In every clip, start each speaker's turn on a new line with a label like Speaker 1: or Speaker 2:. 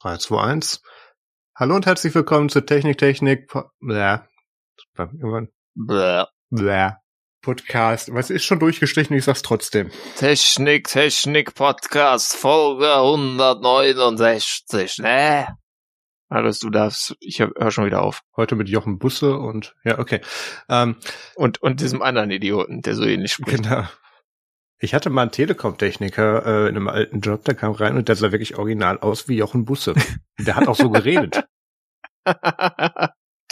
Speaker 1: 3, 2, 1. Hallo und herzlich willkommen zu Technik, Technik, Bläh. Irgendwann.
Speaker 2: Bläh.
Speaker 1: Bläh. Podcast. Was ist schon durchgestrichen? Ich sag's trotzdem.
Speaker 2: Technik, Technik Podcast, Folge 169, ne? Alles, du darfst, ich hör, hör schon wieder auf.
Speaker 1: Heute mit Jochen Busse und, ja, okay. Ähm,
Speaker 2: Und, und diesem anderen Idioten, der so ähnlich spricht.
Speaker 1: genau. Ich hatte mal einen Telekom-Techniker äh, in einem alten Job, der kam rein und der sah wirklich original aus wie Jochen Busse. Der hat auch so geredet.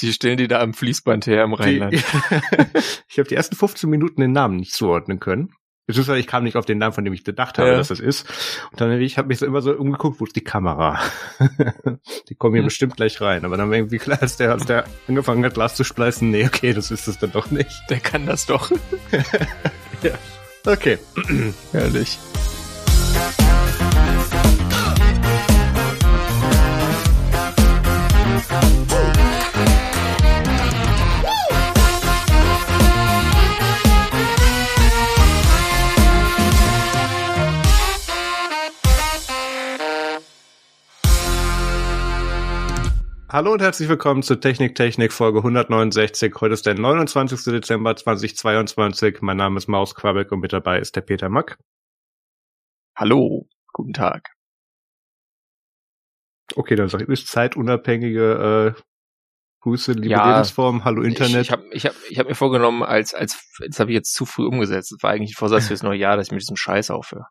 Speaker 2: die stellen die da am Fließband her im
Speaker 1: Die,
Speaker 2: Rheinland.
Speaker 1: ich habe die ersten 15 Minuten den Namen nicht zuordnen können. Beziehungsweise ich kam nicht auf den Namen, von dem ich gedacht habe,
Speaker 2: Ja.
Speaker 1: dass das ist. Und dann ich habe mich so immer so umgeguckt, wo ist die Kamera? die kommen hier
Speaker 2: Hm.
Speaker 1: bestimmt gleich rein. Aber dann war irgendwie klar, als der, als der angefangen hat, Glas zu spleißen, nee, okay, das ist es dann doch nicht.
Speaker 2: Der kann das doch.
Speaker 1: Okay.
Speaker 2: Herrlich.
Speaker 1: Hallo und herzlich willkommen zu Technik Technik Folge 169. Heute ist der 29. Dezember 2022. Mein Name ist Maus Quabeck und mit dabei ist der Peter Mack.
Speaker 2: Hallo, guten Tag.
Speaker 1: Okay, dann sag ich, ist zeitunabhängige äh, Grüße, liebe
Speaker 2: Ja,
Speaker 1: Lebensform, hallo Internet.
Speaker 2: Ich, ich habe ich hab, ich hab mir vorgenommen, als, als, das habe ich jetzt zu früh umgesetzt. Das war eigentlich ein Vorsatz fürs neue Jahr, dass ich mit diesem Scheiß aufhöre.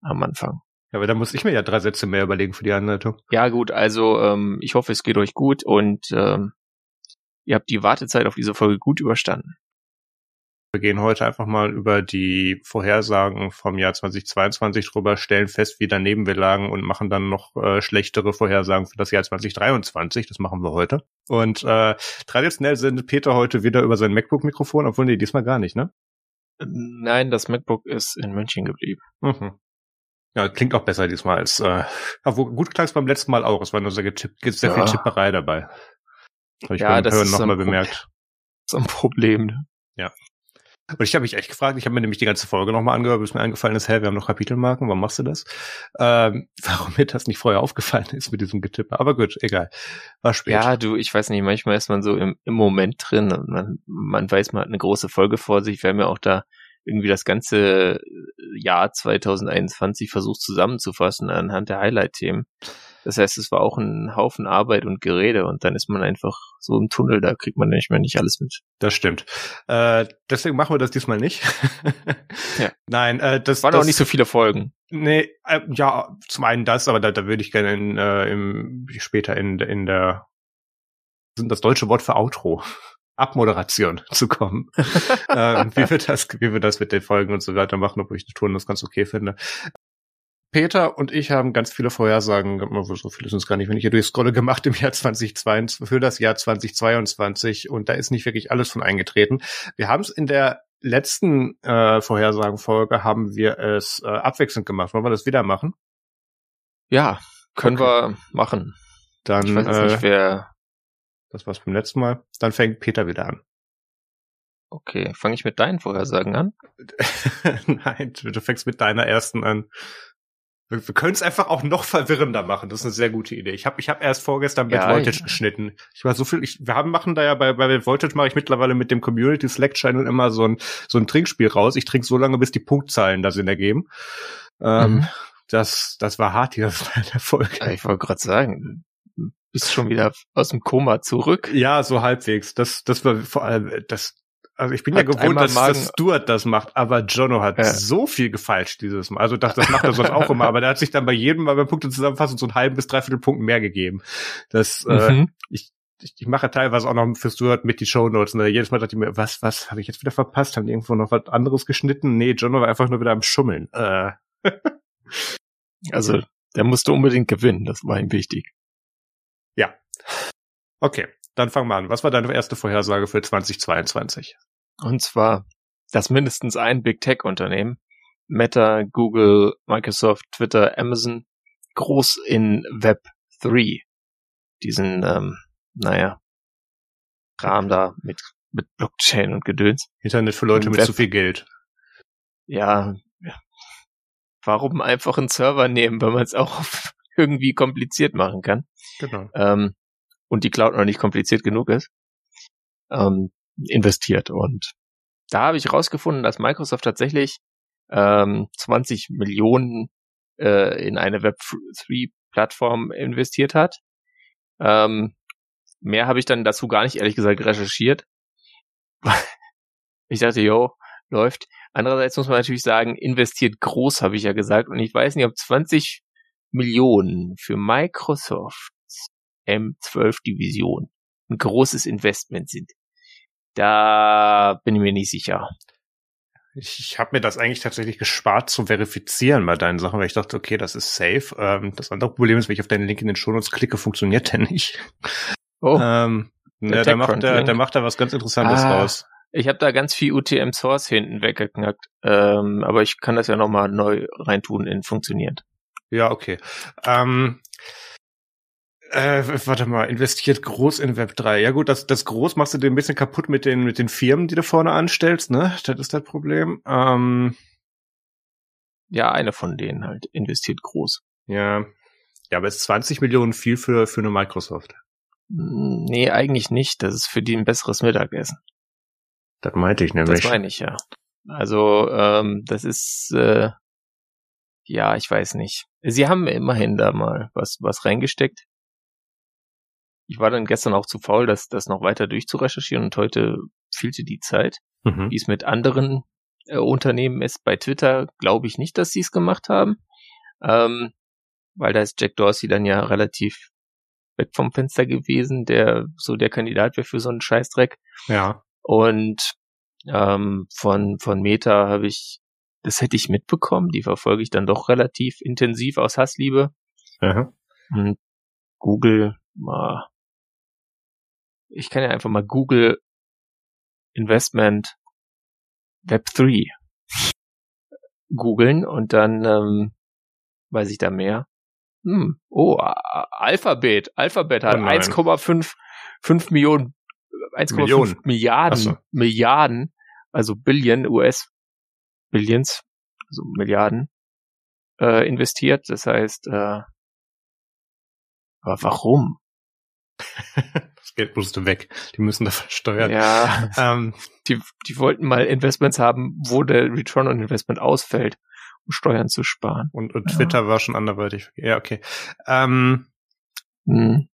Speaker 2: Am Anfang.
Speaker 1: Ja, aber da muss ich mir ja drei Sätze mehr überlegen für die Anleitung.
Speaker 2: Ja, gut, also ähm, ich hoffe, es geht euch gut und ähm, ihr habt die Wartezeit auf diese Folge gut überstanden.
Speaker 1: Wir gehen heute einfach mal über die Vorhersagen vom Jahr 2022 drüber, stellen fest, wie daneben wir lagen und machen dann noch äh, schlechtere Vorhersagen für das Jahr 2023. Das machen wir heute. Und äh, traditionell sendet Peter heute wieder über sein MacBook-Mikrofon, obwohl nee, diesmal gar nicht, ne?
Speaker 2: Nein, das MacBook ist in München geblieben.
Speaker 1: Mhm. Ja, klingt auch besser diesmal als, äh, obwohl gut klang es beim letzten Mal auch. Es war nur sehr, getippt, sehr viel
Speaker 2: Ja.
Speaker 1: Tipperei dabei. Habe ich
Speaker 2: Ja,
Speaker 1: beim
Speaker 2: das
Speaker 1: Hören
Speaker 2: ist
Speaker 1: nochmal bemerkt.
Speaker 2: So ein Problem. Ne?
Speaker 1: Und ich habe mich echt gefragt, ich habe mir nämlich die ganze Folge nochmal angehört, bis mir eingefallen ist, hä, wir haben noch Kapitelmarken, warum machst du das? Ähm, warum mir das nicht vorher aufgefallen ist mit diesem Getippe. Aber gut, egal. War spät.
Speaker 2: Ja, du, ich weiß nicht, manchmal ist man so im, im Moment drin und man, man weiß, man hat eine große Folge vor sich. Wir haben ja auch da irgendwie das ganze Jahr 2021 versucht zusammenzufassen anhand der Highlight-Themen. Das heißt, es war auch ein Haufen Arbeit und Gerede und dann ist man einfach so im Tunnel, da kriegt man nicht mehr nicht alles mit.
Speaker 1: Das stimmt. Äh, deswegen machen wir das diesmal nicht.
Speaker 2: Ja.
Speaker 1: Nein, äh, das
Speaker 2: waren
Speaker 1: das,
Speaker 2: auch nicht so viele Folgen.
Speaker 1: Nee, äh, ja, zum einen das, aber da, da würde ich gerne in, äh, im, später in, in der sind das deutsche Wort für Outro. Abmoderation zu kommen. ähm, wie wir das, wie wir das mit den Folgen und so weiter machen, obwohl ich die Touren das ganz okay finde. Peter und ich haben ganz viele Vorhersagen, so viele sind es gar nicht, wenn ich hier durchscrolle, gemacht im Jahr 2022, für das Jahr 2022 und da ist nicht wirklich alles von eingetreten. Wir haben es in der letzten äh, Vorhersagenfolge haben wir es äh, abwechselnd gemacht. Wollen wir das wieder machen?
Speaker 2: Ja, können
Speaker 1: Okay.
Speaker 2: wir machen.
Speaker 1: Dann
Speaker 2: Ich weiß jetzt
Speaker 1: äh,
Speaker 2: nicht, wer.
Speaker 1: Das war's beim letzten Mal. Dann fängt Peter wieder an.
Speaker 2: Okay, fange ich mit deinen Vorhersagen an?
Speaker 1: Nein, du fängst mit deiner ersten an. Wir, wir können es einfach auch noch verwirrender machen. Das ist eine sehr gute Idee. Ich habe ich hab erst vorgestern Bad
Speaker 2: Ja,
Speaker 1: Voltage
Speaker 2: ja.
Speaker 1: geschnitten. Ich war so viel, ich, wir haben machen da ja bei, bei Bad Voltage mache ich mittlerweile mit dem Community Slack Channel immer so ein, so ein Trinkspiel raus. Ich trinke so lange, bis die Punktzahlen da Sinn ergeben. Ähm,
Speaker 2: Mhm.
Speaker 1: das, das war hart hier in der Folge.
Speaker 2: Ja, ich wollte gerade sagen, bist schon wieder aus dem Koma zurück.
Speaker 1: Ja, so halbwegs. Das, das war vor allem, das, also ich bin ja
Speaker 2: Hat
Speaker 1: gewohnt,
Speaker 2: einmal
Speaker 1: dass,
Speaker 2: Magen-
Speaker 1: dass Stuart das macht, aber Jono hat
Speaker 2: Ja.
Speaker 1: so viel gefalscht dieses Mal. Also das, das macht er sonst auch immer, aber der hat sich dann bei jedem Mal beim Punkte zusammenfassen so einen halben bis dreiviertel Punkt mehr gegeben. Das, äh,
Speaker 2: Mhm.
Speaker 1: ich, ich, ich mache teilweise auch noch für Stuart mit die Shownotes. Und jedes Mal dachte ich mir, was, was, habe ich jetzt wieder verpasst? Haben die irgendwo noch was anderes geschnitten? Nee, Jono war einfach nur wieder am Schummeln. Äh,
Speaker 2: Also, der musste unbedingt gewinnen, das war ihm wichtig.
Speaker 1: Ja. Okay, dann fang mal an. Was war deine erste Vorhersage für 2022?
Speaker 2: Und zwar, dass mindestens ein Big Tech Unternehmen, Meta, Google, Microsoft, Twitter, Amazon, groß in Web 3, diesen, ähm, naja, Rahmen da mit, mit Blockchain und Gedöns.
Speaker 1: Internet für Leute mit
Speaker 2: Web.
Speaker 1: zu viel Geld.
Speaker 2: Ja, warum einfach einen Server nehmen, wenn man es auch irgendwie kompliziert machen kann.
Speaker 1: Genau.
Speaker 2: Ähm, und die Cloud noch nicht kompliziert genug ist, ähm, investiert. Und da habe ich rausgefunden, dass Microsoft tatsächlich ähm, 20 Millionen äh, in eine Web3-Plattform investiert hat. Ähm, mehr habe ich dann dazu gar nicht, ehrlich gesagt, recherchiert. ich dachte, yo, läuft. Andererseits muss man natürlich sagen, investiert groß, habe ich ja gesagt. Und ich weiß nicht, ob 20 Millionen für Microsoft M12 Division ein großes Investment sind. Da bin ich mir nicht sicher.
Speaker 1: Ich, ich habe mir das eigentlich tatsächlich gespart zu verifizieren bei deinen Sachen, weil ich dachte, okay, das ist safe. Ähm, das andere Problem ist, wenn ich auf deinen Link in den Shownotes klicke, funktioniert der nicht. Oh. Ähm, der, ja, der macht, der, der macht da was ganz Interessantes ah, raus.
Speaker 2: Ich habe da ganz viel UTM Source hinten weggeknackt, ähm, aber ich kann das ja nochmal neu reintun in funktioniert.
Speaker 1: Ja, okay. Ähm, äh, warte mal, investiert groß in Web 3. Ja gut, das, das groß machst du dir ein bisschen kaputt mit den, mit den Firmen, die du vorne anstellst, ne? Das ist das Problem. Ähm,
Speaker 2: ja, eine von denen halt investiert groß.
Speaker 1: Ja. Ja, aber ist 20 Millionen viel für, für eine Microsoft?
Speaker 2: Hm, nee, eigentlich nicht. Das ist für die ein besseres Mittagessen.
Speaker 1: Das meinte ich nämlich.
Speaker 2: Das meine ich, ja. Also, ähm, das ist, äh, ja, ich weiß nicht. Sie haben immerhin da mal was, was reingesteckt ich war dann gestern auch zu faul, das, das noch weiter durchzurecherchieren und heute fehlte die Zeit. Mhm. Wie es mit anderen äh, Unternehmen ist. Bei Twitter glaube ich nicht, dass sie es gemacht haben, ähm, weil da ist Jack Dorsey dann ja relativ weg vom Fenster gewesen, der so der Kandidat wäre für so einen Scheißdreck.
Speaker 1: Ja.
Speaker 2: Und ähm, von, von Meta habe ich, das hätte ich mitbekommen, die verfolge ich dann doch relativ intensiv aus Hassliebe.
Speaker 1: Aha.
Speaker 2: Und Google, mal ich kann ja einfach mal Google Investment Web 3 googeln und dann ähm, weiß ich da mehr. Hm, oh, Alphabet. Alphabet hat oh 1,5 5 Millionen 1,5 Milliarden so. Milliarden, also Billion US Billions, also Milliarden äh, investiert. Das heißt, äh, aber warum?
Speaker 1: das Geld musste weg. Die müssen da versteuern.
Speaker 2: Ja. Ähm, die, die wollten mal Investments haben, wo der Return on Investment ausfällt, um Steuern zu sparen.
Speaker 1: Und, und Twitter ja. war schon anderweitig. Ja, okay. Ähm,
Speaker 2: hm.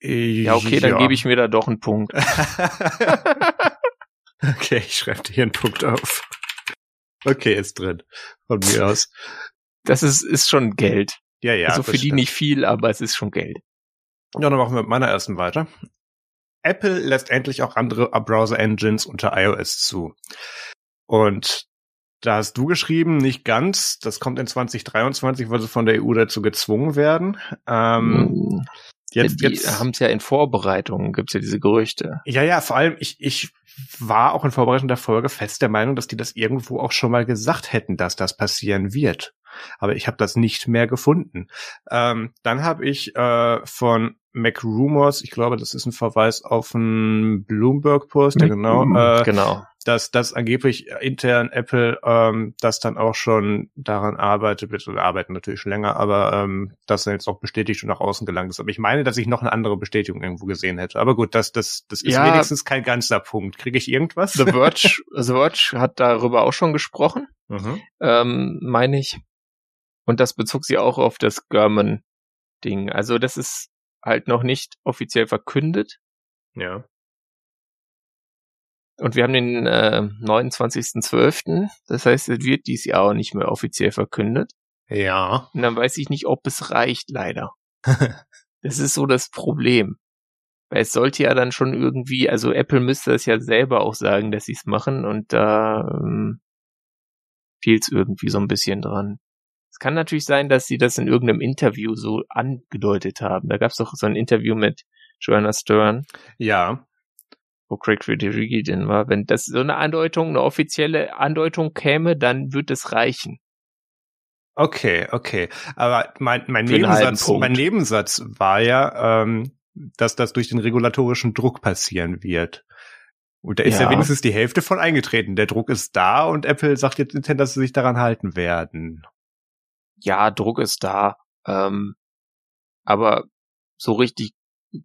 Speaker 2: Ja, okay, dann ja. gebe ich mir da doch einen Punkt.
Speaker 1: okay, ich schreibe dir hier einen Punkt auf. Okay, ist drin. Von mir aus.
Speaker 2: Das ist, ist schon Geld.
Speaker 1: Ja, ja.
Speaker 2: Also für die nicht viel, aber es ist schon Geld.
Speaker 1: Ja, dann machen wir mit meiner ersten weiter. Apple lässt endlich auch andere Browser-Engines unter iOS zu. Und da hast du geschrieben, nicht ganz. Das kommt in 2023, weil sie von der EU dazu gezwungen werden. Ähm,
Speaker 2: hm. Jetzt, ja, jetzt haben es ja in Vorbereitung, gibt's ja diese Gerüchte.
Speaker 1: Ja, ja, vor allem, ich, ich war auch in Vorbereitung der Folge fest der Meinung, dass die das irgendwo auch schon mal gesagt hätten, dass das passieren wird. Aber ich habe das nicht mehr gefunden. Ähm, dann habe ich äh, von Mac Rumors, ich glaube, das ist ein Verweis auf einen Bloomberg-Post, der genau,
Speaker 2: äh, genau,
Speaker 1: dass das angeblich intern Apple ähm, das dann auch schon daran arbeitet, wir arbeiten natürlich schon länger, aber ähm, das dann jetzt auch bestätigt und nach außen gelangt ist. Aber ich meine, dass ich noch eine andere Bestätigung irgendwo gesehen hätte. Aber gut, das, das, das ist ja, wenigstens kein ganzer Punkt. Kriege ich irgendwas?
Speaker 2: The Verge, The Verge hat darüber auch schon gesprochen, mhm. ähm, meine ich. Und das bezog sie auch auf das German-Ding. Also das ist halt noch nicht offiziell verkündet.
Speaker 1: Ja.
Speaker 2: Und wir haben den äh, 29.12. Das heißt, es wird dies Jahr auch nicht mehr offiziell verkündet.
Speaker 1: Ja.
Speaker 2: Und dann weiß ich nicht, ob es reicht, leider. das ist so das Problem. Weil es sollte ja dann schon irgendwie, also Apple müsste es ja selber auch sagen, dass sie es machen und da ähm, fehlt es irgendwie so ein bisschen dran. Es kann natürlich sein, dass sie das in irgendeinem Interview so angedeutet haben. Da gab es doch so ein Interview mit Joanna Stern.
Speaker 1: Ja.
Speaker 2: Wo Craig Federighi denn war. Wenn das so eine Andeutung, eine offizielle Andeutung käme, dann wird es reichen.
Speaker 1: Okay, okay. Aber mein, mein Nebensatz, mein Nebensatz war ja, ähm, dass das durch den regulatorischen Druck passieren wird. Und da ist ja. ja wenigstens die Hälfte von eingetreten. Der Druck ist da und Apple sagt jetzt Nintendo, dass sie sich daran halten werden
Speaker 2: ja, Druck ist da. Ähm, Aber so richtig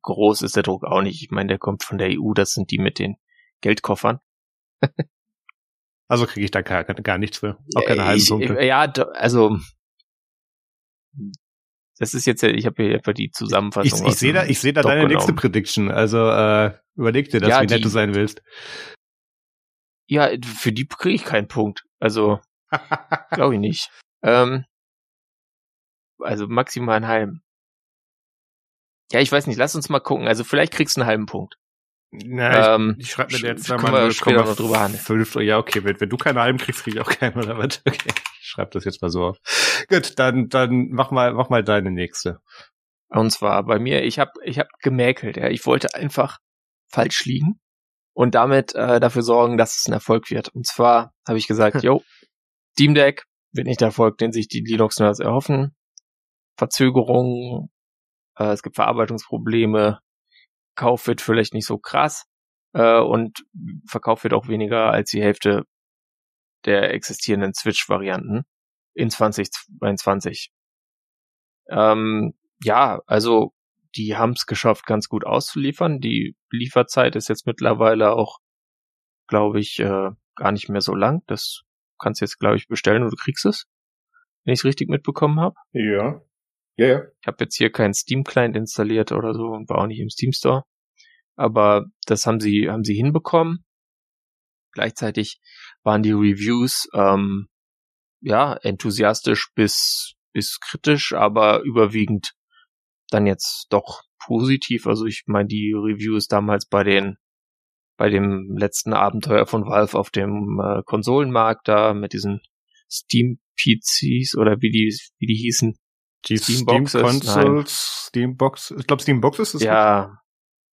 Speaker 2: groß ist der Druck auch nicht. Ich meine, der kommt von der EU, das sind die mit den Geldkoffern.
Speaker 1: also kriege ich da gar, gar nichts für. Auch keine halben Punkte.
Speaker 2: Ja, also das ist jetzt, ich habe hier einfach die Zusammenfassung.
Speaker 1: Ich, ich sehe da, ich sehe da deine genommen. nächste Prediction. Also äh, überleg dir das, ja, wie nett du sein willst.
Speaker 2: Ja, für die kriege ich keinen Punkt. Also glaube ich nicht. Ähm, also maximal einen halben. Ja, ich weiß nicht, lass uns mal gucken. Also vielleicht kriegst du einen halben Punkt.
Speaker 1: Na, ähm, ich, ich schreibe mir jetzt
Speaker 2: mal wir später noch drüber an.
Speaker 1: Fünf, ja, okay, wenn, wenn du keine halben kriegst, krieg ich auch keinen, oder was? Okay, ich schreibe das jetzt mal so auf. Gut, dann, dann mach mal, mach mal deine nächste.
Speaker 2: Und zwar bei mir, ich habe ich hab gemäkelt, ja. Ich wollte einfach falsch liegen und damit äh, dafür sorgen, dass es ein Erfolg wird. Und zwar habe ich gesagt, yo, Steam Deck wird nicht der Erfolg, den sich die Linux-Nerds erhoffen. Verzögerungen, äh, es gibt Verarbeitungsprobleme, Kauf wird vielleicht nicht so krass äh, und Verkauf wird auch weniger als die Hälfte der existierenden Switch-Varianten in 2022. Ähm, ja, also die haben es geschafft, ganz gut auszuliefern. Die Lieferzeit ist jetzt mittlerweile auch, glaube ich, äh, gar nicht mehr so lang. Das kannst du jetzt, glaube ich, bestellen und du kriegst es, wenn ich es richtig mitbekommen habe.
Speaker 1: Ja. Ja, ja.
Speaker 2: Ich habe jetzt hier keinen Steam-Client installiert oder so und war auch nicht im Steam Store. Aber das haben sie, haben sie hinbekommen. Gleichzeitig waren die Reviews ähm, ja enthusiastisch bis bis kritisch, aber überwiegend dann jetzt doch positiv. Also ich meine, die Reviews damals bei den bei dem letzten Abenteuer von Valve auf dem äh, Konsolenmarkt da mit diesen Steam PCs oder wie die wie die hießen,
Speaker 1: die Steam, Steam Consoles, Steam Box, ich glaube Steam Boxes ist
Speaker 2: Ja,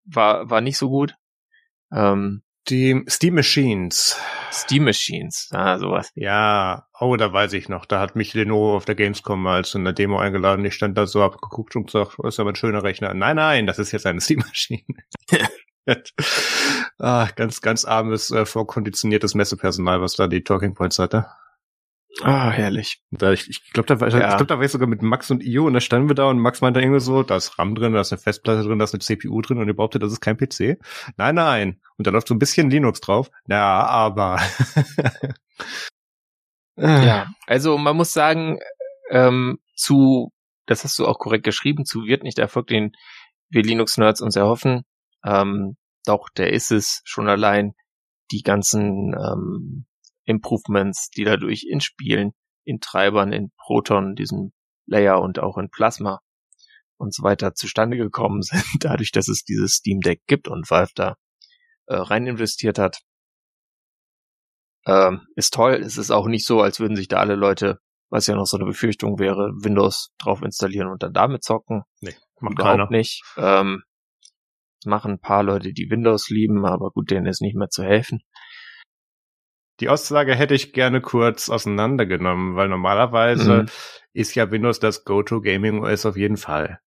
Speaker 2: war war nicht so gut. Ähm,
Speaker 1: die Steam Machines.
Speaker 2: Steam Machines, ah, sowas.
Speaker 1: Ja, oh, da weiß ich noch. Da hat mich Lenovo auf der Gamescom mal zu einer Demo eingeladen. Ich stand da so abgeguckt und gesagt, oh, ist aber ein schöner Rechner. Nein, nein, das ist jetzt eine Steam Maschine. ah, ganz, ganz armes, äh, vorkonditioniertes Messepersonal, was da die Talking Points hatte.
Speaker 2: Ah, herrlich.
Speaker 1: Da, ich ich glaube, da, war, ja. ich glaub, da war ich sogar mit Max und Io und da standen wir da und Max meinte irgendwie so, da ist RAM drin, da ist eine Festplatte drin, da ist eine CPU drin und ihr behauptet, das ist kein PC. Nein, nein. Und da läuft so ein bisschen Linux drauf. Ja, aber.
Speaker 2: ja, also man muss sagen, ähm, zu, das hast du auch korrekt geschrieben, zu wird nicht der Erfolg, den wir Linux-Nerds uns erhoffen. Ähm, doch, der ist es schon allein. Die ganzen ähm, Improvements, die dadurch in Spielen, in Treibern, in Proton, diesem Layer und auch in Plasma und so weiter zustande gekommen sind, dadurch, dass es dieses Steam Deck gibt und Valve da äh, rein investiert hat. Ähm, ist toll. Es ist auch nicht so, als würden sich da alle Leute, was ja noch so eine Befürchtung wäre, Windows drauf installieren und dann damit zocken.
Speaker 1: Nee, macht
Speaker 2: Überhaupt
Speaker 1: keiner.
Speaker 2: nicht. Ähm, machen ein paar Leute, die Windows lieben, aber gut, denen ist nicht mehr zu helfen.
Speaker 1: Die Aussage hätte ich gerne kurz auseinandergenommen, weil normalerweise mhm. ist ja Windows das Go-To Gaming OS auf jeden Fall.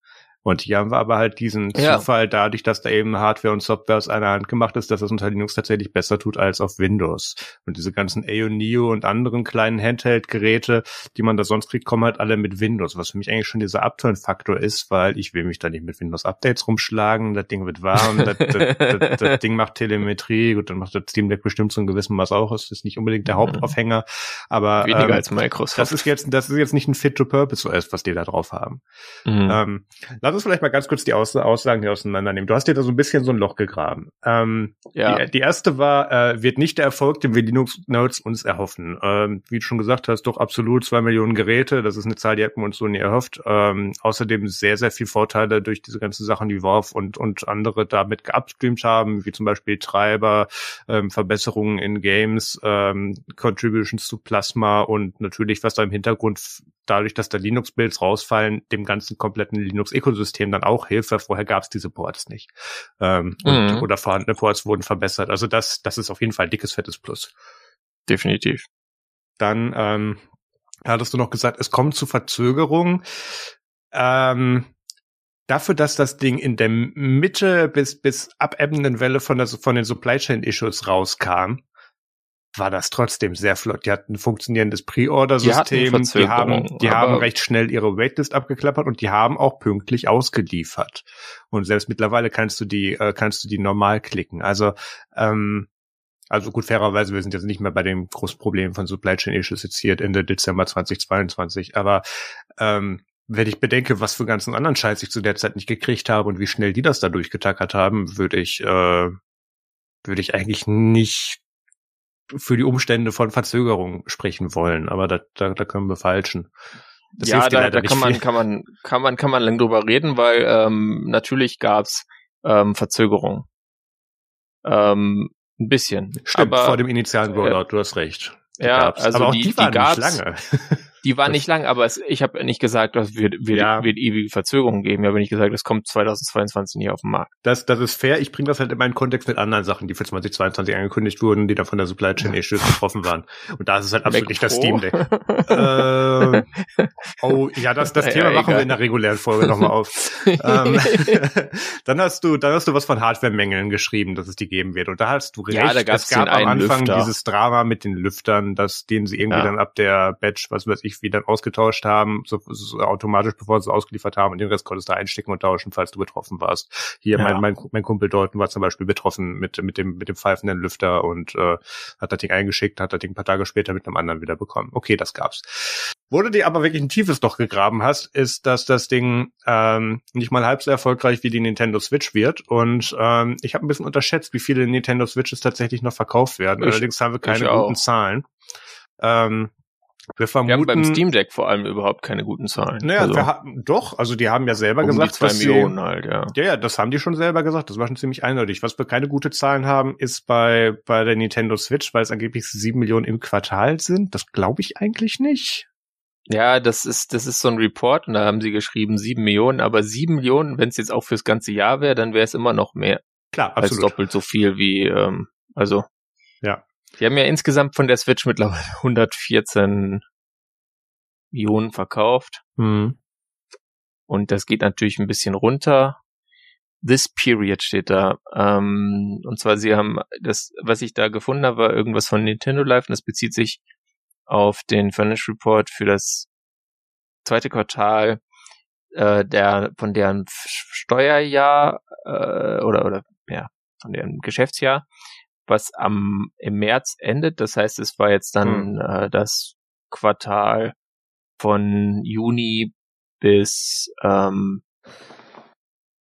Speaker 1: Und hier haben wir aber halt diesen ja. Zufall dadurch, dass da eben Hardware und Software aus einer Hand gemacht ist, dass das unter Linux tatsächlich besser tut als auf Windows. Und diese ganzen AO Neo und anderen kleinen Handheld-Geräte, die man da sonst kriegt, kommen halt alle mit Windows, was für mich eigentlich schon dieser Upturn-Faktor ist, weil ich will mich da nicht mit Windows-Updates rumschlagen, das Ding wird warm, das, das, das, das, Ding macht Telemetrie, gut, dann macht das Steam Deck bestimmt so ein gewissen Maß auch, das ist nicht unbedingt der mhm. Hauptaufhänger, aber
Speaker 2: weniger ähm, als Microsoft.
Speaker 1: Das ist jetzt, das ist jetzt nicht ein Fit-to-Purpose OS, was die da drauf haben. Mhm. Ähm, lass uns vielleicht mal ganz kurz die Aus Aussagen hier auseinandernehmen. Du hast dir da so ein bisschen so ein Loch gegraben. Ähm, ja. die, die erste war, äh, wird nicht der Erfolg, den wir Linux-Nerds uns erhoffen. Ähm, wie du schon gesagt hast, doch absolut zwei Millionen Geräte. Das ist eine Zahl, die hätten wir uns so nie erhofft. Ähm, außerdem sehr, sehr viel Vorteile durch diese ganzen Sachen, die Valve und, und andere damit geupstreamt haben, wie zum Beispiel Treiber, ähm, Verbesserungen in Games, ähm, Contributions zu Plasma und natürlich, was da im Hintergrund dadurch, dass da Linux-Builds rausfallen, dem ganzen kompletten Linux-Ökosystem dann auch hilft, weil vorher gab es diese Ports nicht. Ähm, mhm. und, oder vorhandene Ports wurden verbessert. Also das, das ist auf jeden Fall ein dickes, fettes Plus.
Speaker 2: Definitiv.
Speaker 1: Dann ähm, hattest du noch gesagt, es kommt zu Verzögerungen. Ähm, dafür, dass das Ding in der Mitte bis, bis abebbenden Welle von, der, von den Supply Chain Issues rauskam, war das trotzdem sehr flott. Die hatten ein funktionierendes Pre-Order-System, die, die, haben, die haben recht schnell ihre Waitlist abgeklappert und die haben auch pünktlich ausgeliefert. Und selbst mittlerweile kannst du die, äh, kannst du die normal klicken. Also, ähm, also gut, fairerweise, wir sind jetzt nicht mehr bei dem großen Problem von Supply Chain Issues jetzt hier Ende Dezember 2022, aber ähm, wenn ich bedenke, was für ganzen anderen Scheiß ich zu der Zeit nicht gekriegt habe und wie schnell die das da durchgetackert haben, würde ich, äh, würde ich eigentlich nicht für die Umstände von Verzögerung sprechen wollen, aber da, da, da können wir falschen.
Speaker 2: Das ja, da, da kann man, kann man, kann man, kann man lang drüber reden, weil ähm, natürlich gab's ähm, Verzögerung. Ähm, ein bisschen.
Speaker 1: Stimmt, aber, vor dem initialen Rollout, äh, du hast recht.
Speaker 2: Ja, gab's. also aber auch die, die, die nicht lange. Die war nicht lang, aber es, ich habe nicht gesagt, dass wird, wird, ja. wird ewige Verzögerungen geben. Ich habe nicht gesagt, es kommt 2022 nicht auf den Markt.
Speaker 1: Das, das ist fair. Ich bringe das halt in meinen Kontext mit anderen Sachen, die für 2022 angekündigt wurden, die da von der Supply Chain Issues betroffen waren. Und da ist es halt absolut nicht das Steam Deck. äh, oh, ja, das, das Thema ja, machen wir in der regulären Folge nochmal auf. ähm, dann hast du, dann hast du was von Hardware-Mängeln geschrieben, dass es die geben wird. Und da hast du recht. Ja, da
Speaker 2: gab's es gab am Anfang Lüfter.
Speaker 1: dieses Drama mit den Lüftern, dass den sie irgendwie dann ab der Batch, was weiß ich, ich wieder ausgetauscht haben, so, so automatisch, bevor sie es ausgeliefert haben und den Rest konntest du einstecken und tauschen, falls du betroffen warst. Hier, ja. mein, mein, mein Kumpel Dalton war zum Beispiel betroffen mit, mit dem, mit dem pfeifenden Lüfter und äh, hat das Ding eingeschickt, hat das Ding ein paar Tage später mit einem anderen wieder bekommen. Okay, das gab's. Wo du dir aber wirklich ein tiefes Loch gegraben hast, ist, dass das Ding ähm, nicht mal halb so erfolgreich wie die Nintendo Switch wird. Und ähm, ich habe ein bisschen unterschätzt, wie viele Nintendo Switches tatsächlich noch verkauft werden. Ich, Allerdings haben wir keine guten Zahlen. Ähm,
Speaker 2: wir vermuten, wir haben beim Steam Deck vor allem überhaupt keine guten Zahlen.
Speaker 1: Naja, also, wir haben, doch, also die haben ja selber um gesagt,
Speaker 2: die zwei Millionen sie, halt, ja.
Speaker 1: Ja, ja, das haben die schon selber gesagt. Das war schon ziemlich eindeutig. Was wir keine gute Zahlen haben, ist bei bei der Nintendo Switch, weil es angeblich sieben Millionen im Quartal sind. Das glaube ich eigentlich nicht.
Speaker 2: Ja, das ist das ist so ein Report und da haben sie geschrieben sieben Millionen, aber sieben Millionen, wenn es jetzt auch fürs ganze Jahr wäre, dann wäre es immer noch mehr.
Speaker 1: Klar, absolut.
Speaker 2: Als doppelt so viel wie ähm, also.
Speaker 1: Ja.
Speaker 2: Die haben ja insgesamt von der Switch mittlerweile 114 Millionen verkauft.
Speaker 1: Mhm.
Speaker 2: Und das geht natürlich ein bisschen runter. This period steht da. Ähm, und zwar, sie haben das, was ich da gefunden habe, war irgendwas von Nintendo Live und das bezieht sich auf den Financial Report für das zweite Quartal äh, der von deren Steuerjahr äh, oder oder ja von deren Geschäftsjahr, was am im März endet. Das heißt, es war jetzt dann mhm. äh, das Quartal von Juni bis ähm,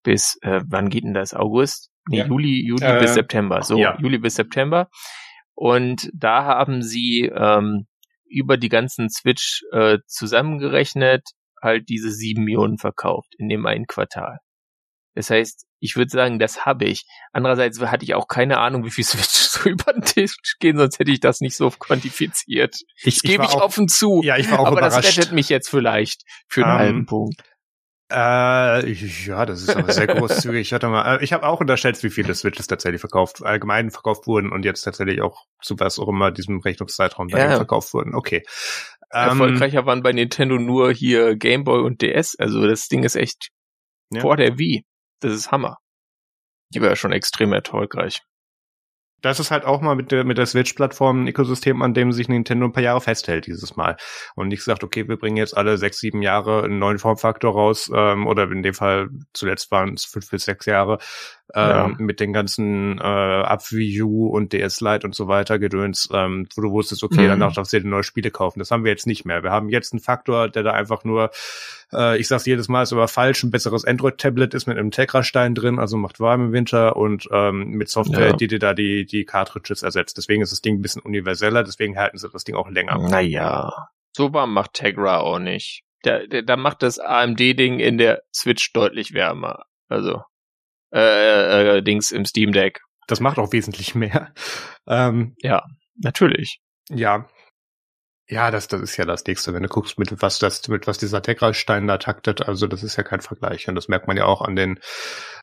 Speaker 2: bis äh, wann geht denn das? August? Nee, ja. Juli, Juli äh, bis September. So, ja. Juli bis September. Und da haben sie ähm, über die ganzen Switch äh, zusammengerechnet halt diese sieben Millionen verkauft in dem einen Quartal. Das heißt, ich würde sagen, das habe ich. Andererseits hatte ich auch keine Ahnung, wie viel Switch so über den Tisch gehen, sonst hätte ich das nicht so quantifiziert. Ich, ich gebe ich auch, offen zu.
Speaker 1: Ja, ich war auch
Speaker 2: aber
Speaker 1: überrascht.
Speaker 2: das rettet mich jetzt vielleicht für einen um, ähm, halben Punkt.
Speaker 1: Äh, ja, das ist aber sehr großzügig. Ich hatte mal, äh, ich habe auch unterschätzt, wie viele Switches tatsächlich verkauft, allgemein verkauft wurden und jetzt tatsächlich auch zu was auch immer diesem Rechnungszeitraum ja. verkauft wurden. Okay.
Speaker 2: Ähm, Erfolgreicher waren bei Nintendo nur hier Game Boy und DS. Also das Ding ist echt ja. vor der Wii. Das ist Hammer. Die war ja schon extrem erfolgreich
Speaker 1: das ist halt auch mal mit der, mit der Switch-Plattform ein Ökosystem, an dem sich Nintendo ein paar Jahre festhält dieses Mal. Und nicht gesagt, okay, wir bringen jetzt alle sechs, sieben Jahre einen neuen Formfaktor raus, ähm, oder in dem Fall zuletzt waren es fünf bis sechs Jahre, ähm, ja. mit den ganzen äh, Up Wii U und DS Lite und so weiter Gedöns, ähm, wo du wusstest, okay, mhm. danach darfst du dir neue Spiele kaufen. Das haben wir jetzt nicht mehr. Wir haben jetzt einen Faktor, der da einfach nur, äh, ich sag's jedes Mal, ist aber falsch, ein besseres Android-Tablet ist mit einem Tegra-Stein drin, also macht warm im Winter und ähm, mit Software, ja. die dir da die, die Cartridges ersetzt. Deswegen ist das Ding ein bisschen universeller, deswegen halten sie das Ding auch länger.
Speaker 2: Naja, so warm macht Tegra auch nicht. Da, da macht das AMD-Ding in der Switch deutlich wärmer. Also äh, äh, Dings im Steam Deck.
Speaker 1: Das macht auch wesentlich mehr. Ähm,
Speaker 2: ja, natürlich.
Speaker 1: Ja. Ja, das, das ist ja das nächste, wenn du guckst, mit was das, mit was dieser Tegra-Stein da taktet, also das ist ja kein Vergleich. Und das merkt man ja auch an den,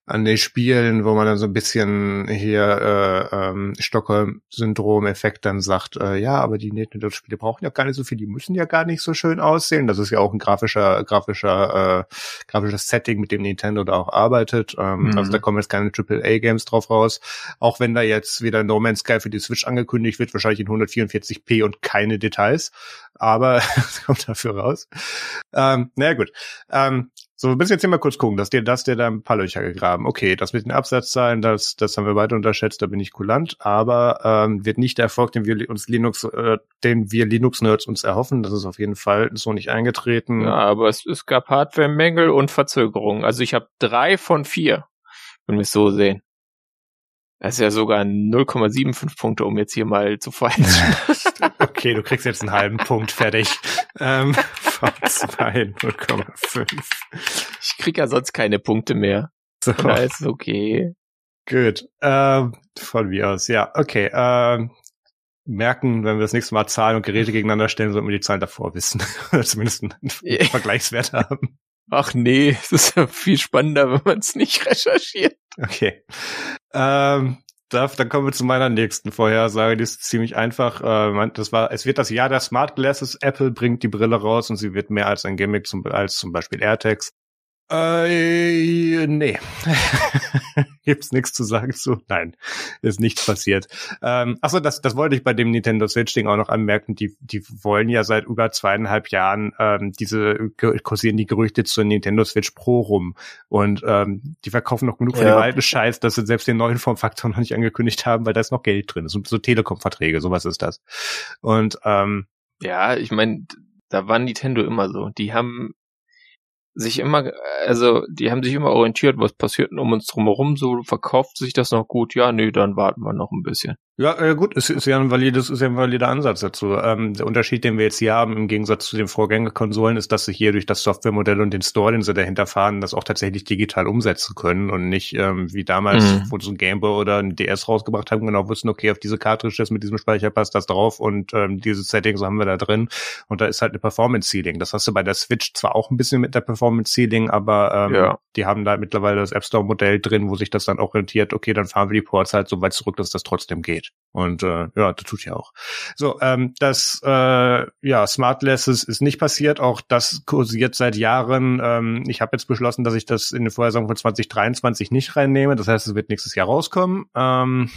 Speaker 1: an den Spielen, wo man dann so ein bisschen hier äh, ähm, Stockholm-Syndrom-Effekt dann sagt, äh, ja, aber die Nintendo-Spiele brauchen ja gar nicht so viel, die müssen ja gar nicht so schön aussehen. Das ist ja auch ein grafischer, grafischer, äh, grafisches Setting, mit dem Nintendo da auch arbeitet. Ähm, mhm. Also da kommen jetzt keine AAA-Games drauf raus. Auch wenn da jetzt wieder No Man's Sky für die Switch angekündigt wird, wahrscheinlich in 144p und keine Details. Aber es kommt dafür raus. Ähm, naja gut. Ähm, so, wir müssen jetzt hier mal kurz gucken, dass dir das dir da ein paar Löcher gegraben. Okay, das mit den Absatzzahlen, das, das haben wir weiter unterschätzt, da bin ich kulant, aber ähm, wird nicht der Erfolg, den wir uns Linux, äh, den wir Linux-Nerds uns erhoffen. Das ist auf jeden Fall so nicht eingetreten.
Speaker 2: Ja, aber es, es gab Hardware-Mängel und Verzögerungen. Also ich habe drei von vier, wenn wir es so sehen. Das ist ja sogar 0,75 Punkte, um jetzt hier mal zu verheizen.
Speaker 1: okay, du kriegst jetzt einen halben Punkt fertig. Ähm, 2, 0,5.
Speaker 2: Ich krieg ja sonst keine Punkte mehr. So. Da ist okay.
Speaker 1: Gut. Ähm, von mir aus, ja. Okay. Ähm, merken, wenn wir das nächste Mal Zahlen und Geräte gegeneinander stellen, sollten wir die Zahlen davor wissen. Oder zumindest einen Vergleichswert haben.
Speaker 2: Ach nee, es ist ja viel spannender, wenn man es nicht recherchiert.
Speaker 1: Okay. Ähm, darf, dann kommen wir zu meiner nächsten Vorhersage. Die ist ziemlich einfach. Äh, das war, es wird das Jahr der Smart Glasses. Apple bringt die Brille raus und sie wird mehr als ein Gimmick zum, als zum Beispiel AirTags. Äh, nee. Gibt's nichts zu sagen zu? Nein, ist nichts passiert. Ähm, achso, das, das wollte ich bei dem Nintendo Switch-Ding auch noch anmerken. Die, die wollen ja seit über zweieinhalb Jahren ähm, diese kursieren die Gerüchte zur Nintendo Switch Pro rum. Und ähm, die verkaufen noch genug ja. von dem alten Scheiß, dass sie selbst den neuen Formfaktor noch nicht angekündigt haben, weil da ist noch Geld drin. So, so Telekom-Verträge, sowas ist das. Und ähm,
Speaker 2: ja, ich meine, da war Nintendo immer so. Die haben sich immer, also die haben sich immer orientiert, was passiert denn um uns drumherum, so verkauft sich das noch gut, ja, nee, dann warten wir noch ein bisschen.
Speaker 1: Ja, äh, gut, es ist ja ein valides, ist ja ein valider Ansatz dazu. Ähm, der Unterschied, den wir jetzt hier haben, im Gegensatz zu den Vorgängerkonsolen, ist, dass sie hier durch das Softwaremodell und den Store, den sie dahinter fahren, das auch tatsächlich digital umsetzen können und nicht ähm, wie damals, mhm. wo sie ein Gameboy oder ein DS rausgebracht haben, genau wussten, okay, auf diese Cartridge mit diesem Speicher passt das drauf und ähm, dieses Settings haben wir da drin und da ist halt eine Performance-Ceiling. Das hast du bei der Switch zwar auch ein bisschen mit der Performance-Ceiling, aber ähm, ja. die haben da mittlerweile das App Store-Modell drin, wo sich das dann orientiert, okay, dann fahren wir die Ports halt so weit zurück, dass das trotzdem geht. Und äh, ja, das tut ja auch. So, ähm, das äh, ja, Smartlesses ist nicht passiert. Auch das kursiert seit Jahren. Ähm, ich habe jetzt beschlossen, dass ich das in den Vorhersagen von 2023 nicht reinnehme. Das heißt, es wird nächstes Jahr rauskommen. Ähm,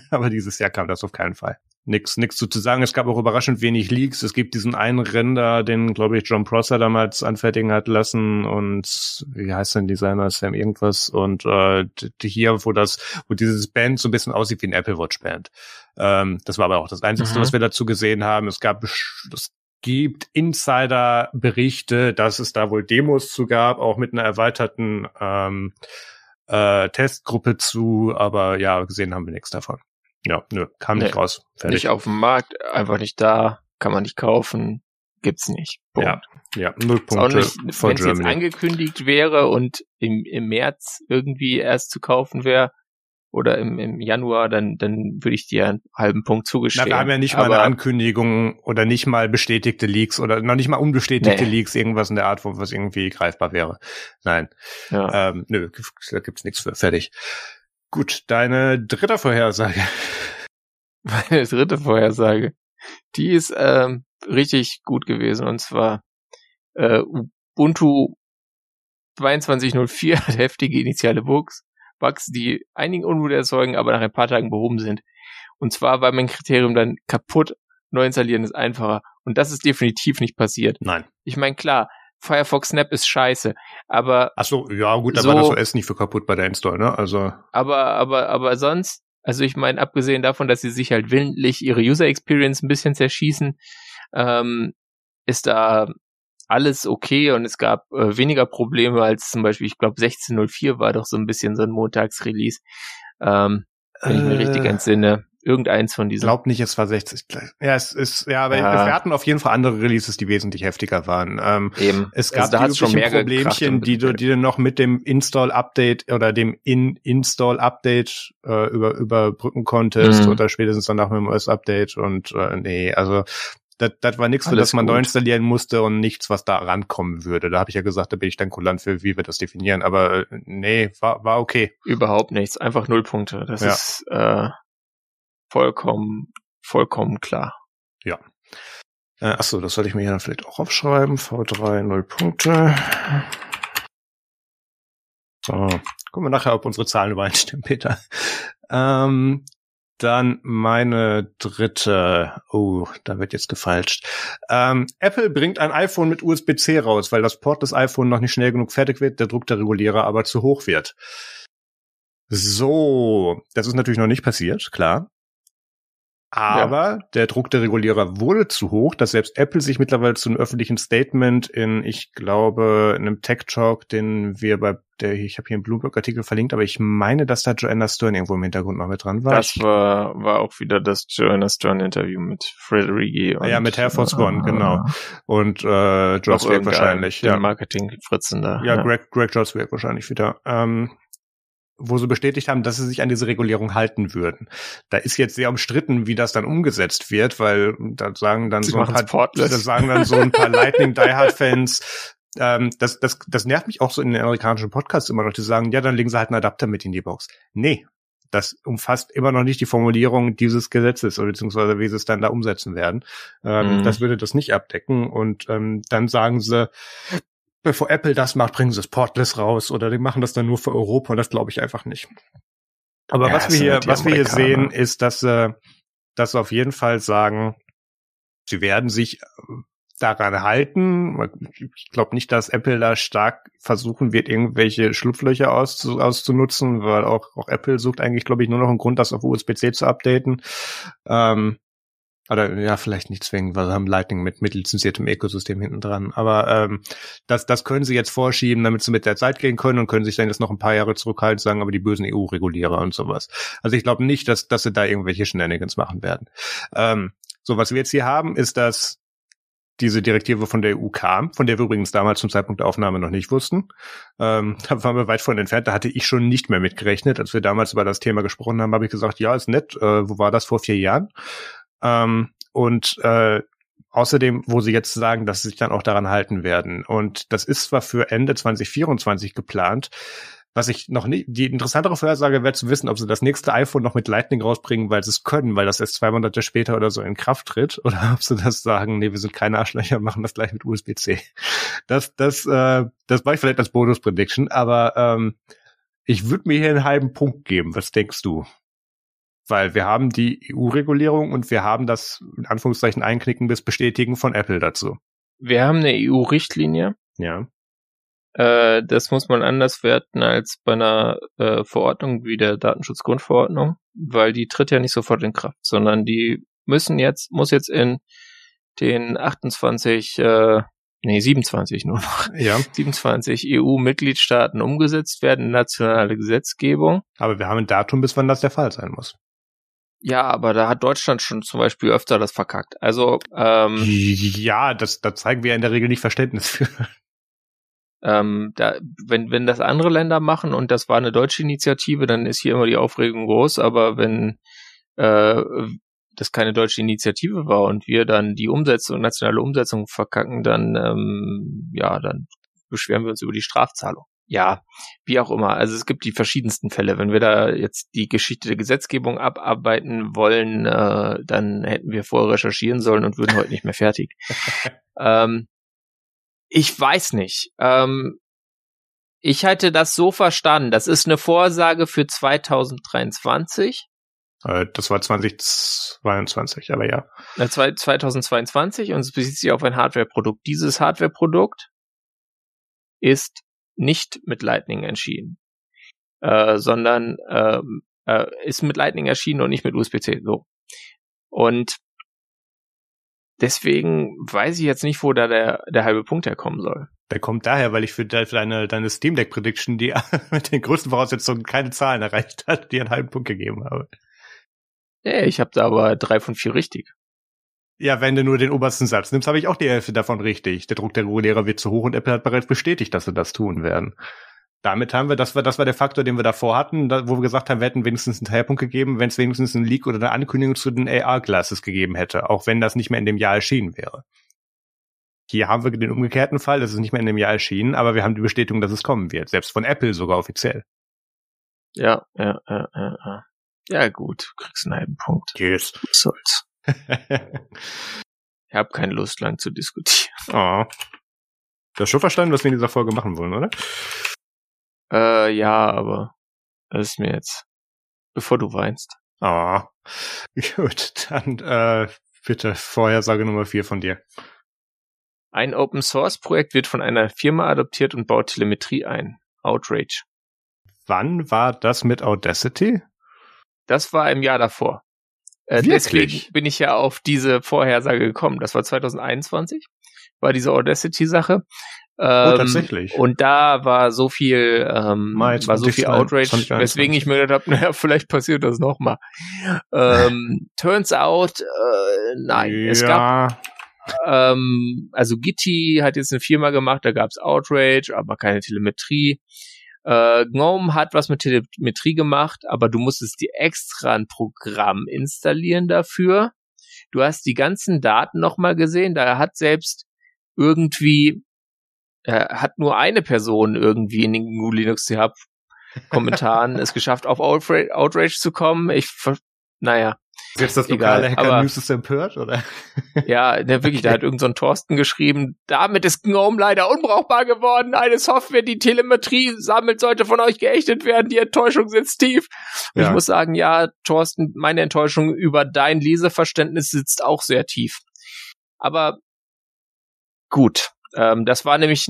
Speaker 1: aber dieses Jahr kam das auf keinen Fall nix, nix zu, zu sagen. Es gab auch überraschend wenig Leaks. Es gibt diesen einen Render, den, glaube ich, John Prosser damals anfertigen hat lassen und wie heißt denn Designer Sam irgendwas und äh, hier, wo das, wo dieses Band so ein bisschen aussieht wie ein Apple Watch Band. Ähm, das war aber auch das Einzige, mhm. was wir dazu gesehen haben. Es gab es gibt Insider-Berichte, dass es da wohl Demos zu gab, auch mit einer erweiterten ähm, äh, Testgruppe zu, aber ja, gesehen haben wir nichts davon. Ja, nö, kam nee, nicht raus.
Speaker 2: Fertig. Nicht auf dem Markt, einfach nicht da, kann man nicht kaufen, gibt's nicht.
Speaker 1: Punkt. Ja, ja, null Punkte.
Speaker 2: Wenn es jetzt angekündigt wäre und im, im März irgendwie erst zu kaufen wäre, oder im, im Januar, dann, dann würde ich dir einen halben Punkt zugestehen.
Speaker 1: Na, wir haben ja nicht mal eine Ankündigung oder nicht mal bestätigte Leaks oder noch nicht mal unbestätigte nee. Leaks, irgendwas in der Art, wo was irgendwie greifbar wäre. Nein. Ja. Ähm, nö, da gibt's nichts für. Fertig. Gut, deine dritte Vorhersage.
Speaker 2: Meine dritte Vorhersage. Die ist ähm, richtig gut gewesen. Und zwar äh, Ubuntu 22.04 hat heftige initiale Bugs, Bugs, die einigen Unmut erzeugen, aber nach ein paar Tagen behoben sind. Und zwar war mein Kriterium dann kaputt, neu installieren ist einfacher. Und das ist definitiv nicht passiert.
Speaker 1: Nein.
Speaker 2: Ich meine, klar, Firefox Snap ist scheiße, aber
Speaker 1: Ach so, ja gut, da so, war das OS nicht für kaputt bei der Install, ne? Also
Speaker 2: aber aber aber sonst, also ich meine, abgesehen davon, dass sie sich halt willentlich ihre User Experience ein bisschen zerschießen, ähm, ist da alles okay und es gab äh, weniger Probleme als zum Beispiel, ich glaube 16.04 war doch so ein bisschen so ein Montagsrelease, ähm, wenn äh, ich mich richtig äh. entsinne. Irgendeins von diesen.
Speaker 1: Glaub nicht, es war 60. Ja, es ist, ja, aber ja. wir hatten auf jeden Fall andere Releases, die wesentlich heftiger waren. Ähm, Eben. Es gab also, da schon mehr Problemchen, die du, die du noch mit dem Install-Update oder dem In-Install-Update äh, über, überbrücken konntest mhm. oder spätestens dann nach dem OS-Update und äh, nee, also Das, das war nichts, für das man neu installieren musste und nichts, was da rankommen würde. Da habe ich ja gesagt, da bin ich dann kulant für, wie wir das definieren. Aber äh, nee, war, war okay.
Speaker 2: Überhaupt nichts, einfach null Punkte. Das ja. ist äh, vollkommen, vollkommen klar.
Speaker 1: Ja. Äh, achso, das sollte ich mir hier dann vielleicht auch aufschreiben. V3, null Punkte. So, gucken wir nachher, ob unsere Zahlen übereinstimmen, Peter. Ähm, dann meine dritte. Oh, da wird jetzt gefalscht. Ähm, Apple bringt ein iPhone mit USB-C raus, weil das Port des iPhone noch nicht schnell genug fertig wird, der Druck der Regulierer aber zu hoch wird. So, das ist natürlich noch nicht passiert, klar. Aber ja. der Druck der Regulierer wurde zu hoch, dass selbst Apple sich mittlerweile zu einem öffentlichen Statement in, ich glaube, in einem Tech Talk, den wir bei der, ich habe hier einen Bloomberg-Artikel verlinkt, aber ich meine, dass da Joanna Stern irgendwo im Hintergrund noch mit dran war.
Speaker 2: Das war, war auch wieder das Joanna Stern-Interview mit Frederiki.
Speaker 1: Und, ja, mit Air Force One, uh, genau. Und äh, Joswiak wahrscheinlich.
Speaker 2: Ja, Marketing-Fritzen da.
Speaker 1: Ja, ja, Greg, Greg Joswiak wahrscheinlich wieder. Ähm, wo sie bestätigt haben, dass sie sich an diese Regulierung halten würden. Da ist jetzt sehr umstritten, wie das dann umgesetzt wird, weil da sagen dann sie so ein paar, da sagen dann so ein paar Lightning Diehard Fans, ähm, das, das, das nervt mich auch so in den amerikanischen Podcasts immer noch, die sagen, ja, dann legen sie halt einen Adapter mit in die Box. Nee, das umfasst immer noch nicht die Formulierung dieses Gesetzes oder beziehungsweise wie sie es dann da umsetzen werden. Ähm, mhm. Das würde das nicht abdecken. Und ähm, dann sagen sie, bevor Apple das macht, bringen sie es portless raus oder die machen das dann nur für Europa und das glaube ich einfach nicht. Aber ja, was wir hier, was wir hier sehen, ist, dass, äh, dass sie auf jeden Fall sagen, sie werden sich äh, daran halten. Ich glaube nicht, dass Apple da stark versuchen wird, irgendwelche Schlupflöcher auszu auszunutzen, weil auch, auch Apple sucht eigentlich, glaube ich, nur noch einen Grund, das auf USB-C zu updaten. Ähm, oder ja, vielleicht nicht zwingend, weil sie haben Lightning mit mitlizenziertem Ökosystem hinten dran. Aber ähm, das, das können sie jetzt vorschieben, damit sie mit der Zeit gehen können und können sich dann jetzt noch ein paar Jahre zurückhalten, sagen, aber die bösen EU-Regulierer und sowas. Also ich glaube nicht, dass, dass sie da irgendwelche Shenanigans machen werden. Ähm, so, was wir jetzt hier haben, ist, dass diese Direktive von der EU kam, von der wir übrigens damals zum Zeitpunkt der Aufnahme noch nicht wussten. Ähm, da waren wir weit von entfernt, da hatte ich schon nicht mehr mitgerechnet. Als wir damals über das Thema gesprochen haben, habe ich gesagt, ja, ist nett. Äh, wo war das vor vier Jahren? Ähm, und äh, Außerdem, wo sie jetzt sagen, dass sie sich dann auch daran halten werden. Und das ist zwar für Ende 2024 geplant, was ich noch nicht, die interessantere Vorhersage wäre zu wissen, ob sie das nächste iPhone noch mit Lightning rausbringen, weil sie es können, weil das erst zwei Monate später oder so in Kraft tritt, oder ob sie das sagen, nee, wir sind keine Arschlöcher, machen das gleich mit USB-C. Das, das, äh, das war ich vielleicht als Bonus-Prediction, aber ähm, ich würde mir hier einen halben Punkt geben. Was denkst du? Weil wir haben die EU-Regulierung und wir haben das in Anführungszeichen Einknicken bis Bestätigen von Apple dazu.
Speaker 2: Wir haben eine EU-Richtlinie.
Speaker 1: Ja.
Speaker 2: Äh, das muss man anders werten als bei einer äh, Verordnung wie der Datenschutzgrundverordnung, weil die tritt ja nicht sofort in Kraft, sondern die müssen jetzt, muss jetzt in den 28, äh, nee, 27 nur noch,
Speaker 1: ja.
Speaker 2: 27 EU-Mitgliedstaaten umgesetzt werden, nationale Gesetzgebung.
Speaker 1: Aber wir haben ein Datum, bis wann das der Fall sein muss.
Speaker 2: Ja, aber da hat Deutschland schon zum Beispiel öfter das verkackt. Also ähm,
Speaker 1: ja, das, da zeigen wir in der Regel nicht Verständnis für.
Speaker 2: Ähm, da, wenn, wenn das andere Länder machen und das war eine deutsche Initiative, dann ist hier immer die Aufregung groß, aber wenn äh, das keine deutsche Initiative war und wir dann die Umsetzung, nationale Umsetzung verkacken, dann ähm, ja, dann beschweren wir uns über die Strafzahlung ja, wie auch immer. Also es gibt die verschiedensten Fälle. Wenn wir da jetzt die Geschichte der Gesetzgebung abarbeiten wollen, äh, dann hätten wir vorher recherchieren sollen und würden heute nicht mehr fertig. ähm, ich weiß nicht. Ähm, ich hätte das so verstanden. Das ist eine Vorsage für 2023.
Speaker 1: Äh, das war 2022, aber ja.
Speaker 2: 2022 und es bezieht sich auf ein Hardware-Produkt. Dieses Hardware-Produkt ist nicht mit Lightning erschienen, äh, sondern äh, äh, ist mit Lightning erschienen und nicht mit USB-C. So. Und deswegen weiß ich jetzt nicht, wo da der, der halbe Punkt herkommen soll.
Speaker 1: Der kommt daher, weil ich für deine, deine Steam Deck Prediction, die mit den größten Voraussetzungen keine Zahlen erreicht hat, die einen halben Punkt gegeben habe.
Speaker 2: Ja, ich habe da aber drei von vier richtig.
Speaker 1: Ja, wenn du nur den obersten Satz nimmst, habe ich auch die Hälfte davon richtig. Der Druck der Regulierer wird zu hoch und Apple hat bereits bestätigt, dass sie das tun werden. damit haben wir, das war, das war der Faktor, den wir davor hatten, da, wo wir gesagt haben, wir hätten wenigstens einen Teilpunkt gegeben, wenn es wenigstens einen Leak oder eine Ankündigung zu den AR-Glasses gegeben hätte, auch wenn das nicht mehr in dem Jahr erschienen wäre. Hier haben wir den umgekehrten Fall, das ist nicht mehr in dem Jahr erschienen, aber wir haben die Bestätigung, dass es kommen wird, selbst von Apple sogar offiziell.
Speaker 2: Ja, ja, ja, ja, ja. Ja, gut, du kriegst einen halben Punkt.
Speaker 1: Yes.
Speaker 2: Was soll's. ich habe keine Lust, lang zu diskutieren.
Speaker 1: oh. Du hast schon verstanden, was wir in dieser Folge machen wollen, oder?
Speaker 2: Äh, ja, aber das ist mir jetzt, bevor du weinst.
Speaker 1: Ah, gut, dann äh, bitte Vorhersage Nummer vier von dir.
Speaker 2: Ein Open Source Projekt wird von einer Firma adoptiert und baut Telemetrie ein. Outrage.
Speaker 1: Wann war das mit Audacity?
Speaker 2: Das war im Jahr davor. Äh, deswegen bin ich ja auf diese Vorhersage gekommen. Das war 2021, war diese Audacity-Sache. Ähm,
Speaker 1: oh, tatsächlich.
Speaker 2: Und da war so viel, ähm, war so viel Outrage, weswegen ich mir gedacht habe, naja, vielleicht passiert das nochmal. Ähm, turns out, äh, nein. Ja. Es gab, ähm, also Gitti hat jetzt eine Firma gemacht, da gab's Outrage, aber keine Telemetrie. Äh, GNOME hat was mit Telemetrie gemacht, aber du musstest dir extra ein Programm installieren dafür. Du hast die ganzen Daten nochmal gesehen, da hat selbst irgendwie äh, hat nur eine Person irgendwie in den GNU Linux CH Kommentaren es geschafft, auf Outrage, Outrage zu kommen. Ich, naja.
Speaker 1: Jetzt das lokale Hacker News ist empört, oder?
Speaker 2: Ja, der wirklich, da hat irgend so ein Thorsten geschrieben, damit ist GNOME leider unbrauchbar geworden. Eine Software, die Telemetrie sammelt, sollte von euch geächtet werden. Die Enttäuschung sitzt tief. Und ja. ich muss sagen, ja, Thorsten, meine Enttäuschung über dein Leseverständnis sitzt auch sehr tief. Aber gut, ähm, das war nämlich,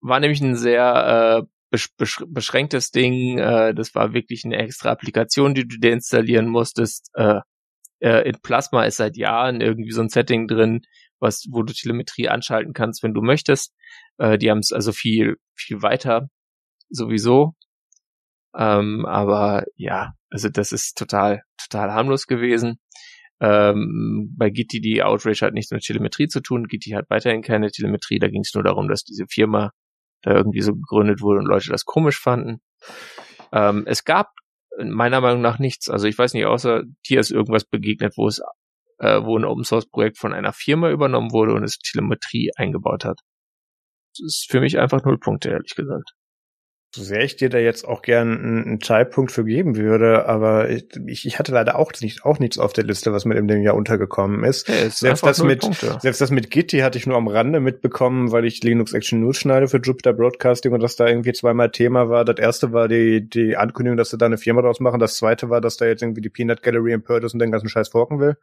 Speaker 2: war nämlich ein sehr äh, besch beschränktes Ding. Äh, das war wirklich eine extra Applikation, die du dir installieren musstest. Äh, äh, in Plasma ist seit Jahren irgendwie so ein Setting drin, was, wo du Telemetrie anschalten kannst, wenn du möchtest. Äh, die haben es also viel, viel weiter sowieso. Ähm, aber ja, also das ist total, total harmlos gewesen. Ähm, bei Gitti die Outrage hat nichts mit Telemetrie zu tun. Gitti hat weiterhin keine Telemetrie. Da ging es nur darum, dass diese Firma da irgendwie so gegründet wurde und Leute das komisch fanden. Ähm, es gab meiner Meinung nach nichts. Also ich weiß nicht, außer dir ist irgendwas begegnet, wo es, äh, wo ein Open Source Projekt von einer Firma übernommen wurde und es Telemetrie eingebaut hat. Das ist für mich einfach null Punkte, ehrlich gesagt
Speaker 1: so sehr ich dir da jetzt auch gern einen, einen Teilpunkt für geben würde, aber ich, ich hatte leider auch nicht auch nichts auf der Liste, was mir in dem Jahr untergekommen ist. Ist selbst das mit Punkte. selbst das mit Gitti hatte ich nur am Rande mitbekommen, weil ich Linux Action News schneide für Jupiter Broadcasting und das da irgendwie zweimal Thema war. Das erste war die die Ankündigung, dass sie da eine Firma draus machen. Das zweite war, dass da jetzt irgendwie die Peanut Gallery empört ist und den ganzen Scheiß forken will.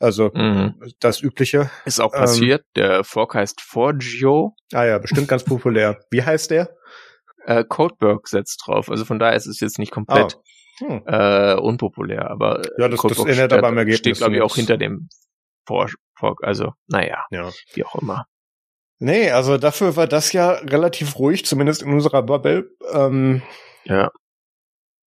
Speaker 1: Also mhm. das übliche.
Speaker 2: Ist auch passiert. Ähm, der Fork heißt Forgio.
Speaker 1: Ah ja, bestimmt ganz populär. Wie heißt der?
Speaker 2: Äh, Codeberg setzt drauf. Also von daher ist es jetzt nicht komplett oh. hm. äh, unpopulär, aber
Speaker 1: ja, das, das ändert aber am Ergebnis
Speaker 2: steht, glaube ich, auch hinter dem Vor, Vor also naja, ja. wie auch immer.
Speaker 1: Nee, also dafür war das ja relativ ruhig, zumindest in unserer Bubble. Ähm,
Speaker 2: ja.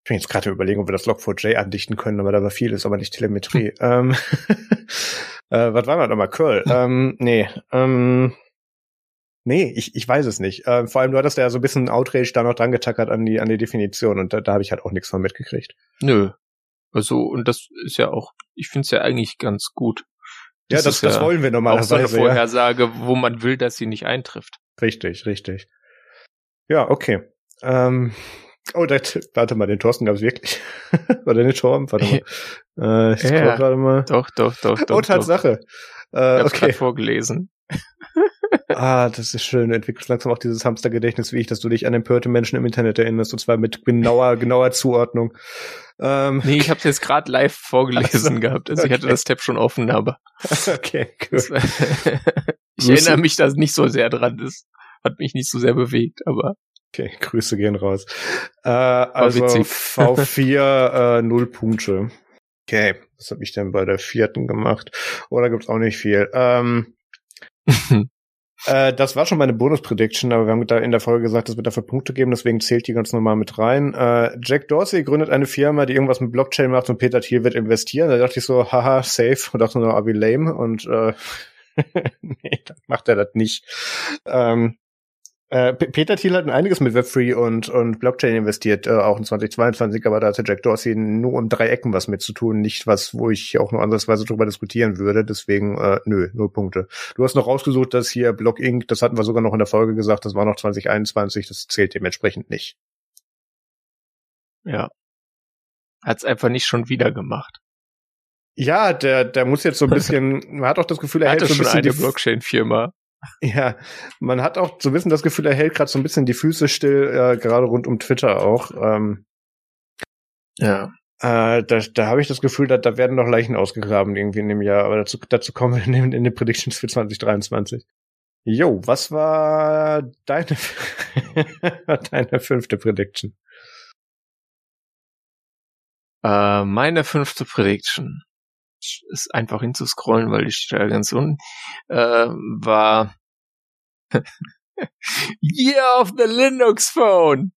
Speaker 1: Ich bin jetzt gerade überlegen, ob wir das Log4j andichten können, aber da war vieles, aber nicht Telemetrie. ähm, äh, was war das nochmal? Curl. ähm, nee, ähm, Nee, ich, ich weiß es nicht. Äh, vor allem, du hattest ja so ein bisschen Outrage da noch dran getackert an die, an die Definition und da, da habe ich halt auch nichts von mitgekriegt.
Speaker 2: Nö. Also, und das ist ja auch, ich finde es ja eigentlich ganz gut.
Speaker 1: Das ja, das, das ja wollen wir normalerweise. Auch
Speaker 2: so eine Vorhersage, ja. wo man will, dass sie nicht eintrifft.
Speaker 1: Richtig, richtig. Ja, okay. Ähm, oh, das, warte mal, den Thorsten gab es wirklich. Oder den Torben, warte mal. Äh, ich ja, gerade mal.
Speaker 2: Doch, doch, doch, doch.
Speaker 1: Oh, Tatsache.
Speaker 2: Doch. Äh, ich okay. vorgelesen
Speaker 1: ah, das ist schön. Du entwickelst langsam auch dieses Hamstergedächtnis wie ich, dass du dich an empörte Menschen im Internet erinnerst, und zwar mit genauer, genauer Zuordnung.
Speaker 2: Ähm, nee, ich habe jetzt gerade live vorgelesen also, gehabt. Also okay. ich hatte das Tab schon offen, aber.
Speaker 1: okay, cool.
Speaker 2: ich erinnere mich da nicht so sehr dran. Das hat mich nicht so sehr bewegt, aber.
Speaker 1: Okay, Grüße gehen raus. Äh, also V4 äh, null Punkte. Okay, was habe ich denn bei der vierten gemacht? Oder oh, gibt's auch nicht viel. Ähm, Äh, das war schon meine Bonus-Prediction, aber wir haben da in der Folge gesagt, dass wir dafür Punkte geben, deswegen zählt die ganz normal mit rein. Äh, Jack Dorsey gründet eine Firma, die irgendwas mit Blockchain macht und Peter Thiel wird investieren. Da dachte ich so, haha, safe und dachte nur, ah, wie lame und äh, nee, dann macht er das nicht. Ähm, Äh, Peter Thiel hat einiges mit Web3 und, und Blockchain investiert, äh, auch in 2022, aber da hatte Jack Dorsey nur um drei Ecken was mit zu tun, nicht was, wo ich auch nur andersweise drüber diskutieren würde. Deswegen, äh, nö, null Punkte. Du hast noch rausgesucht, dass hier Block Inc., das hatten wir sogar noch in der Folge gesagt, das war noch 2021, das zählt dementsprechend nicht.
Speaker 2: Ja. Hat's einfach nicht schon wieder gemacht.
Speaker 1: Ja, der, der muss jetzt so ein bisschen, man hat auch das Gefühl, er
Speaker 2: hält
Speaker 1: so
Speaker 2: ein bisschen eine Blockchain-Firma.
Speaker 1: Ja, man hat auch so ein bisschen das Gefühl, er hält gerade so ein bisschen die Füße still, äh, gerade rund um Twitter auch. Ähm,
Speaker 2: ja.
Speaker 1: Äh, da da habe ich das Gefühl, da, da werden noch Leichen ausgegraben irgendwie in dem Jahr, aber dazu, dazu kommen wir in, in den Predictions für 2023. Jo, was war deine, deine fünfte Prediction?
Speaker 2: Äh, meine fünfte Prediction ist einfach hinzuscrollen, weil ich da ganz unten äh, war Year of the Linux Phone.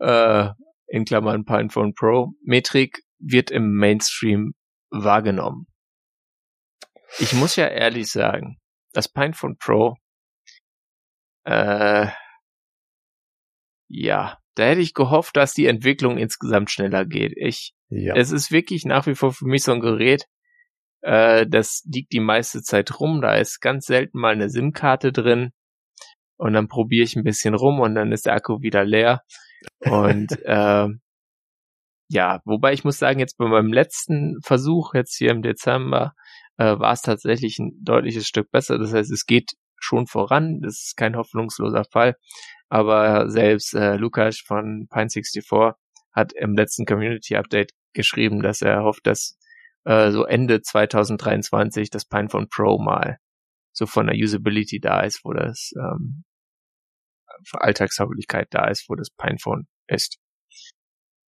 Speaker 2: Äh, in Klammern PinePhone Pro. Metrik wird im Mainstream wahrgenommen. Ich muss ja ehrlich sagen, das PinePhone Pro, äh, ja, da hätte ich gehofft, dass die Entwicklung insgesamt schneller geht. Ich, ja. es ist wirklich nach wie vor für mich so ein Gerät, äh, das liegt die meiste Zeit rum. Da ist ganz selten mal eine SIM-Karte drin. Und dann probiere ich ein bisschen rum und dann ist der Akku wieder leer. Und äh, ja, wobei ich muss sagen, jetzt bei meinem letzten Versuch, jetzt hier im Dezember, äh, war es tatsächlich ein deutliches Stück besser. Das heißt, es geht schon voran. Das ist kein hoffnungsloser Fall. Aber selbst äh, Lukas von Pine64 hat im letzten Community Update geschrieben, dass er hofft, dass äh, so Ende 2023 das Pinephone Pro mal so von der Usability da ist, wo das ähm, Alltagstauglichkeit da ist, wo das Pinephone ist.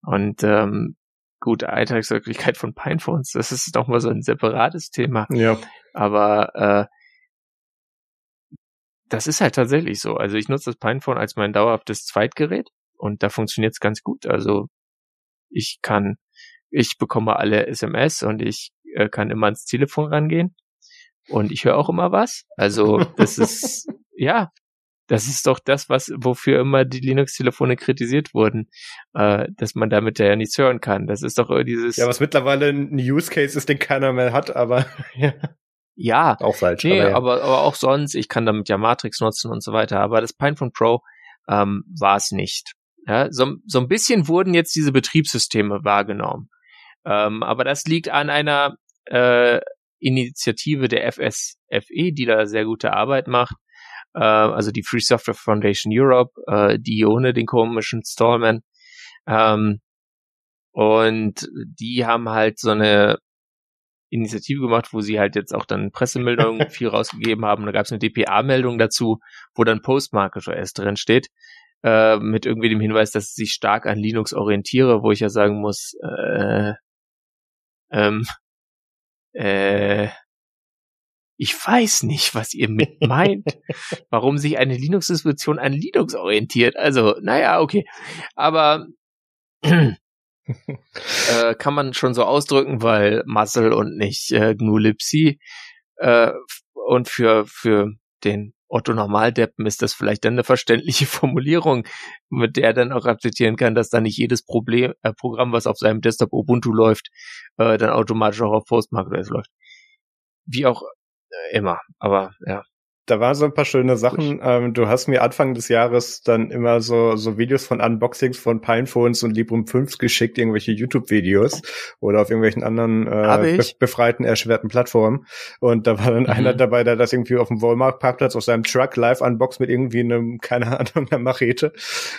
Speaker 2: Und ähm, gut, Alltagstauglichkeit von Pinephones, das ist doch mal so ein separates Thema.
Speaker 1: Ja.
Speaker 2: Aber äh, das ist halt tatsächlich so. Also ich nutze das Pinephone als mein dauerhaftes Zweitgerät und da funktioniert es ganz gut. Also ich kann, ich bekomme alle SMS und ich äh, kann immer ans Telefon rangehen und ich höre auch immer was. Also das ist, ja, das ist doch das, was, wofür immer die Linux-Telefone kritisiert wurden, äh, dass man damit ja nichts hören kann. Das ist doch dieses.
Speaker 1: Ja, was mittlerweile ein Use Case ist, den keiner mehr hat, aber ja.
Speaker 2: Ja,
Speaker 1: auch falsch.
Speaker 2: Nee, aber, ja. aber, aber auch sonst, ich kann damit ja Matrix nutzen und so weiter. Aber das Pinephone Pro ähm, war es nicht. Ja, so, so ein bisschen wurden jetzt diese Betriebssysteme wahrgenommen. Ähm, aber das liegt an einer äh, Initiative der FSFE, die da sehr gute Arbeit macht. Äh, also die Free Software Foundation Europe, äh, die ohne den komischen Stallman. Ähm, und die haben halt so eine Initiative gemacht, wo sie halt jetzt auch dann Pressemeldungen viel rausgegeben haben. Da gab es eine DPA-Meldung dazu, wo dann Postmarket OS drin steht, äh, mit irgendwie dem Hinweis, dass ich sich stark an Linux orientiere, wo ich ja sagen muss, äh, ähm, äh, ich weiß nicht, was ihr mit meint, warum sich eine Linux-Distribution an Linux orientiert. Also, naja, okay. Aber äh, kann man schon so ausdrücken, weil Muscle und nicht äh, GNU Libc. Äh, und für, für den Otto Normaldeppen ist das vielleicht dann eine verständliche Formulierung, mit der er dann auch akzeptieren kann, dass da nicht jedes Problem, äh, Programm, was auf seinem Desktop Ubuntu läuft, äh, dann automatisch auch auf Postmark läuft. Wie auch äh, immer. Aber ja,
Speaker 1: da waren so ein paar schöne Sachen. Ähm, du hast mir Anfang des Jahres dann immer so, so Videos von Unboxings von Pinephones und Librem 5 geschickt, irgendwelche YouTube-Videos oder auf irgendwelchen anderen äh, be befreiten, erschwerten Plattformen. Und da war dann mhm. einer dabei, der das irgendwie auf dem Walmart-Parkplatz auf seinem Truck live unboxt mit irgendwie einem, keine Ahnung, einer Machete.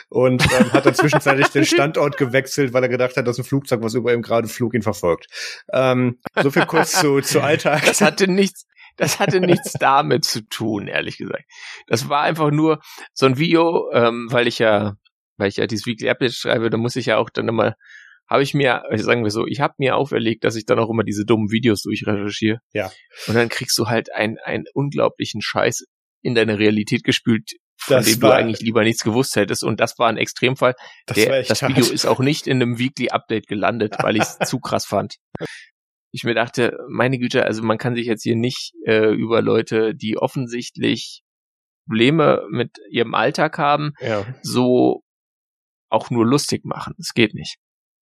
Speaker 1: Und ähm, hat dann zwischenzeitlich den Standort gewechselt, weil er gedacht hat, dass ein Flugzeug, was über ihm gerade flog, ihn verfolgt. Ähm, so viel kurz zu, zu Alltag.
Speaker 2: Das hatte nichts, das hatte nichts damit zu tun, ehrlich gesagt. Das war einfach nur so ein Video, ähm, weil ich ja, weil ich ja dieses Weekly Update schreibe, da muss ich ja auch dann immer, habe ich mir, also sagen wir so, ich habe mir auferlegt, dass ich dann auch immer diese dummen Videos durchrecherchiere.
Speaker 1: Ja.
Speaker 2: Und dann kriegst du halt einen, einen unglaublichen Scheiß in deine Realität gespült, von das dem war, du eigentlich lieber nichts gewusst hättest. Und das war ein Extremfall. Das, Der, das Video ist auch nicht in einem Weekly Update gelandet, weil ich es zu krass fand ich mir dachte, meine Güte, also man kann sich jetzt hier nicht äh, über Leute, die offensichtlich Probleme mit ihrem Alltag haben,
Speaker 1: Ja.
Speaker 2: so auch nur lustig machen. Es geht nicht.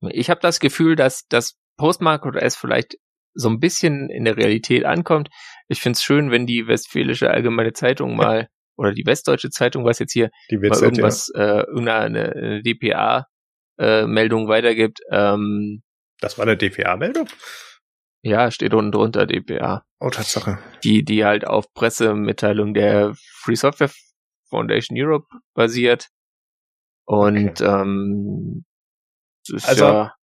Speaker 2: Ich habe das Gefühl, dass das Postmark oder es vielleicht so ein bisschen in der Realität ankommt. Ich find's schön, wenn die Westfälische Allgemeine Zeitung mal oder die Westdeutsche Zeitung, was jetzt hier
Speaker 1: Die
Speaker 2: mal
Speaker 1: WZ, ja.
Speaker 2: irgendwas, äh, irgendeine eine DPA-Meldung weitergibt. Ähm,
Speaker 1: Das war eine DPA-Meldung?
Speaker 2: Ja, steht unten drunter DPA.
Speaker 1: Oh, Tatsache.
Speaker 2: Die, die halt auf Pressemitteilung der Free Software Foundation Europe basiert. Und ähm, das ist
Speaker 1: Also-
Speaker 2: ja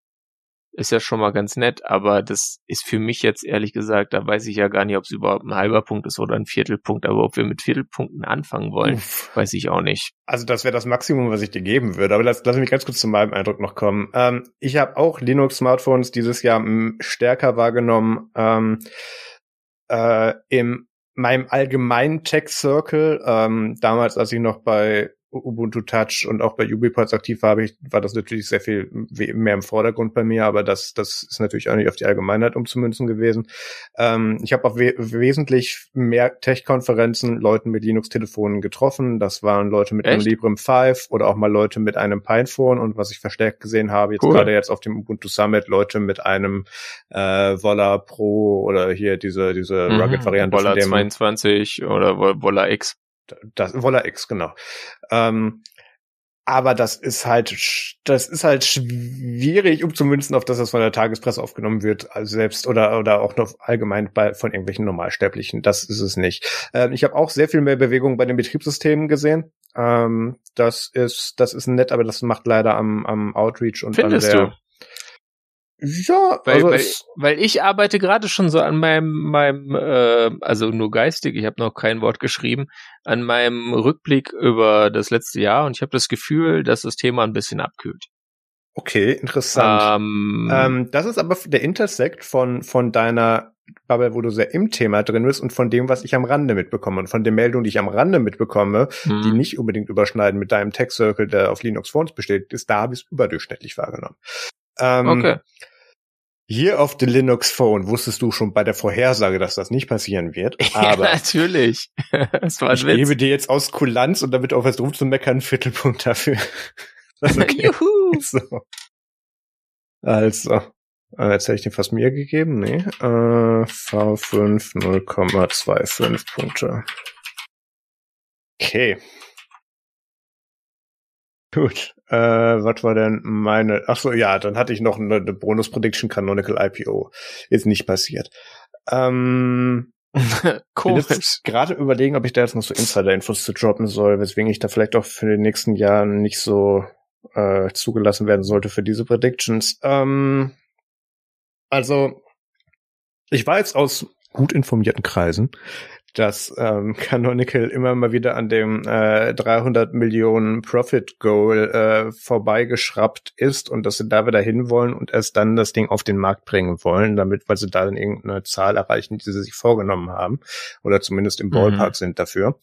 Speaker 2: ist ja schon mal ganz nett, aber das ist für mich jetzt ehrlich gesagt, da weiß ich ja gar nicht, ob es überhaupt ein halber Punkt ist oder ein Viertelpunkt, aber ob wir mit Viertelpunkten anfangen wollen,
Speaker 1: Uff.
Speaker 2: weiß ich auch nicht.
Speaker 1: Also das wäre das Maximum, was ich dir geben würde. Aber lass, lass mich ganz kurz zu meinem Eindruck noch kommen. Ähm, ich habe auch Linux-Smartphones dieses Jahr m, stärker wahrgenommen. Ähm, äh, in meinem allgemeinen Tech-Circle, ähm, damals, als ich noch bei Ubuntu Touch und auch bei UbiPorts aktiv war, ich, war das natürlich sehr viel mehr im Vordergrund bei mir, aber das, das ist natürlich auch nicht auf die Allgemeinheit umzumünzen gewesen. Ähm, ich habe auch we wesentlich mehr Tech-Konferenzen Leuten mit Linux-Telefonen getroffen. Das waren Leute mit einem
Speaker 2: Echt?
Speaker 1: Librem 5 oder auch mal Leute mit einem Pinephone und was ich verstärkt gesehen habe, jetzt
Speaker 2: Cool.
Speaker 1: gerade jetzt auf dem Ubuntu Summit, Leute mit einem äh, Volla Pro oder hier diese, diese
Speaker 2: Mhm.
Speaker 1: Rugged-Variante
Speaker 2: Volla
Speaker 1: von dem
Speaker 2: 22 oder Vo- Volla X.
Speaker 1: das Voller X, genau. Ähm, aber das ist halt, das ist halt schwierig umzumünzen, auf das das von der Tagespresse aufgenommen wird, also selbst oder oder auch noch allgemein bei von irgendwelchen Normalsterblichen. Das ist es nicht. Ähm, ich habe auch sehr viel mehr Bewegung bei den Betriebssystemen gesehen. Ähm, das ist, das ist nett, aber das macht leider am, am Outreach und
Speaker 2: Findest
Speaker 1: an der.
Speaker 2: du?
Speaker 1: Ja,
Speaker 2: Weil,
Speaker 1: also
Speaker 2: weil, weil ich arbeite gerade schon so an meinem, meinem äh, also nur geistig, ich habe noch kein Wort geschrieben, an meinem Rückblick über das letzte Jahr und ich habe das Gefühl, dass das Thema ein bisschen abkühlt.
Speaker 1: okay, interessant.
Speaker 2: Ähm,
Speaker 1: Ähm, das ist aber der Intersekt von, von deiner Bubble, wo du sehr im Thema drin bist und von dem, was ich am Rande mitbekomme. Und von den Meldungen, die ich am Rande mitbekomme,
Speaker 2: hm,
Speaker 1: die nicht unbedingt überschneiden mit deinem Tech Circle, der auf Linux Phones besteht, ist da bis überdurchschnittlich wahrgenommen. Ähm,
Speaker 2: okay.
Speaker 1: Hier auf the Linux Phone wusstest du schon bei der Vorhersage, dass das nicht passieren wird.
Speaker 2: ja,
Speaker 1: Aber
Speaker 2: natürlich. das war
Speaker 1: ich
Speaker 2: Witz.
Speaker 1: gebe dir jetzt aus Kulanz und damit auch was zu meckern, einen Viertelpunkt dafür. Das okay.
Speaker 2: Juhu.
Speaker 1: So. Also, äh, jetzt hätte ich den fast mir gegeben. Nee. Äh, V5 0,25 Punkte. Okay. Gut. Äh, was war denn meine? Ach so, ja, dann hatte ich noch eine, eine Bonus Prediction Canonical IPO. Ist nicht passiert. Ähm,
Speaker 2: Komisch.
Speaker 1: jetzt gerade überlegen, ob ich da jetzt noch so Insider-Infos zu droppen soll, weswegen ich da vielleicht auch für die nächsten Jahre nicht so äh, zugelassen werden sollte für diese Predictions. Ähm, also, ich weiß aus gut informierten Kreisen, dass ähm, Canonical immer mal wieder an dem äh, 300 Millionen Profit Goal äh, vorbeigeschraubt ist und dass sie da wieder hinwollen und erst dann das Ding auf den Markt bringen wollen, damit, weil sie da dann irgendeine Zahl erreichen, die sie sich vorgenommen haben oder zumindest im
Speaker 2: Mhm.
Speaker 1: Ballpark sind dafür.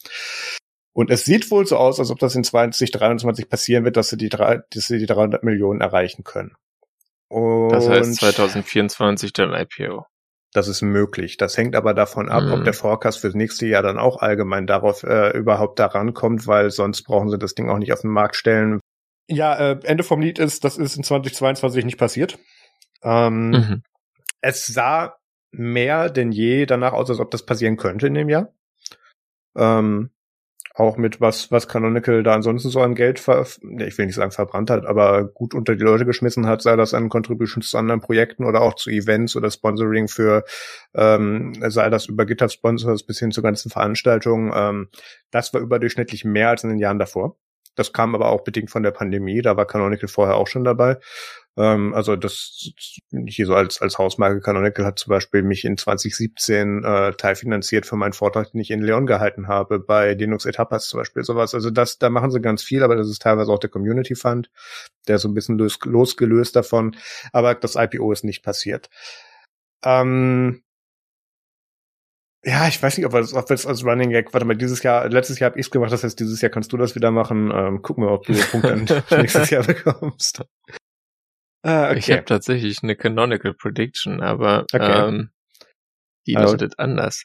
Speaker 1: Und es sieht wohl so aus, als ob das in 2023 passieren wird, dass sie die, drei, dass sie die 300 Millionen erreichen können. Und
Speaker 2: Das heißt 2024 dann IPO.
Speaker 1: Das ist möglich. Das hängt aber davon ab,
Speaker 2: Mhm.
Speaker 1: ob der Forecast fürs nächste Jahr dann auch allgemein darauf äh, überhaupt daran kommt, weil sonst brauchen sie das Ding auch nicht auf den Markt stellen. Ja, äh, Ende vom Lied ist, das ist in 2022 nicht passiert. Ähm,
Speaker 2: Mhm.
Speaker 1: Es sah mehr denn je danach aus, als ob das passieren könnte in dem Jahr. Ähm, auch mit was, was Canonical da ansonsten so an Geld, ver ich will nicht sagen verbrannt hat, aber gut unter die Leute geschmissen hat, sei das an Contributions zu anderen Projekten oder auch zu Events oder Sponsoring für, ähm, sei das über GitHub-Sponsors bis hin zu ganzen Veranstaltungen. Ähm, das war überdurchschnittlich mehr als in den Jahren davor. Das kam aber auch bedingt von der Pandemie, da war Canonical vorher auch schon dabei. Ähm, also das hier so als, als Hausmarke Canonical hat zum Beispiel mich in 2017 äh, teilfinanziert für meinen Vortrag, den ich in Leon gehalten habe, bei Linux Etapas zum Beispiel sowas. Also das, da machen sie ganz viel, aber das ist teilweise auch der Community Fund, der ist so ein bisschen los, losgelöst davon. Aber das IPO ist nicht passiert. Ähm, ja, ich weiß nicht, ob wir das, ob wir das als Running Gag, warte mal, dieses Jahr, letztes Jahr habe ich es gemacht, das heißt, dieses Jahr kannst du das wieder machen. Ähm, gucken wir, ob du den Punkt dann nächstes Jahr bekommst. Ah, okay.
Speaker 2: Ich habe tatsächlich eine Canonical Prediction, aber
Speaker 1: Okay.
Speaker 2: ähm, die
Speaker 1: Also-
Speaker 2: lautet anders.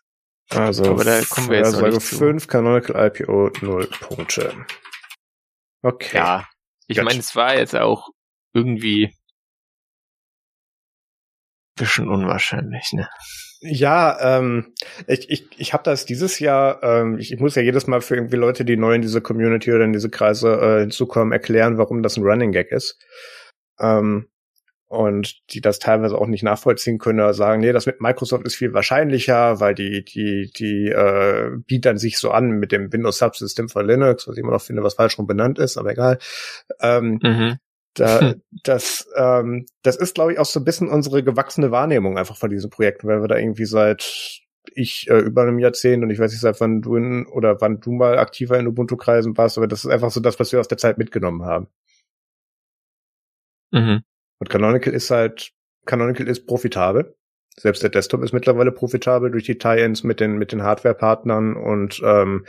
Speaker 1: Also,
Speaker 2: Aber da kommen wir jetzt noch nicht zu.
Speaker 1: 5, Canonical IPO 0 Punkte. Okay.
Speaker 2: Ja, ich meine, es war jetzt auch irgendwie bisschen unwahrscheinlich, ne?
Speaker 1: Ja, ähm, ich, ich, ich habe das dieses Jahr, ähm, ich, ich muss ja jedes Mal für irgendwie Leute, die neu in diese Community oder in diese Kreise äh, hinzukommen, erklären, warum das ein Running Gag ist. Ähm, und die das teilweise auch nicht nachvollziehen können oder sagen, nee, das mit Microsoft ist viel wahrscheinlicher, weil die, die, die äh, bietern sich so an mit dem Windows Subsystem für Linux, was ich immer noch finde, was falsch rum benannt ist, aber egal. Ähm,
Speaker 2: Mhm.
Speaker 1: da, das, ähm, das ist, glaube ich, auch so ein bisschen unsere gewachsene Wahrnehmung einfach von diesem Projekt, weil wir da irgendwie seit ich äh, über einem Jahrzehnt und ich weiß nicht, seit wann du in, oder wann du mal aktiver in Ubuntu-Kreisen warst, aber das ist einfach so das, was wir aus der Zeit mitgenommen haben.
Speaker 2: Mhm.
Speaker 1: Und Canonical ist halt, Canonical ist profitabel. Selbst der Desktop ist mittlerweile profitabel durch die Tie-ins mit den mit den Hardware-Partnern und ähm,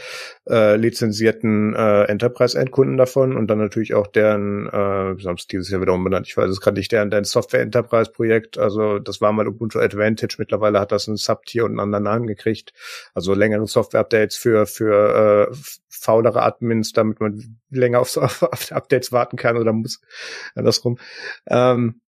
Speaker 1: äh, lizenzierten äh, Enterprise-Endkunden davon und dann natürlich auch deren, äh, wir haben es dieses Jahr wieder umbenannt, ich weiß es gerade nicht, deren, deren Software-Enterprise-Projekt, also das war mal Ubuntu Advantage, mittlerweile hat das ein Subtier und einen anderen Namen gekriegt, also längere Software-Updates für für äh, faulere Admins, damit man länger auf, auf, Updates warten kann oder muss, andersrum. Ähm,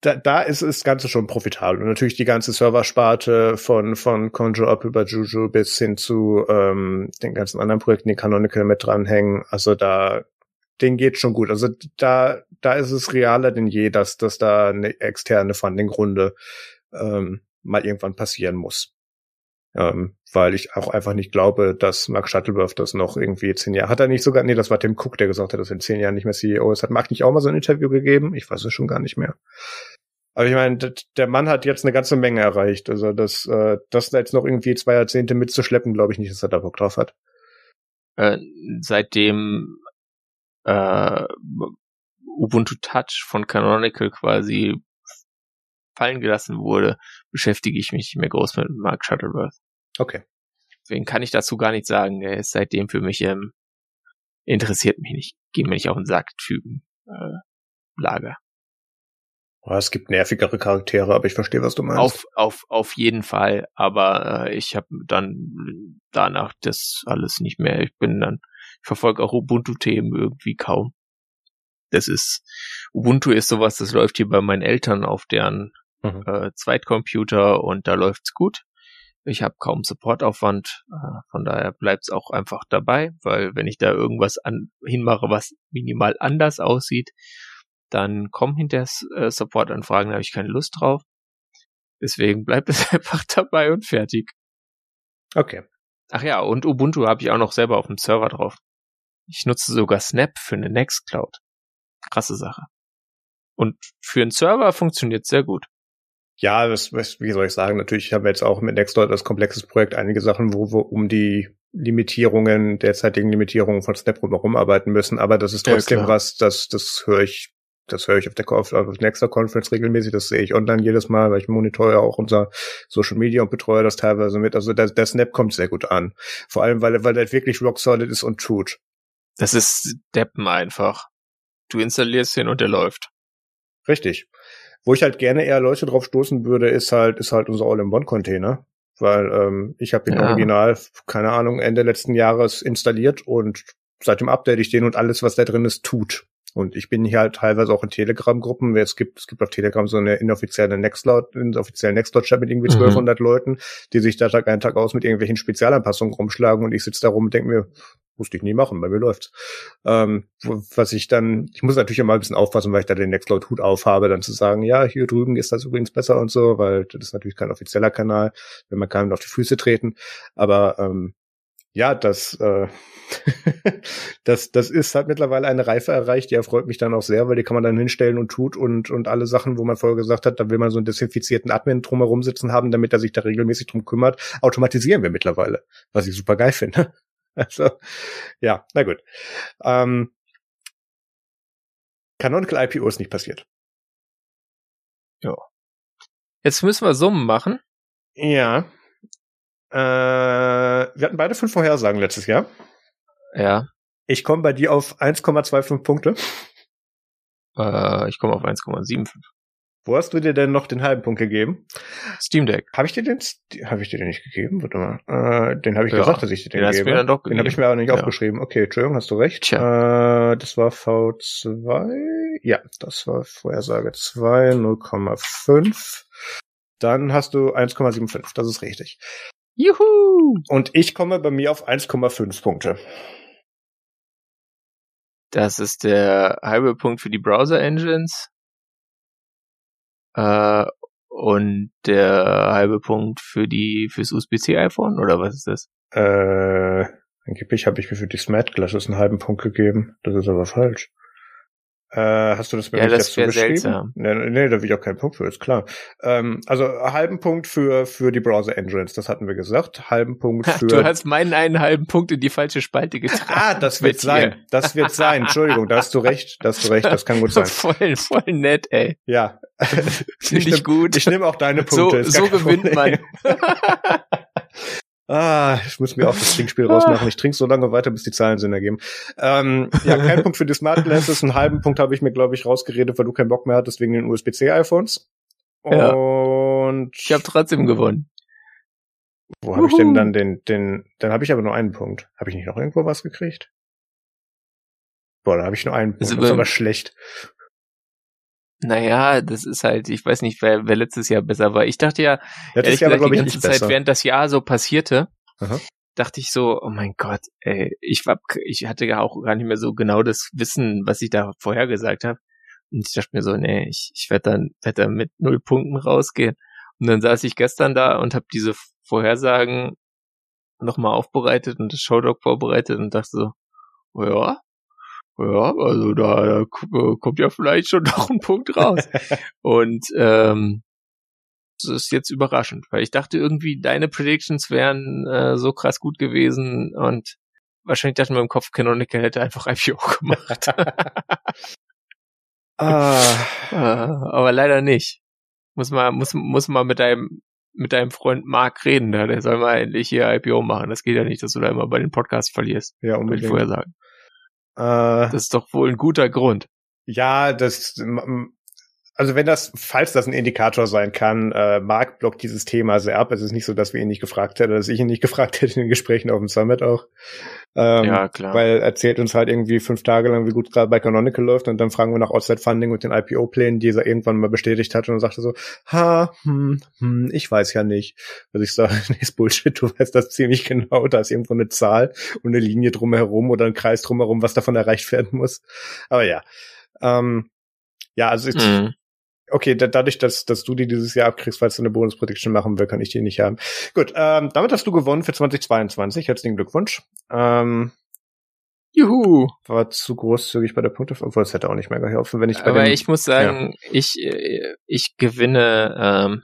Speaker 1: da, da ist das Ganze schon profitabel. Und natürlich die ganze Serversparte von, von Conjure Up über Juju bis hin zu ähm, den ganzen anderen Projekten, die Canonical mit dranhängen. Also da, den geht schon gut. Also da, da ist es realer denn je, dass, dass da eine externe Funding-Runde ähm, mal irgendwann passieren muss. Ähm, weil ich auch einfach nicht glaube, dass Mark Shuttleworth das noch irgendwie zehn Jahre, hat er nicht sogar, nee, das war Tim Cook, der gesagt hat, dass er in zehn Jahren nicht mehr CEO ist. Hat Mark nicht auch mal so ein Interview gegeben? Ich weiß es schon gar nicht mehr. Aber ich meine, der Mann hat jetzt eine ganze Menge erreicht. Also das, äh, das jetzt noch irgendwie zwei Jahrzehnte mitzuschleppen, glaube ich nicht, dass er da Bock drauf hat.
Speaker 2: Äh, seitdem äh, Ubuntu Touch von Canonical quasi fallen gelassen wurde, beschäftige ich mich nicht mehr groß mit Mark Shuttleworth.
Speaker 1: Okay.
Speaker 2: Deswegen kann ich dazu gar nichts sagen. Er ist seitdem für mich ähm, interessiert mich nicht. Geh mir nicht auf den Sack, Typen. Äh, Lager.
Speaker 1: Oh, es gibt nervigere Charaktere, aber ich verstehe, was du meinst.
Speaker 2: Auf, auf, auf jeden Fall. Aber äh, ich habe dann danach das alles nicht mehr. Ich bin dann, ich verfolge auch Ubuntu-Themen irgendwie kaum. Das ist, Ubuntu ist sowas, das läuft hier bei meinen Eltern auf deren
Speaker 1: Mhm.
Speaker 2: äh, Zweitcomputer und da läuft's gut. Ich habe kaum Supportaufwand, äh, von daher bleibt's auch einfach dabei, weil wenn ich da irgendwas an, hinmache, was minimal anders aussieht, dann kommen hinter äh, Supportanfragen, da habe ich keine Lust drauf. Deswegen bleibt es einfach dabei und fertig.
Speaker 1: Okay.
Speaker 2: Ach ja, und Ubuntu habe ich auch noch selber auf dem Server drauf. Ich nutze sogar Snap für eine Nextcloud. Krasse Sache. Und für einen Server funktioniert sehr gut.
Speaker 1: Ja, das, wie soll ich sagen, natürlich haben wir jetzt auch mit Nextdoor das komplexes Projekt einige Sachen, wo wir um die Limitierungen, derzeitigen Limitierungen von Snap herum arbeiten müssen, aber das ist
Speaker 2: Ja,
Speaker 1: trotzdem
Speaker 2: klar.
Speaker 1: was, das, das höre ich, das höre ich auf der auf, der Nextdoor Conference regelmäßig, das sehe ich online jedes Mal, weil ich monitore ja auch unser Social Media und betreue das teilweise mit. Also der, der Snap kommt sehr gut an. Vor allem, weil, er- weil er wirklich rock solid ist und tut.
Speaker 2: Das ist Deppen einfach. Du installierst ihn und der läuft.
Speaker 1: Richtig. Wo ich halt gerne eher Leute drauf stoßen würde, ist halt, ist halt unser All-in-One-Container. Weil ähm, ich habe den
Speaker 2: Ja.
Speaker 1: Original, keine Ahnung, Ende letzten Jahres installiert und seitdem update ich den und alles, was da drin ist, tut. Und ich bin hier halt teilweise auch in Telegram-Gruppen. Es gibt, es gibt auf Telegram so eine inoffizielle Nextcloud, einen offiziellen Nextcloud-Chat mit irgendwie
Speaker 2: Mhm.
Speaker 1: 1200 Leuten, die sich da Tag ein, Tag aus mit irgendwelchen Spezialanpassungen rumschlagen und ich sitze da rum und denke mir, musste ich nie machen, bei mir läuft's. Ähm, was ich dann, ich muss natürlich immer ein bisschen aufpassen, weil ich da den Nextcloud-Hut aufhabe, dann zu sagen, ja, hier drüben ist das übrigens besser und so, weil das ist natürlich kein offizieller Kanal, wenn man keinem auf die Füße treten. Aber ähm, ja, das, äh, das, das ist halt mittlerweile eine Reife erreicht, die erfreut mich dann auch sehr, weil die kann man dann hinstellen und tut und, und alle Sachen, wo man vorher gesagt hat, da will man so einen desinfizierten Admin drumherum sitzen haben, damit er sich da regelmäßig drum kümmert, automatisieren wir mittlerweile, was ich super geil finde. Also, ja, na gut. Ähm, Canonical IPO ist nicht passiert.
Speaker 2: Jetzt müssen wir Summen machen.
Speaker 1: Ja. Äh, wir hatten beide fünf Vorhersagen letztes Jahr.
Speaker 2: Ja.
Speaker 1: Ich komme bei dir auf 1,25 Punkte.
Speaker 2: Äh, ich komme auf 1,75.
Speaker 1: Wo hast du dir denn noch den halben Punkt gegeben?
Speaker 2: Steam Deck.
Speaker 1: Habe ich dir den, habe ich dir den nicht gegeben? Warte mal. Äh, den habe ich
Speaker 2: Ja,
Speaker 1: gesagt, dass ich dir den,
Speaker 2: den
Speaker 1: gebe.
Speaker 2: mir dann doch
Speaker 1: den habe ich mir aber nicht
Speaker 2: Ja.
Speaker 1: aufgeschrieben. Okay, Entschuldigung, hast du recht. Äh, das war V2. Ja, das war Vorhersage 2, 0,5. Dann hast du 1,75. Das ist richtig.
Speaker 2: Juhu!
Speaker 1: Und ich komme bei mir auf 1,5 Punkte.
Speaker 2: Das ist der halbe Punkt für die Browser-Engines. Äh, und der halbe Punkt für die fürs USB-C-iPhone oder was ist das?
Speaker 1: Äh, angeblich habe ich mir für die Smart Glasses einen halben Punkt gegeben. Das ist aber falsch. Äh, hast du das mir
Speaker 2: Ja,
Speaker 1: nicht
Speaker 2: das
Speaker 1: dazu geschrieben? Nee, nee, da will ich auch keinen Punkt für, ist klar. Ähm, also halben Punkt für für die Browser Engines, das hatten wir gesagt. Halben Punkt für.
Speaker 2: Du hast meinen einen halben Punkt in die falsche Spalte getragen.
Speaker 1: ah, das wird sein. Das wird sein. Entschuldigung, da hast du recht. Da hast du recht. Das kann gut sein.
Speaker 2: voll, voll nett, ey.
Speaker 1: Ja.
Speaker 2: Finde ich,
Speaker 1: nehm-
Speaker 2: gut.
Speaker 1: Ich nehme auch deine
Speaker 2: so
Speaker 1: Punkte.
Speaker 2: so
Speaker 1: kein
Speaker 2: gewinnt man.
Speaker 1: Ah, ich muss mir auch das Trinkspiel rausmachen. Ich trinke so lange weiter, bis die Zahlen Sinn ergeben. Ähm, ja, kein Punkt für die Smart Glasses. Einen halben Punkt habe ich mir, glaube ich, rausgeredet, weil du keinen Bock mehr hattest wegen den USB-C-iPhones.
Speaker 2: Ja.
Speaker 1: Und
Speaker 2: Ich habe trotzdem gewonnen.
Speaker 1: wo habe ich denn dann den, den, dann habe ich aber nur einen Punkt. Habe ich nicht noch irgendwo was gekriegt? Boah, da habe ich nur einen Punkt.
Speaker 2: Also
Speaker 1: Das ist aber schlecht.
Speaker 2: Naja, das ist halt, ich weiß nicht, wer, wer letztes Jahr besser war. Ich dachte ja,
Speaker 1: Letztes Jahr war,
Speaker 2: gesagt, die ganze Zeit,
Speaker 1: besser.
Speaker 2: während das Jahr so passierte,
Speaker 1: Aha.
Speaker 2: dachte ich so, oh mein Gott, ey, ich war, ich hatte ja auch gar nicht mehr so genau das Wissen, was ich da vorhergesagt habe. Und ich dachte mir so, nee, ich, ich werde dann, werd dann mit null Punkten rausgehen. Und dann saß ich gestern da und habe diese Vorhersagen nochmal aufbereitet und das Showdog vorbereitet und dachte so, oh ja, ja, also da, da k- kommt ja vielleicht schon noch ein Punkt raus. und ähm, das ist jetzt überraschend, weil ich dachte irgendwie, deine Predictions wären äh, so krass gut gewesen und wahrscheinlich dachte man im Kopf, Canonical hätte einfach IPO gemacht.
Speaker 1: ah,
Speaker 2: Äh, aber leider nicht. Muss mal, muss, muss mal mit deinem, mit deinem Freund Mark reden, da. der soll mal endlich hier IPO machen. Das geht ja nicht, dass du da immer bei den Podcasts verlierst,
Speaker 1: ja,
Speaker 2: würde ich
Speaker 1: unbedingt.
Speaker 2: vorher sagen.
Speaker 1: Äh,
Speaker 2: Das ist doch wohl ein guter Grund.
Speaker 1: Ja, das, also wenn das, falls das ein Indikator sein kann, äh, Mark blockt dieses Thema sehr ab. Es ist nicht so, dass wir ihn nicht gefragt hätten, dass ich ihn nicht gefragt hätte in den Gesprächen auf dem Summit auch. Ähm,
Speaker 2: ja, klar.
Speaker 1: Weil er erzählt uns halt irgendwie fünf Tage lang, wie gut gerade bei Canonical läuft und dann fragen wir nach Outside Funding und den IPO-Plänen, die er irgendwann mal bestätigt hat und dann sagte so, ha, hm, hm, ich weiß ja nicht. Also ich sage, nee, ist Bullshit, du weißt das ziemlich genau, da ist irgendwo eine Zahl und eine Linie drumherum oder ein Kreis drumherum, was davon erreicht werden muss. Aber ja. Ähm, ja, also ich,
Speaker 2: Mhm.
Speaker 1: Okay, da, dadurch, dass, dass du die dieses Jahr abkriegst, falls du eine Bonus-Prediction machen will, kann ich die nicht haben. Gut, ähm, damit hast du gewonnen für 2022. Herzlichen Glückwunsch. Ähm,
Speaker 2: Juhu.
Speaker 1: war zu großzügig bei der Punkte, obwohl es hätte auch nicht mehr geholfen, wenn ich bei
Speaker 2: Aber
Speaker 1: dem,
Speaker 2: ich muss sagen, ich, äh, ich gewinne ähm,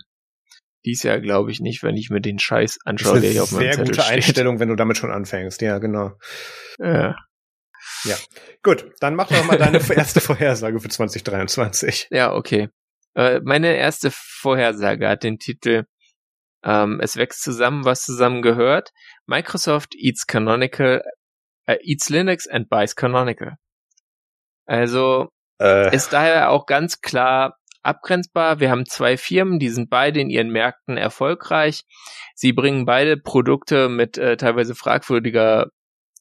Speaker 2: dies Jahr, glaube ich, nicht, wenn ich mir den Scheiß anschaue, der hier auf meinem
Speaker 1: sehr
Speaker 2: Zettel
Speaker 1: gute
Speaker 2: steht.
Speaker 1: Einstellung, wenn du damit schon anfängst. Ja, genau.
Speaker 2: Ja.
Speaker 1: Gut, dann mach doch mal deine erste Vorhersage für 2023.
Speaker 2: Ja, okay. Äh, meine erste Vorhersage hat den Titel ähm, Es wächst zusammen, was zusammen gehört. Microsoft eats Canonical, äh, eats Linux and buys Canonical. Also
Speaker 1: Äh,
Speaker 2: ist daher auch ganz klar abgrenzbar. Wir haben zwei Firmen, die sind beide in ihren Märkten erfolgreich. Sie bringen beide Produkte mit äh, teilweise fragwürdiger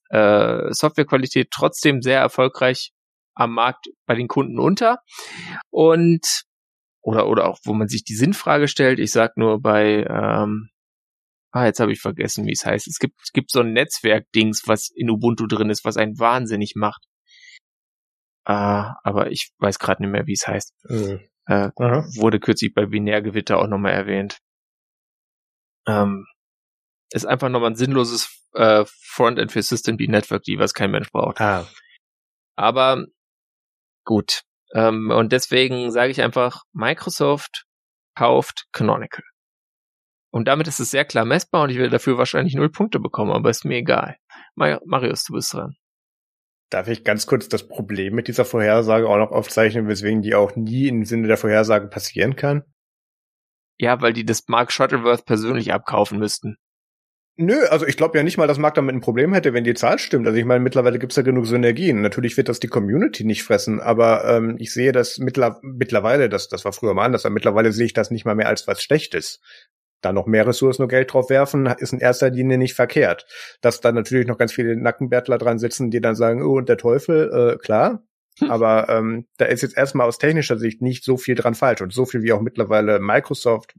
Speaker 2: äh, Softwarequalität trotzdem sehr erfolgreich am Markt bei den Kunden unter. Und oder oder auch, wo man sich die Sinnfrage stellt. Ich sag nur bei ähm, Ah, jetzt habe ich vergessen, wie es heißt. Es gibt, es gibt so ein Netzwerk-Dings, was in Ubuntu drin ist, was einen wahnsinnig macht. Ah, aber ich weiß gerade nicht mehr, wie es heißt.
Speaker 1: äh,
Speaker 2: Äh,
Speaker 1: aha.
Speaker 2: wurde kürzlich bei Binärgewitter auch nochmal erwähnt. Ähm, ist einfach nochmal ein sinnloses äh, Frontend für System Network, die was kein Mensch braucht.
Speaker 1: Ah,
Speaker 2: Aber gut. Ähm, und deswegen sage ich einfach, Microsoft kauft Canonical. Und damit ist es sehr klar messbar und ich werde dafür wahrscheinlich null Punkte bekommen, aber ist mir egal. Ma- Marius, du bist dran.
Speaker 1: darf ich ganz kurz das Problem mit dieser Vorhersage auch noch aufzeichnen, weswegen die auch nie im Sinne der Vorhersage passieren kann?
Speaker 2: Ja, weil die das Mark Shuttleworth persönlich abkaufen müssten.
Speaker 1: Nö, also ich glaube ja nicht mal, dass Mark damit ein Problem hätte, wenn die Zahl stimmt. Also ich meine, mittlerweile gibt's ja genug Synergien. Natürlich wird das die Community nicht fressen, aber ähm, ich sehe das mittler mittlerweile, das, das war früher mal anders, aber mittlerweile sehe ich das nicht mal mehr als was Schlechtes. Da noch mehr Ressourcen und Geld drauf werfen, ist in erster Linie nicht verkehrt. Dass da natürlich noch ganz viele Nackenbärtler dran sitzen, die dann sagen, oh, und der Teufel, äh, klar, hm. Aber ähm, da ist jetzt erstmal aus technischer Sicht nicht so viel dran falsch und so viel wie auch mittlerweile Microsoft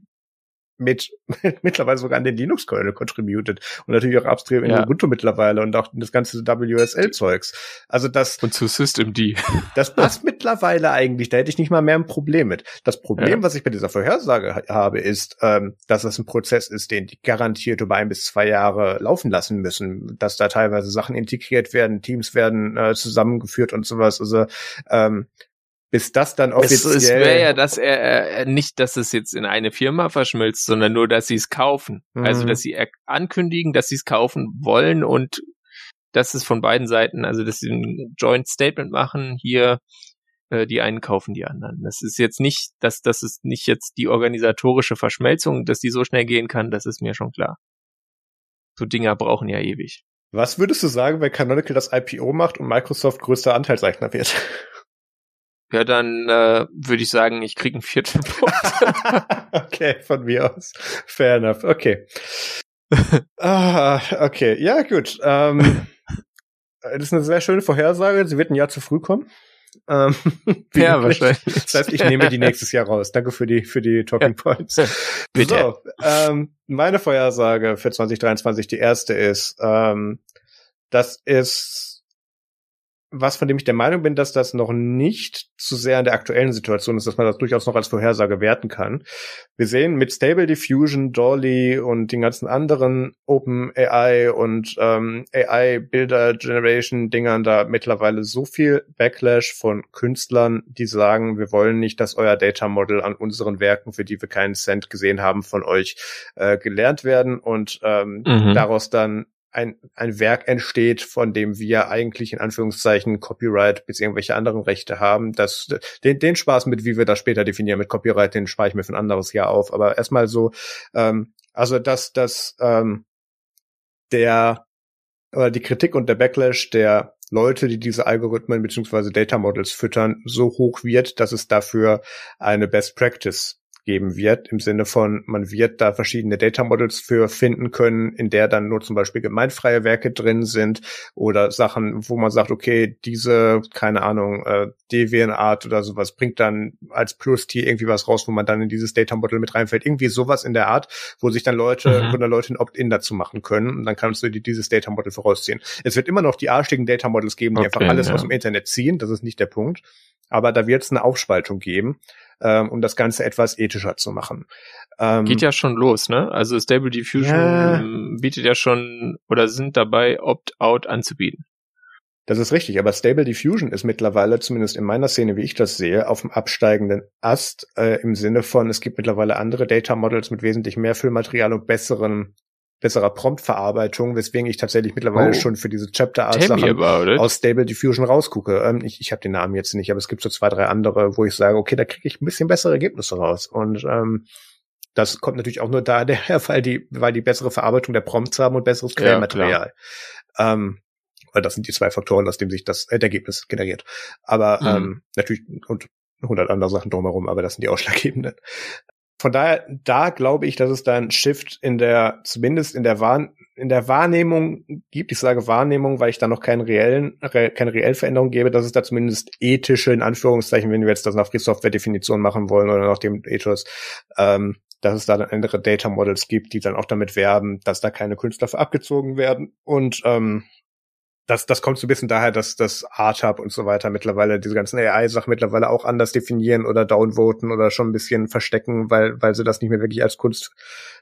Speaker 1: mit mittlerweile sogar an den Linux-Kernel contributed und natürlich auch upstream in ja. Ubuntu mittlerweile und auch das ganze WSL-Zeugs. Also das
Speaker 2: und zu Systemd.
Speaker 1: Das passt mittlerweile eigentlich. Da hätte ich nicht mal mehr ein Problem mit. Das Problem, ja. was ich bei dieser Vorhersage habe, ist, ähm, dass das ein Prozess ist, den die garantiert über ein bis zwei Jahre laufen lassen müssen, dass da teilweise Sachen integriert werden, Teams werden äh, zusammengeführt und sowas. Also ähm, bis das dann offiziell.
Speaker 2: Es, es wäre ja, dass er äh, nicht, dass es jetzt in eine Firma verschmilzt, sondern nur, dass sie es kaufen. Also, mhm. Also, dass sie ankündigen, dass sie es kaufen wollen und dass es von beiden Seiten, also dass sie ein Joint Statement machen, hier äh, die einen kaufen die anderen. Das ist jetzt nicht, dass das ist nicht jetzt die organisatorische Verschmelzung, dass die so schnell gehen kann, das ist mir schon klar. So Dinger brauchen ja ewig.
Speaker 1: Was würdest du sagen, wenn Canonical das IPO macht und Microsoft größter Anteilseichner wird?
Speaker 2: Ja, dann äh, würde ich sagen, ich kriege einen vierten Punkt.
Speaker 1: okay, von mir aus. Fair enough. Okay. ah, okay, ja gut. Ähm, das ist eine sehr schöne Vorhersage. Sie wird ein Jahr zu früh kommen.
Speaker 2: Ähm, ja, wahrscheinlich.
Speaker 1: Das heißt, ich nehme die nächstes Jahr raus. Danke für die für die Talking Points. Bitte. So, ähm, meine Vorhersage für 2023, die erste ist, ähm, das ist was, von dem ich der Meinung bin, dass das noch nicht zu sehr an der aktuellen Situation ist, dass man das durchaus noch als Vorhersage werten kann. Wir sehen mit Stable Diffusion, Dolly und den ganzen anderen Open AI und ähm, AI Builder Generation Dingern da mittlerweile so viel Backlash von Künstlern, die sagen, wir wollen nicht, dass euer Data Model an unseren Werken, für die wir keinen Cent gesehen haben, von euch äh, gelernt werden und ähm, mhm. daraus dann ein, ein Werk entsteht, von dem wir eigentlich in Anführungszeichen Copyright bis irgendwelche anderen Rechte haben. Das, den, den Spaß mit, wie wir das später definieren mit Copyright, den spare ich mir für ein anderes Jahr auf. Aber erstmal so, ähm, also dass, dass ähm, der oder die Kritik und der Backlash der Leute, die diese Algorithmen beziehungsweise Data Models füttern, so hoch wird, dass es dafür eine Best Practice geben wird, im Sinne von, man wird da verschiedene Data Models für finden können, in der dann nur zum Beispiel gemeinfreie Werke drin sind oder Sachen, wo man sagt, okay, diese, keine Ahnung, äh, Deviant-Art oder sowas bringt dann als Plus-T irgendwie was raus, wo man dann in dieses Data Model mit reinfällt. Irgendwie sowas in der Art, wo sich dann Leute, mhm. wo dann Leute ein Opt-in dazu machen können und dann kannst du dir dieses Data Model vorausziehen. Es wird immer noch die arschigen Data Models geben, die okay, einfach alles ja. aus dem Internet ziehen. Das ist nicht der Punkt. Aber da wird es eine Aufspaltung geben ähm, um das Ganze etwas ethischer zu machen.
Speaker 2: Ähm, Geht ja schon los, ne? Also Stable Diffusion ja, bietet ja schon oder sind dabei, Opt-out anzubieten.
Speaker 1: Das ist richtig, aber Stable Diffusion ist mittlerweile, zumindest in meiner Szene, wie ich das sehe, auf dem absteigenden Ast äh, im Sinne von, es gibt mittlerweile andere Data Models mit wesentlich mehr Füllmaterial und besseren besserer Promptverarbeitung, weswegen ich tatsächlich mittlerweile oh. schon für diese Chapter Art Sachen aus Stable Diffusion rausgucke. Ähm, ich ich habe den Namen jetzt nicht, aber es gibt so zwei, drei andere, wo ich sage, okay, da kriege ich ein bisschen bessere Ergebnisse raus. Und ähm, das kommt natürlich auch nur daher, weil die, weil die bessere Verarbeitung der Prompts haben und besseres Quellmaterial. Ja, ähm, weil das sind die zwei Faktoren, aus denen sich das äh, Ergebnis generiert. Aber mhm. ähm, natürlich und 100 andere Sachen drumherum, aber das sind die ausschlaggebenden von daher, da glaube ich, dass es da ein Shift in der, zumindest in der Wahr, in der Wahrnehmung gibt. Ich sage Wahrnehmung, weil ich da noch keinen reellen, re, keine reelle Veränderung gebe, dass es da zumindest ethische, in Anführungszeichen, wenn wir jetzt das nach Free Software Definition machen wollen oder nach dem Ethos, ähm, dass es da dann andere Data Models gibt, die dann auch damit werben, dass da keine Künstler für abgezogen werden und ähm, das, das kommt so ein bisschen daher, dass das Art-Hub und so weiter mittlerweile diese ganzen AI-Sachen mittlerweile auch anders definieren oder downvoten oder schon ein bisschen verstecken, weil, weil sie das nicht mehr wirklich als Kunst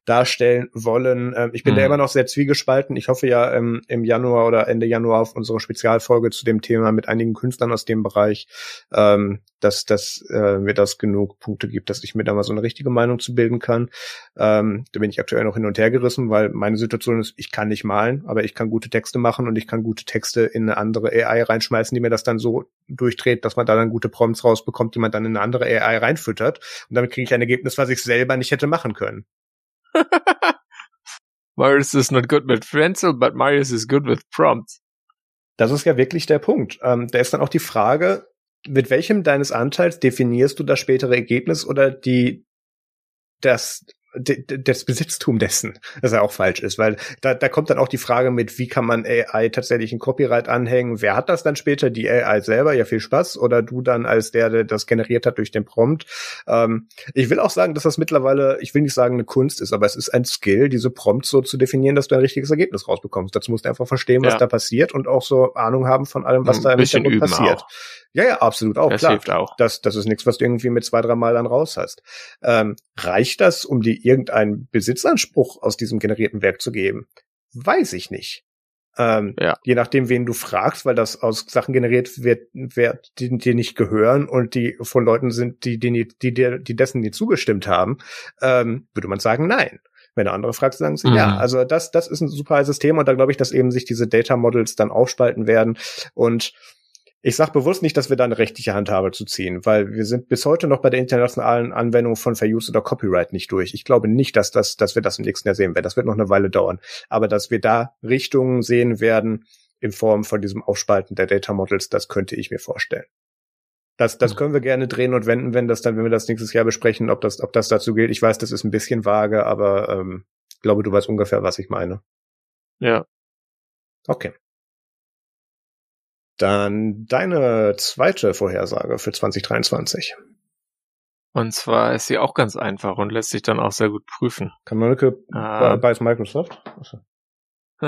Speaker 1: darstellen wollen. Ähm, ich bin mhm. da immer noch sehr zwiegespalten. Ich hoffe ja ähm, im Januar oder Ende Januar auf unsere Spezialfolge zu dem Thema mit einigen Künstlern aus dem Bereich, ähm, dass, dass äh, mir das genug Punkte gibt, dass ich mir da mal so eine richtige Meinung zu bilden kann. Ähm, da bin ich aktuell noch hin und her gerissen, weil meine Situation ist, ich kann nicht malen, aber ich kann gute Texte machen und ich kann gute Texte in eine andere AI reinschmeißen, die mir das dann so durchdreht, dass man da dann gute Prompts rausbekommt, die man dann in eine andere AI reinfüttert. Und damit kriege ich ein Ergebnis, was ich selber nicht hätte machen können.
Speaker 2: Marius is not good with pencil, but Marius is good with prompts.
Speaker 1: Das ist ja wirklich der Punkt. Ähm, da ist dann auch die Frage, mit welchem deines Anteils definierst du das spätere Ergebnis oder die, das, das Besitztum dessen, das ja auch falsch ist, weil da, da kommt dann auch die Frage mit, wie kann man AI tatsächlich ein Copyright anhängen? Wer hat das dann später? Die AI selber? Ja, viel Spaß. Oder du dann als der, der das generiert hat durch den Prompt. Ähm, ich will auch sagen, dass das mittlerweile, ich will nicht sagen eine Kunst ist, aber es ist ein Skill, diese Prompts so zu definieren, dass du ein richtiges Ergebnis rausbekommst. Dazu musst du einfach verstehen, was ja. da passiert und auch so Ahnung haben von allem, was ein da im Hintergrund passiert. Auch. Ja, ja, absolut auch.
Speaker 2: Das
Speaker 1: klar.
Speaker 2: hilft auch.
Speaker 1: Das, das ist nichts, was du irgendwie mit zwei, drei Mal dann raus hast. Ähm, reicht das, um dir irgendeinen Besitzanspruch aus diesem generierten Werk zu geben? Weiß ich nicht. Ähm, ja. Je nachdem, wen du fragst, weil das aus Sachen generiert wird, wird die dir nicht gehören und die von Leuten sind, die, die, die, die, die dessen nie zugestimmt haben, ähm, würde man sagen, nein. Wenn du andere fragst, sagen sie mhm. ja. Also das, das ist ein super heißes Thema und da glaube ich, dass eben sich diese Data Models dann aufspalten werden und ich sage bewusst nicht, dass wir da eine rechtliche Handhabe zu ziehen, weil wir sind bis heute noch bei der internationalen Anwendung von Fair Use oder Copyright nicht durch. Ich glaube nicht, dass, das, dass wir das im nächsten Jahr sehen werden. Das wird noch eine Weile dauern. Aber dass wir da Richtungen sehen werden in Form von diesem Aufspalten der Data Models, das könnte ich mir vorstellen. Das, das können wir gerne drehen und wenden, wenn das dann, wenn wir das nächstes Jahr besprechen, ob das, ob das dazu gilt. Ich weiß, das ist ein bisschen vage, aber ähm, glaube, du weißt ungefähr, was ich meine.
Speaker 2: Ja.
Speaker 1: Okay. Dann deine zweite Vorhersage für 2023.
Speaker 2: Und zwar ist sie auch ganz einfach und lässt sich dann auch sehr gut prüfen.
Speaker 1: Äh, bei, bei Microsoft?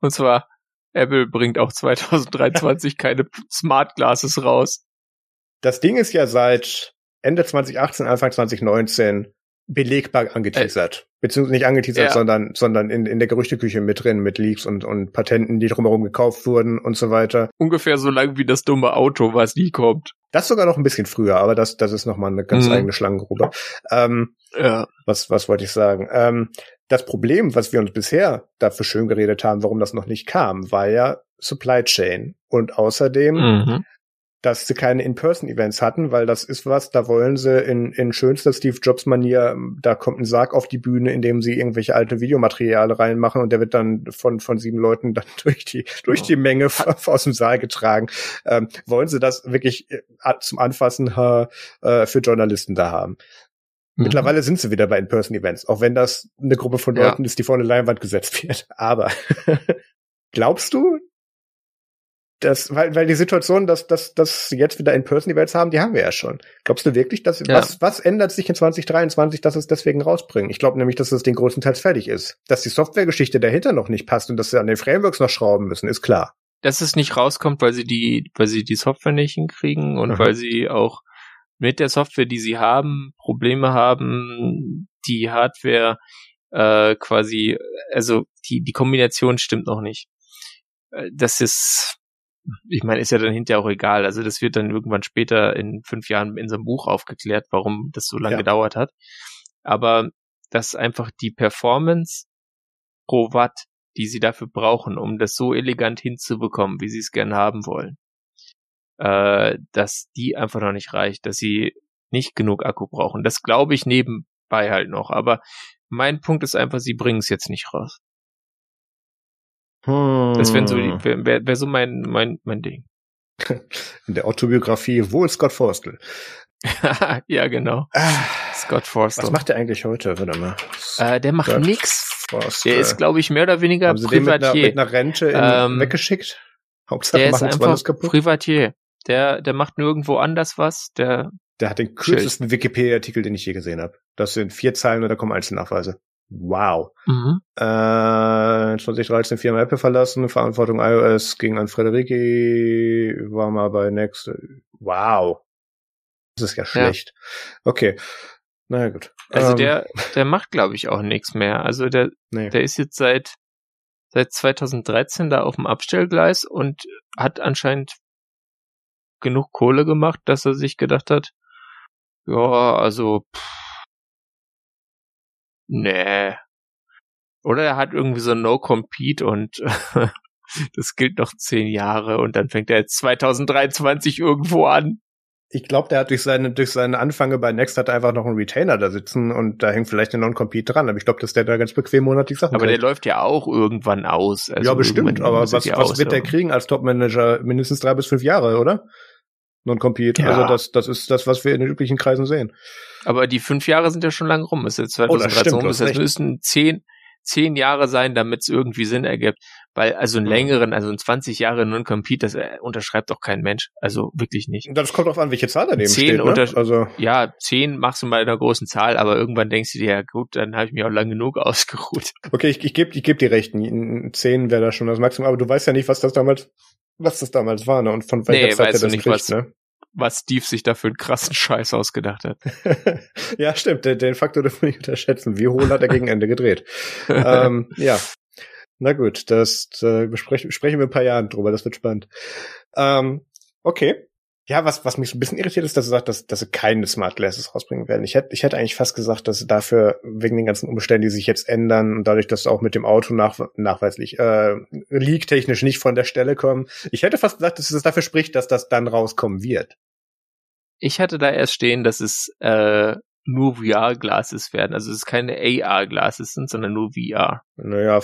Speaker 2: und zwar, Apple bringt auch 2023 keine Smart Glasses raus.
Speaker 1: Das Ding ist ja seit Ende 2018, Anfang 2019 belegbar angeteasert. Äh, Beziehungsweise nicht angeteasert, ja. sondern, sondern in, in der Gerüchteküche mit drin, mit Leaks und, und Patenten, die drumherum gekauft wurden und so weiter.
Speaker 2: Ungefähr so lang wie das dumme Auto, was nie kommt.
Speaker 1: Das sogar noch ein bisschen früher, aber das, das ist nochmal eine ganz mhm. eigene Schlangengrube. Ähm, ja. Was, was wollte ich sagen? Ähm, das Problem, was wir uns bisher dafür schön geredet haben, warum das noch nicht kam, war ja Supply Chain. Und außerdem mhm dass sie keine In-Person-Events hatten, weil das ist was, da wollen sie in, in schönster Steve Jobs-Manier, da kommt ein Sarg auf die Bühne, in dem sie irgendwelche alte Videomaterial reinmachen und der wird dann von, von sieben Leuten dann durch die, durch die Menge aus dem Saal getragen. Ähm, wollen sie das wirklich äh, zum Anfassen äh, für Journalisten da haben? Mhm. Mittlerweile sind sie wieder bei In-Person-Events, auch wenn das eine Gruppe von Leuten ja. ist, die vor eine Leinwand gesetzt wird. Aber glaubst du, das, weil, weil die Situation, dass, dass, dass sie jetzt wieder In-Person-Events haben, die haben wir ja schon. Glaubst du wirklich, dass ja. was, was ändert sich in 2023, dass es deswegen rausbringen? Ich glaube nämlich, dass es den größtenteils fertig ist. Dass die Softwaregeschichte dahinter noch nicht passt und dass sie an den Frameworks noch schrauben müssen, ist klar.
Speaker 2: Dass es nicht rauskommt, weil sie die, weil sie die Software nicht hinkriegen und mhm. weil sie auch mit der Software, die sie haben, Probleme haben, die Hardware äh, quasi, also die, die Kombination stimmt noch nicht. Äh, das ist ich meine, ist ja dann hinterher auch egal. Also das wird dann irgendwann später in fünf Jahren in so einem Buch aufgeklärt, warum das so lange ja. gedauert hat. Aber dass einfach die Performance pro Watt, die sie dafür brauchen, um das so elegant hinzubekommen, wie sie es gern haben wollen, äh, dass die einfach noch nicht reicht, dass sie nicht genug Akku brauchen. Das glaube ich nebenbei halt noch. Aber mein Punkt ist einfach, sie bringen es jetzt nicht raus. Hm. Das wäre so, wär, wär, so mein, mein, mein Ding.
Speaker 1: In der Autobiografie wohl Scott Forstel.
Speaker 2: ja, genau. Ah,
Speaker 1: Scott Forstel. Was macht der eigentlich heute? Warte mal.
Speaker 2: Äh, der macht Scott nix. Forstel. Der ist, glaube ich, mehr oder weniger Haben Sie Privatier.
Speaker 1: Den mit, einer, mit einer Rente in, ähm, weggeschickt?
Speaker 2: Hauptsache der ist einfach Privatier. Der, der macht nirgendwo anders was. Der,
Speaker 1: der hat den kürzesten Wikipedia-Artikel, den ich je gesehen habe. Das sind vier Zeilen und da kommen Einzelnachweise. Wow. Mhm. Äh, 2013 Firma Apple verlassen, Verantwortung iOS ging an Frederiki, war mal bei Next. Wow. Das ist ja schlecht. Ja. Okay. Naja, gut.
Speaker 2: Also ähm, der, der macht, glaube ich, auch nichts mehr. Also der, nee. der ist jetzt seit, seit 2013 da auf dem Abstellgleis und hat anscheinend genug Kohle gemacht, dass er sich gedacht hat, ja, also pff, Nee. Oder er hat irgendwie so No-Compete und das gilt noch zehn Jahre und dann fängt er jetzt 2023 irgendwo an.
Speaker 1: Ich glaube, der hat durch seine, durch seine Anfänge bei Next hat er einfach noch einen Retainer da sitzen und da hängt vielleicht ein Non-Compete dran. Aber ich glaube, dass der da ganz bequem monatlich Sachen
Speaker 2: Aber
Speaker 1: kriegt.
Speaker 2: der läuft ja auch irgendwann aus. Also
Speaker 1: ja, bestimmt. Aber was,
Speaker 2: ja
Speaker 1: was wird der kriegen als Top-Manager? Mindestens drei bis fünf Jahre, oder? Non-Compete.
Speaker 2: Ja.
Speaker 1: Also das, das ist das, was wir in den üblichen Kreisen sehen.
Speaker 2: Aber die fünf Jahre sind ja schon lang rum. Es ist jetzt
Speaker 1: Oh, das
Speaker 2: 2013
Speaker 1: stimmt,
Speaker 2: rum.
Speaker 1: du
Speaker 2: Das heißt, müssen zehn, zehn Jahre sein, damit es irgendwie Sinn ergibt. Weil also einen
Speaker 1: Mhm.
Speaker 2: längeren, also ein 20 Jahre Non-Compete, das äh, unterschreibt doch kein Mensch. Also wirklich nicht.
Speaker 1: Das kommt drauf an, welche Zahl daneben
Speaker 2: Zehn
Speaker 1: steht. Ne? Also
Speaker 2: Ja, zehn machst du mal in einer großen Zahl, aber irgendwann denkst du dir, ja gut, dann habe ich mich auch lang genug ausgeruht.
Speaker 1: Okay, ich, ich gebe ich geb dir recht. Zehn wäre da schon das Maximum, aber du weißt ja nicht, was das damals, was das damals war, ne? Und von welcher
Speaker 2: Nee,
Speaker 1: Zeit er das
Speaker 2: nicht,
Speaker 1: kriegt,
Speaker 2: was-
Speaker 1: ne?
Speaker 2: Was Steve sich da für einen krassen Scheiß ausgedacht hat.
Speaker 1: ja, stimmt. Den, den Faktor dürfen wir nicht unterschätzen. Wie hohl hat er gegen Ende gedreht? ähm, ja. Na gut, das äh, besprechen, sprechen wir in ein paar Jahren drüber. Das wird spannend. Ähm, okay. Ja, was, was mich so ein bisschen irritiert ist, dass sie sagt, dass, dass sie keine Smart Glasses rausbringen werden. Ich hätte, ich hätte eigentlich fast gesagt, dass sie dafür wegen den ganzen Umständen, die sich jetzt ändern und dadurch, dass sie auch mit dem Auto nach, nachweislich äh, leak-technisch nicht von der Stelle kommen, ich hätte fast gesagt, dass es dafür spricht, dass das dann rauskommen wird.
Speaker 2: Ich hatte da erst stehen, dass es äh, nur VR-Glasses werden. Also es keine AR-Glasses sind, sondern nur VR.
Speaker 1: Naja,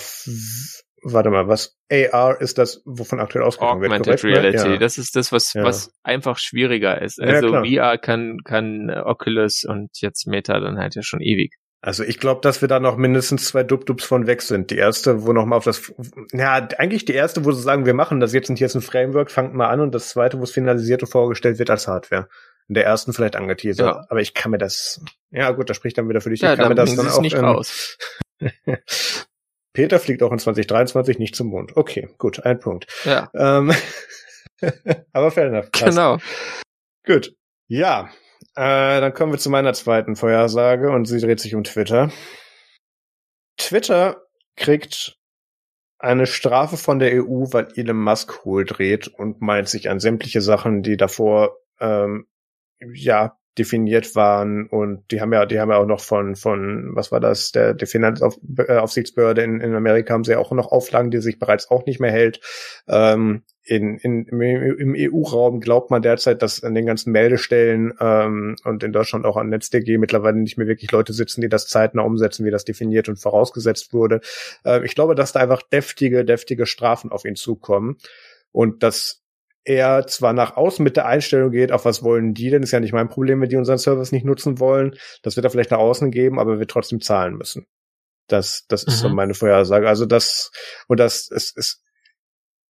Speaker 1: warte mal, was AR ist das, wovon aktuell ausgegangen wird,
Speaker 2: Augmented
Speaker 1: ne?
Speaker 2: Reality.
Speaker 1: Ja.
Speaker 2: Das ist das, was,
Speaker 1: Ja.
Speaker 2: was einfach schwieriger ist.
Speaker 1: Ja,
Speaker 2: Also
Speaker 1: klar.
Speaker 2: VR kann, kann äh, Oculus und jetzt Meta dann halt ja schon ewig.
Speaker 1: Also ich glaube, dass wir da noch mindestens zwei Dub-Dubs von weg sind. Die erste, wo noch mal auf das, ja, eigentlich die erste, wo sie sagen, wir machen das jetzt und hier ist ein Framework, fangt mal an und das zweite, wo es finalisiert und vorgestellt wird als Hardware. In der ersten vielleicht angeteasert.
Speaker 2: Ja.
Speaker 1: Aber ich kann mir das, ja gut, das spricht dann wieder für dich.
Speaker 2: Ja,
Speaker 1: ich kann
Speaker 2: dann
Speaker 1: mir das dann auch
Speaker 2: nicht
Speaker 1: in,
Speaker 2: raus.
Speaker 1: Peter fliegt auch in 2023 nicht zum Mond. Okay, gut, ein Punkt.
Speaker 2: Ja,
Speaker 1: Ähm, aber fair enough. passt.
Speaker 2: genau.
Speaker 1: Gut. Ja, äh, dann kommen wir zu meiner zweiten Vorhersage und sie dreht sich um Twitter. Twitter kriegt eine Strafe von der EU, weil Elon Musk hohl dreht und meint sich an sämtliche Sachen, die davor ähm, ja definiert waren und die haben ja, die haben ja auch noch von, von, was war das, der, der Finanzaufsichtsbehörde in, in Amerika haben sie ja auch noch Auflagen, die sich bereits auch nicht mehr hält. Ähm, in, in, im, EU-Raum glaubt man derzeit, dass an den ganzen Meldestellen ähm, und in Deutschland auch an NetzDG mittlerweile nicht mehr wirklich Leute sitzen, die das zeitnah umsetzen, wie das definiert und vorausgesetzt wurde. Äh, ich glaube, dass da einfach deftige, deftige Strafen auf ihn zukommen und dass er zwar nach außen mit der Einstellung geht, auf was wollen die denn, ist ja nicht mein Problem, wenn die unseren Service nicht nutzen wollen. Das wird er vielleicht nach außen geben, aber wir trotzdem zahlen müssen. Das, das ist so
Speaker 2: Mhm.
Speaker 1: meine Vorhersage. Also das, und das ist, ist,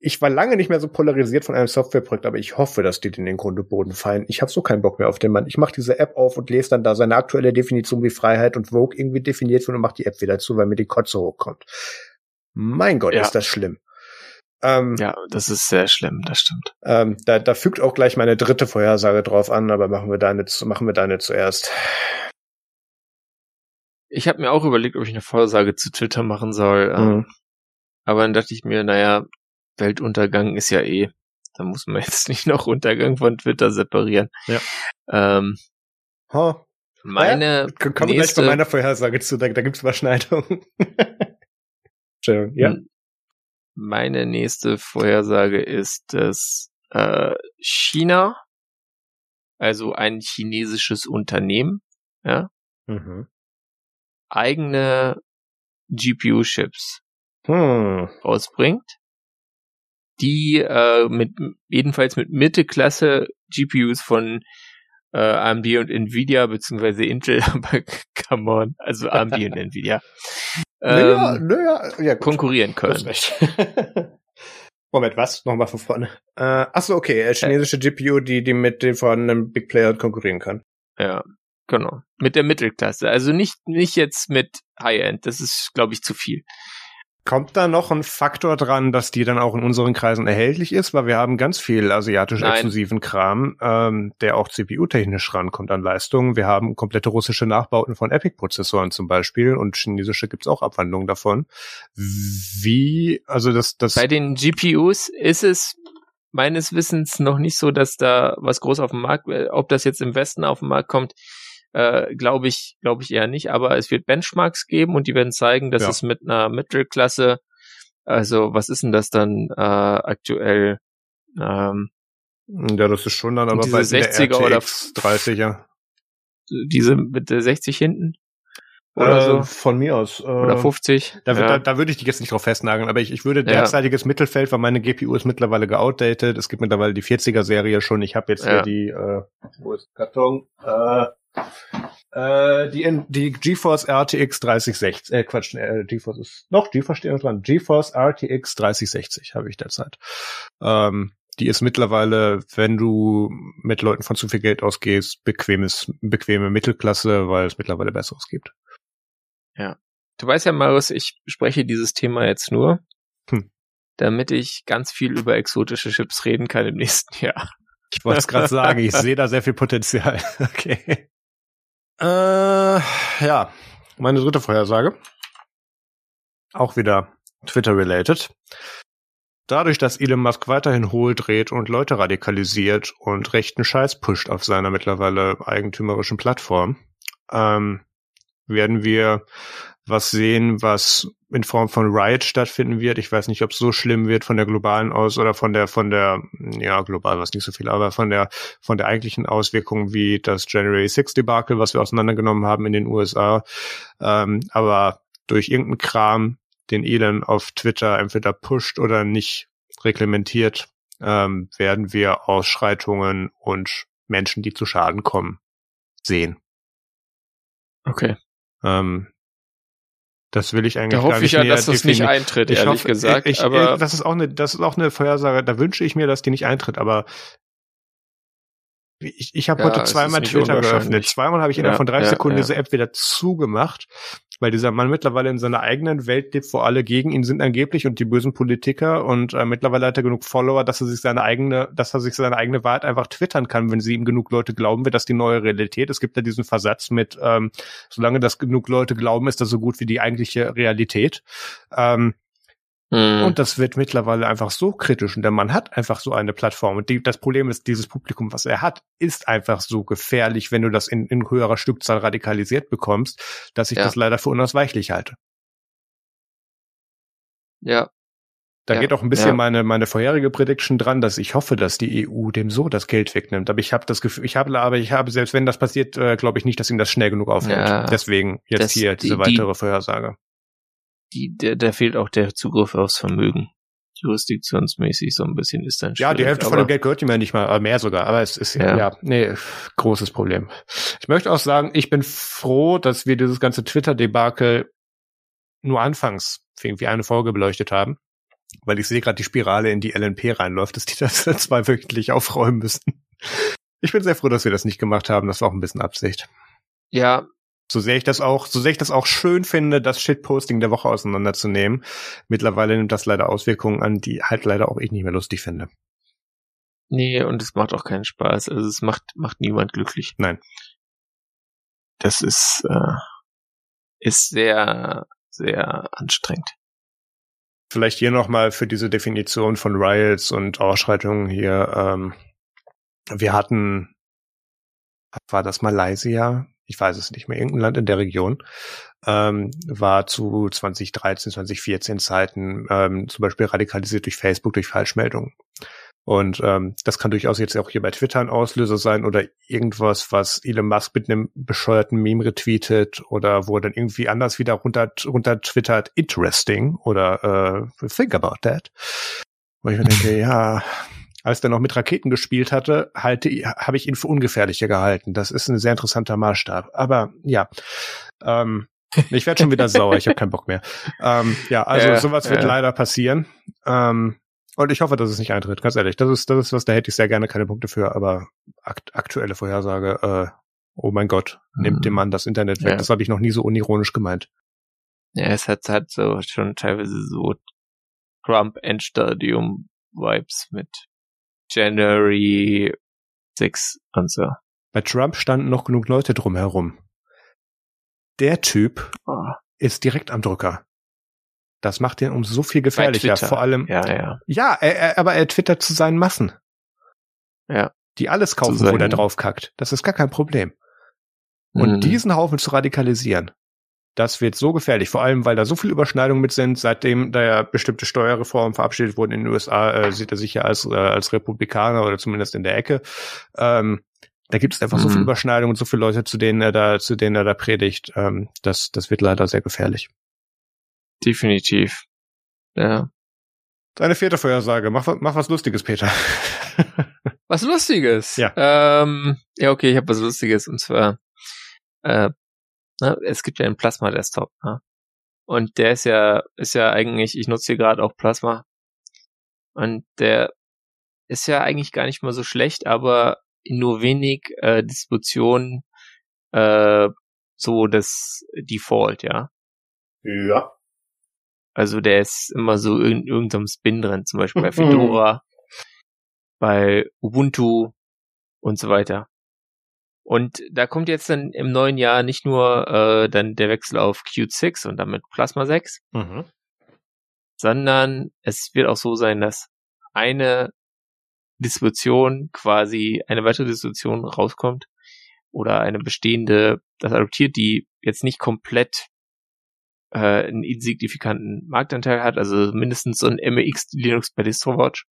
Speaker 1: ich war lange nicht mehr so polarisiert von einem Softwareprojekt, aber ich hoffe, dass die in den Grund und Boden fallen. Ich habe so keinen Bock mehr auf den Mann. Ich mache diese App auf und lese dann da seine aktuelle Definition, wie Freiheit und Vogue irgendwie definiert wird und mache die App wieder zu, weil mir die Kotze hochkommt. Mein Gott,
Speaker 2: Ja.
Speaker 1: ist das schlimm. Ähm,
Speaker 2: Ja, das ist sehr schlimm, das stimmt.
Speaker 1: ähm, da, da fügt auch gleich meine dritte Vorhersage drauf an, aber machen wir deine, machen wir deine zuerst.
Speaker 2: Ich habe mir auch überlegt, ob ich eine Vorhersage zu Twitter machen soll. ähm,
Speaker 1: Mhm.
Speaker 2: Aber dann dachte ich mir, naja, Weltuntergang ist ja eh. Da muss man jetzt nicht noch Untergang von Twitter separieren.
Speaker 1: Ja.
Speaker 2: Ähm,
Speaker 1: Ha,
Speaker 2: meine
Speaker 1: K- Kommen gleich bei meiner Vorhersage zu, da, da gibt's Überschneidungen. Entschuldigung, ja.
Speaker 2: Meine nächste Vorhersage ist, dass äh, China, also ein chinesisches Unternehmen, ja,
Speaker 1: Mhm.
Speaker 2: eigene GPU-Chips
Speaker 1: Hm.
Speaker 2: rausbringt, die äh, mit jedenfalls mit Mittelklasse GPUs von äh, AMD und Nvidia beziehungsweise Intel, aber come on, also AMD und Nvidia
Speaker 1: naja,
Speaker 2: ähm,
Speaker 1: naja, ja,
Speaker 2: konkurrieren können.
Speaker 1: Moment, was? Nochmal von vorne. Äh, ach so, okay, äh, chinesische GPU, die, die mit den vorhandenen Big Player konkurrieren kann.
Speaker 2: Ja, genau. Mit der Mittelklasse. Also nicht, nicht jetzt mit High-End. Das ist, glaube ich, zu viel.
Speaker 1: Kommt da noch ein Faktor dran, dass die dann auch in unseren Kreisen erhältlich ist? Weil wir haben ganz viel asiatisch exklusiven Kram, ähm, der auch CPU-technisch rankommt an Leistung. Wir haben komplette russische Nachbauten von Epic-Prozessoren zum Beispiel und chinesische gibt's auch Abwandlungen davon. Wie, also das, das,
Speaker 2: Bei den GPUs ist es meines Wissens noch nicht so, dass da was groß auf dem Markt, äh, ob das jetzt im Westen auf den Markt kommt, äh, glaube ich, glaube ich eher nicht. Aber es wird Benchmarks geben und die werden zeigen, dass
Speaker 1: Ja.
Speaker 2: es mit einer Mittelklasse, also was ist denn das dann äh, aktuell? Ähm,
Speaker 1: Ja, das ist schon dann aber
Speaker 2: diese
Speaker 1: bei
Speaker 2: 60er oder
Speaker 1: 30er.
Speaker 2: Diese mit der 60 hinten? Oder
Speaker 1: Äh,
Speaker 2: so?
Speaker 1: Von mir aus. Äh,
Speaker 2: Oder 50?
Speaker 1: Da,
Speaker 2: ja.
Speaker 1: da, da würde ich dich jetzt nicht drauf festnageln, aber ich, ich würde
Speaker 2: Ja.
Speaker 1: derzeitiges Mittelfeld, weil meine GPU ist mittlerweile geoutdated. Es gibt mittlerweile die 40er-Serie schon. Ich habe jetzt hier
Speaker 2: Ja.
Speaker 1: die, äh, wo ist Karton? Äh, äh, die, die GeForce RTX 3060, äh, Quatsch, äh, GeForce ist, noch, GeForce steht noch dran. GeForce RTX 3060 habe ich derzeit. Ähm, die ist mittlerweile, wenn du mit Leuten von zu viel Geld ausgehst, bequemes, bequeme Mittelklasse, weil es mittlerweile Besseres gibt.
Speaker 2: Du weißt ja, Marius, ich spreche dieses Thema jetzt nur,
Speaker 1: Hm.
Speaker 2: damit ich ganz viel über exotische Chips reden kann im nächsten Jahr.
Speaker 1: Ich wollte es gerade sagen, ich sehe da sehr viel Potenzial. Okay. Äh, ja, meine dritte Vorhersage. Auch wieder Twitter-related. Dadurch, dass Elon Musk weiterhin hohl dreht und Leute radikalisiert und rechten Scheiß pusht auf seiner mittlerweile eigentümerischen Plattform, ähm, werden wir was sehen, was in Form von Riot stattfinden wird. Ich weiß nicht, ob es so schlimm wird von der globalen aus oder von der von der ja global was nicht so viel, aber von der von der eigentlichen Auswirkung wie das January 6 Debakel, was wir auseinandergenommen haben in den USA. Ähm, aber durch irgendeinen Kram, den Elon auf Twitter entweder pusht oder nicht reglementiert, ähm, werden wir Ausschreitungen und Menschen, die zu Schaden kommen, sehen.
Speaker 2: Okay.
Speaker 1: Ähm, das will ich eigentlich
Speaker 2: Da
Speaker 1: gar
Speaker 2: hoffe
Speaker 1: nicht
Speaker 2: ich ja,
Speaker 1: näher
Speaker 2: dass das nicht eintritt,
Speaker 1: ich
Speaker 2: ehrlich
Speaker 1: hoffe,
Speaker 2: gesagt.
Speaker 1: Ich,
Speaker 2: aber
Speaker 1: das ist auch eine, das ist auch eine Vorhersage. Da wünsche ich mir, dass die nicht eintritt. Aber ich, ich habe
Speaker 2: Ja,
Speaker 1: heute zweimal Twitter geöffnet. Zweimal habe ich innerhalb
Speaker 2: Ja,
Speaker 1: von 30
Speaker 2: ja,
Speaker 1: Sekunden
Speaker 2: ja.
Speaker 1: diese App wieder zugemacht, weil dieser Mann mittlerweile in seiner eigenen Welt lebt, wo alle gegen ihn sind angeblich und die bösen Politiker. Und äh, mittlerweile hat er genug Follower, dass er sich seine eigene, dass er sich seine eigene Wahrheit einfach twittern kann, wenn sie ihm genug Leute glauben, wird das die neue Realität. Es gibt ja diesen Versatz mit, ähm, solange das genug Leute glauben, ist das so gut wie die eigentliche Realität. Ähm,
Speaker 2: Hm.
Speaker 1: und das wird mittlerweile einfach so kritisch. Und der Mann hat einfach so eine Plattform. Und die, das Problem ist, dieses Publikum, was er hat, ist einfach so gefährlich, wenn du das in, in höherer Stückzahl radikalisiert bekommst, dass ich
Speaker 2: Ja.
Speaker 1: das leider für unausweichlich halte.
Speaker 2: ja,
Speaker 1: Da
Speaker 2: Ja,
Speaker 1: geht auch ein bisschen
Speaker 2: ja.
Speaker 1: meine, meine vorherige Prediction dran, dass ich hoffe, dass die EU dem so das Geld wegnimmt. Aber ich habe das Gefühl, ich habe, aber ich habe, selbst wenn das passiert, äh, glaube ich nicht, dass ihm das schnell genug aufhält.
Speaker 2: Ja.
Speaker 1: Deswegen jetzt
Speaker 2: Das-
Speaker 1: hier diese
Speaker 2: die- die-
Speaker 1: weitere Vorhersage.
Speaker 2: Die, der, da fehlt auch der Zugriff aufs Vermögen. Jurisdiktionsmäßig so ein bisschen ist dann
Speaker 1: Ja, die Hälfte von dem Geld gehört ihm ja nicht mal, aber mehr sogar. Aber es ist ja,
Speaker 2: Ja.
Speaker 1: nee, großes Problem. Ich möchte auch sagen, ich bin froh, dass wir dieses ganze Twitter-Debakel nur anfangs irgendwie eine Folge beleuchtet haben, weil ich sehe gerade die Spirale, in die LNP reinläuft, dass die das zwei wöchentlich aufräumen müssen. Ich bin sehr froh, dass wir das nicht gemacht haben. Das war auch ein bisschen Absicht.
Speaker 2: Ja,
Speaker 1: So sehr ich das auch, so sehr ich das auch schön finde, das Shitposting der Woche auseinanderzunehmen. Mittlerweile nimmt das leider Auswirkungen an, die halt leider auch ich nicht mehr lustig finde.
Speaker 2: nee, und es macht auch keinen Spaß. Also es macht, macht niemand glücklich.
Speaker 1: Nein.
Speaker 2: Das ist, äh, ist sehr, sehr anstrengend.
Speaker 1: Vielleicht hier nochmal für diese Definition von Riots und Ausschreitungen hier. Ähm, wir hatten, war das Malaysia? Ich weiß es nicht mehr, irgendein Land in der Region, ähm, war zu 2013, 2014 Zeiten ähm, zum Beispiel radikalisiert durch Facebook, durch Falschmeldungen. Und ähm, das kann durchaus jetzt auch hier bei Twitter ein Auslöser sein oder irgendwas, was Elon Musk mit einem bescheuerten Meme retweetet oder wo er dann irgendwie anders wieder runter, runter twittert, interesting oder äh, think about that. Wo ich mir denke, ja, als der noch mit Raketen gespielt hatte, halte, habe ich ihn für ungefährlicher gehalten. Das ist ein sehr interessanter Maßstab. Aber ja, ähm, ich werde schon wieder sauer, ich habe keinen Bock mehr. Ähm, ja, also
Speaker 2: Ja,
Speaker 1: sowas wird
Speaker 2: ja.
Speaker 1: leider passieren. Ähm, und ich hoffe, dass es nicht eintritt, ganz ehrlich. Das ist, das ist was, da hätte ich sehr gerne keine Punkte für, aber akt aktuelle Vorhersage, äh, oh mein Gott, nimmt
Speaker 2: Mhm.
Speaker 1: dem Mann das Internet weg.
Speaker 2: Ja.
Speaker 1: Das habe ich noch nie so unironisch gemeint.
Speaker 2: Ja, es hat, hat so schon teilweise so Trump Endstadium Vibes mit January 6 und so.
Speaker 1: Bei Trump standen noch genug Leute drumherum. Der Typ
Speaker 2: Oh,
Speaker 1: ist direkt am Drücker. Das macht ihn um so viel gefährlicher. Vor allem,
Speaker 2: Ja, ja.
Speaker 1: ja, er, er, aber er twittert zu seinen Massen.
Speaker 2: Ja.
Speaker 1: Die alles kaufen, wo
Speaker 2: seinen-
Speaker 1: der drauf kackt. Das ist gar kein Problem. Und
Speaker 2: Mhm.
Speaker 1: diesen Haufen zu radikalisieren, das wird so gefährlich, vor allem weil da so viele Überschneidungen mit sind. Seitdem da ja bestimmte Steuerreformen verabschiedet wurden in den USA, äh, sieht er sich ja als, äh, als Republikaner oder zumindest in der Ecke. Ähm, da gibt es einfach mhm. so viele Überschneidungen und so viele Leute, zu denen er da, zu denen er da predigt. Ähm, das, das wird leider sehr gefährlich.
Speaker 2: Definitiv. Ja.
Speaker 1: Deine vierte Vorhersage. Mach, mach was Lustiges, Peter.
Speaker 2: was Lustiges?
Speaker 1: Ja.
Speaker 2: Ähm, ja, okay, ich habe was Lustiges. Und zwar, äh, na, es gibt ja einen Plasma-Desktop. Ne? Und der ist ja, ist ja eigentlich, ich nutze hier gerade auch Plasma. Und der ist ja eigentlich gar nicht mal so schlecht, aber in nur wenig äh, Distributionen äh, so das Default, ja.
Speaker 1: Ja.
Speaker 2: Also der ist immer so in irgendeinem Spin drin, zum Beispiel bei Fedora, bei Ubuntu und so weiter. Und da kommt jetzt dann im neuen Jahr nicht nur äh, dann der Wechsel auf Qt 6 und damit Plasma 6, mhm. sondern es wird auch so sein, dass eine Distribution quasi, eine weitere Distribution rauskommt oder eine bestehende das adoptiert, die jetzt nicht komplett äh, einen insignifikanten Marktanteil hat, also mindestens so ein MX Linux bei DistroWatch,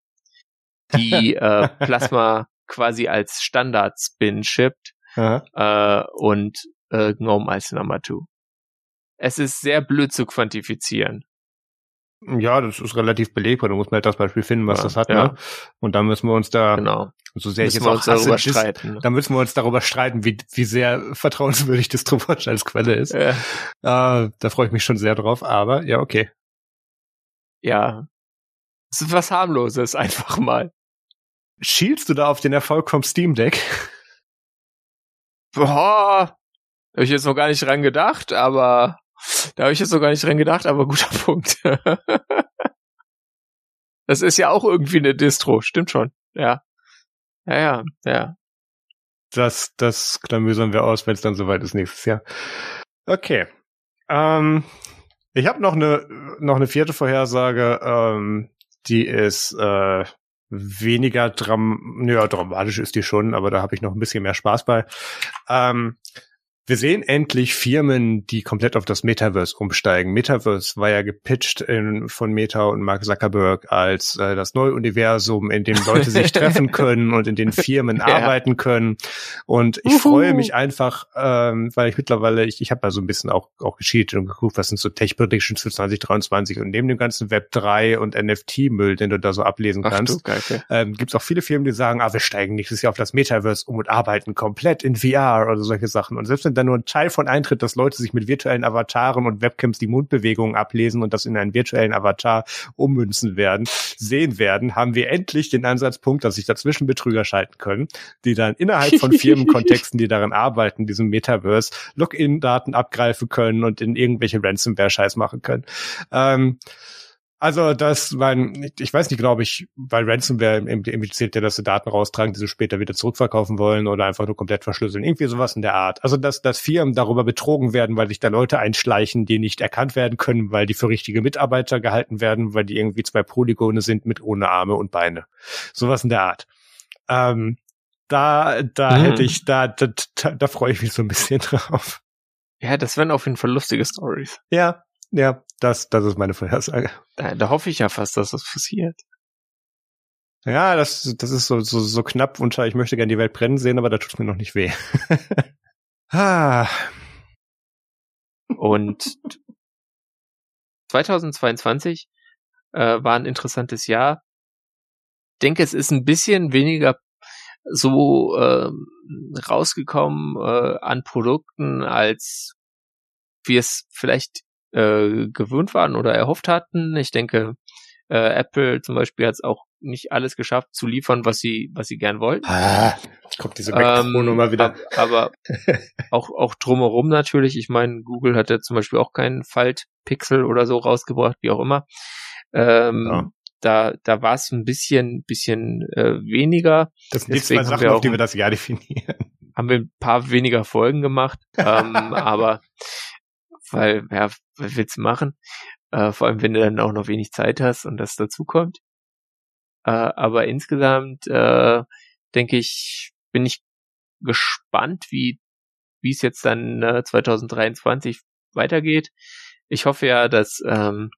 Speaker 2: die äh, Plasma quasi als Standard-Spin shippt äh, und äh, GNOME als Number 2. Es ist sehr blöd zu quantifizieren.
Speaker 1: Ja, das ist relativ belegbar. Du musst mir halt das Beispiel finden, was ja, das hat, ja. ne? Und dann müssen wir uns da,
Speaker 2: genau.
Speaker 1: so sehr müssen ich jetzt auch
Speaker 2: hasse, darüber streiten.
Speaker 1: Ne? Dann müssen wir uns darüber streiten, wie, wie sehr vertrauenswürdig das Dropwatch als Quelle ist. Ja. Äh, da freue ich mich schon sehr drauf, aber ja, okay.
Speaker 2: Ja. Es ist was harmloses, einfach mal.
Speaker 1: Schielst du da auf den Erfolg vom Steam Deck?
Speaker 2: Boah, habe ich jetzt noch gar nicht dran gedacht, aber da habe ich jetzt noch gar nicht dran gedacht, aber guter Punkt. das ist ja auch irgendwie eine Distro, stimmt schon. Ja. Ja, ja, ja.
Speaker 1: Das, das klamüsern wir aus, wenn es dann soweit ist nächstes Jahr. Okay. Ähm, ich habe noch eine noch eine vierte Vorhersage, ähm, die ist äh, weniger dram ja, dramatisch ist die schon, aber da habe ich noch ein bisschen mehr Spaß bei. Ähm, wir sehen endlich Firmen, die komplett auf das Metaverse umsteigen. Metaverse war ja gepitcht in, von Meta und Mark Zuckerberg als äh, das neue Universum, in dem Leute sich treffen können und in den Firmen ja. arbeiten können. Und ich Uhu. freue mich einfach, ähm, weil ich mittlerweile, ich, ich habe da so ein bisschen auch, auch gecheatet und geguckt, was sind so Tech Predictions für 2023 und neben dem ganzen Web 3 und NFT-Müll, den du da so ablesen Ach, kannst, ähm, gibt es auch viele Firmen, die sagen, ah, wir steigen nächstes Jahr auf das Metaverse um und arbeiten komplett in VR oder solche Sachen. Und selbst wenn da nur ein Teil von eintritt, dass Leute sich mit virtuellen Avataren und Webcams die Mundbewegungen ablesen und das in einen virtuellen Avatar ummünzen werden, sehen werden, haben wir endlich den Ansatzpunkt, dass sich dazwischen Betrüger schalten können, die dann innerhalb von Firmenkontexten, die daran arbeiten, diesem Metaverse, Login-Daten abgreifen können und in irgendwelche Ransomware-Scheiß machen können. Ähm, also das mein, ich weiß nicht, glaube ich, weil Ransomware impliziert ja, dass sie Daten raustragen, die sie später wieder zurückverkaufen wollen oder einfach nur komplett verschlüsseln. Irgendwie sowas in der Art. Also dass, dass Firmen darüber betrogen werden, weil sich da Leute einschleichen, die nicht erkannt werden können, weil die für richtige Mitarbeiter gehalten werden, weil die irgendwie zwei Polygone sind mit ohne Arme und Beine. Sowas in der Art. Ähm, da, da mhm. hätte ich, da, da, da, da freue ich mich so ein bisschen drauf.
Speaker 2: Ja, das wären auf jeden Fall lustige Stories.
Speaker 1: Ja, ja, das, das ist meine Vorhersage.
Speaker 2: Da, da hoffe ich ja fast, dass das passiert.
Speaker 1: Ja, das, das ist so, so, so knapp unter, ich möchte gerne die Welt brennen sehen, aber da tut mir noch nicht weh.
Speaker 2: ah. Und 2022 äh, war ein interessantes Jahr. Ich denke, es ist ein bisschen weniger so äh, rausgekommen äh, an Produkten, als wir es vielleicht äh, gewöhnt waren oder erhofft hatten. Ich denke, äh, Apple zum Beispiel hat es auch nicht alles geschafft zu liefern, was sie, was sie gern wollten.
Speaker 1: Ah, kommt diese Mac-Pro-Nummer ähm, wieder.
Speaker 2: Aber auch, auch drumherum natürlich. Ich meine, Google hat ja zum Beispiel auch keinen Faltpixel oder so rausgebracht, wie auch immer. Ähm, ja. Da, da war es ein bisschen, bisschen äh, weniger.
Speaker 1: Das sind die zwei Sachen, auf die wir das Jahr definieren.
Speaker 2: Haben wir ein paar weniger Folgen gemacht, ähm, aber weil, ja, was willst du machen? Äh, vor allem, wenn du dann auch noch wenig Zeit hast und das dazu kommt. Äh, aber insgesamt, äh, denke ich, bin ich gespannt, wie wie es jetzt dann äh, 2023 weitergeht. Ich hoffe ja, dass ähm,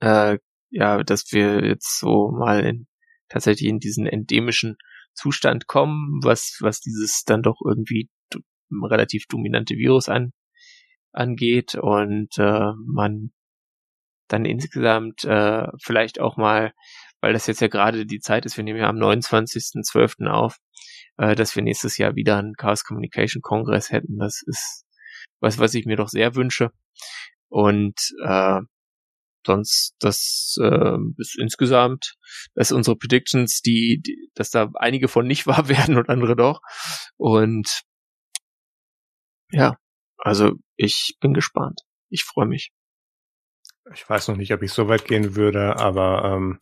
Speaker 2: äh, ja, dass wir jetzt so mal in, tatsächlich in diesen endemischen Zustand kommen, was was dieses dann doch irgendwie relativ dominante Virus an angeht und äh, man dann insgesamt äh, vielleicht auch mal, weil das jetzt ja gerade die Zeit ist, wir nehmen ja am 29.12. auf, äh, dass wir nächstes Jahr wieder einen Chaos Communication Kongress hätten. Das ist was, was ich mir doch sehr wünsche. Und äh, sonst, das äh, ist insgesamt, dass unsere Predictions, die, die, dass da einige von nicht wahr werden und andere doch. Und ja, also ich bin gespannt. Ich freue mich.
Speaker 1: Ich weiß noch nicht, ob ich so weit gehen würde, aber ähm,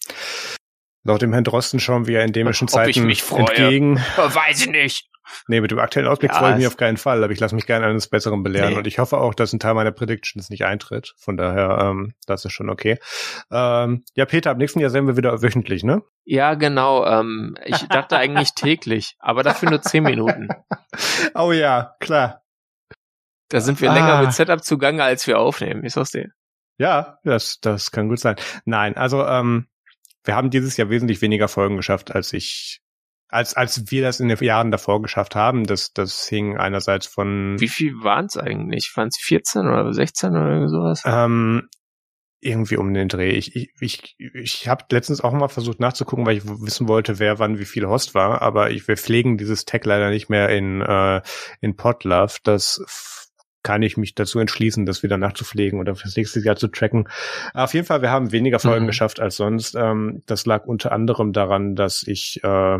Speaker 1: laut dem Herrn Drosten schauen wir endemischen Zeiten ob ich mich freue. entgegen.
Speaker 2: Weiß ich nicht.
Speaker 1: Nee, mit dem aktuellen Ausblick ja, freue ich mich auf keinen Fall, aber ich lasse mich gerne eines Besseren belehren nee. und ich hoffe auch, dass ein Teil meiner Predictions nicht eintritt. Von daher, ähm, das ist schon okay. Ähm, ja, Peter, ab nächsten Jahr sehen wir wieder wöchentlich, ne?
Speaker 2: Ja, genau. Ähm, ich dachte eigentlich täglich, aber dafür nur zehn Minuten.
Speaker 1: Oh ja, klar.
Speaker 2: Da sind wir ah. länger mit Setup zugange, als wir aufnehmen. Ich sag's dir.
Speaker 1: Ja, das, das kann gut sein. Nein, also ähm, wir haben dieses Jahr wesentlich weniger Folgen geschafft, als ich, als als wir das in den Jahren davor geschafft haben. Das, das hing einerseits von.
Speaker 2: Wie viel waren es eigentlich? Waren es 14 oder 16 oder sowas?
Speaker 1: Ähm, irgendwie um den Dreh. Ich, ich, ich, ich habe letztens auch mal versucht nachzugucken, weil ich wissen wollte, wer wann wie viel Host war, aber ich, wir pflegen dieses Tag leider nicht mehr in, äh, in Podlove. Das kann ich mich dazu entschließen, das wieder nachzupflegen oder fürs nächste Jahr zu tracken. Auf jeden Fall, wir haben weniger Folgen mhm. geschafft als sonst. Ähm, das lag unter anderem daran, dass ich äh,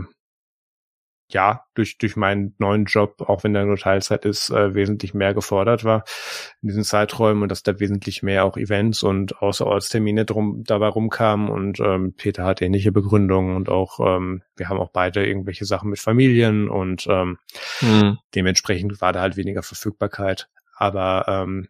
Speaker 1: ja durch durch meinen neuen Job, auch wenn der nur Teilzeit ist, äh, wesentlich mehr gefordert war in diesen Zeiträumen und dass da wesentlich mehr auch Events und Außerortstermine drum dabei rumkamen und ähm, Peter hat ähnliche Begründungen und auch ähm, wir haben auch beide irgendwelche Sachen mit Familien und ähm, mhm. dementsprechend war da halt weniger Verfügbarkeit. Aber ähm,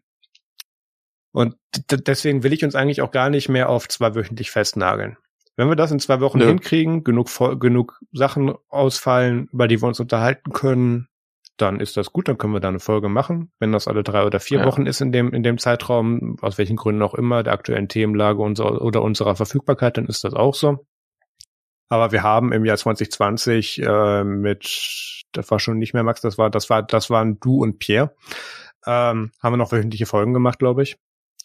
Speaker 1: und deswegen will ich uns eigentlich auch gar nicht mehr auf zwei wöchentlich festnageln. Wenn wir das in zwei Wochen ja. hinkriegen, genug, genug Sachen ausfallen, über die wir uns unterhalten können, dann ist das gut, dann können wir da eine Folge machen. Wenn das alle drei oder vier ja. Wochen ist in dem, in dem Zeitraum, aus welchen Gründen auch immer, der aktuellen Themenlage unserer, oder unserer Verfügbarkeit, dann ist das auch so. Aber wir haben im Jahr 2020 äh, mit, das war schon nicht mehr Max, das war, das war, das waren du und Pierre, ähm, haben wir noch wöchentliche Folgen gemacht, glaube ich.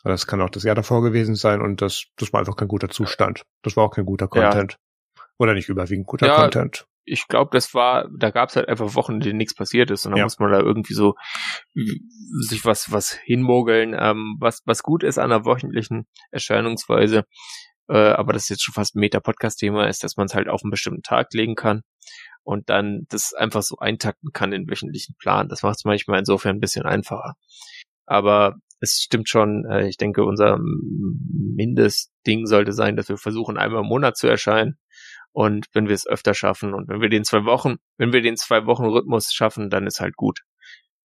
Speaker 1: Das kann auch das Jahr davor gewesen sein und das, das war einfach kein guter Zustand. Das war auch kein guter Content. Ja. Oder nicht überwiegend guter ja, Content.
Speaker 2: Ich glaube, das war, da gab es halt einfach Wochen, in denen nichts passiert ist und dann ja. muss man da irgendwie so sich was, was hinmogeln, ähm, was, was gut ist an einer wöchentlichen Erscheinungsweise. Äh, aber das ist jetzt schon fast ein Meta-Podcast-Thema ist, dass man es halt auf einen bestimmten Tag legen kann und dann das einfach so eintakten kann in wöchentlichen Plan. Das macht es manchmal insofern ein bisschen einfacher. Aber es stimmt schon, äh, ich denke, unser Mindestding sollte sein, dass wir versuchen, einmal im Monat zu erscheinen. Und wenn wir es öfter schaffen und wenn wir den zwei Wochen, wenn wir den zwei Wochen Rhythmus schaffen, dann ist halt gut.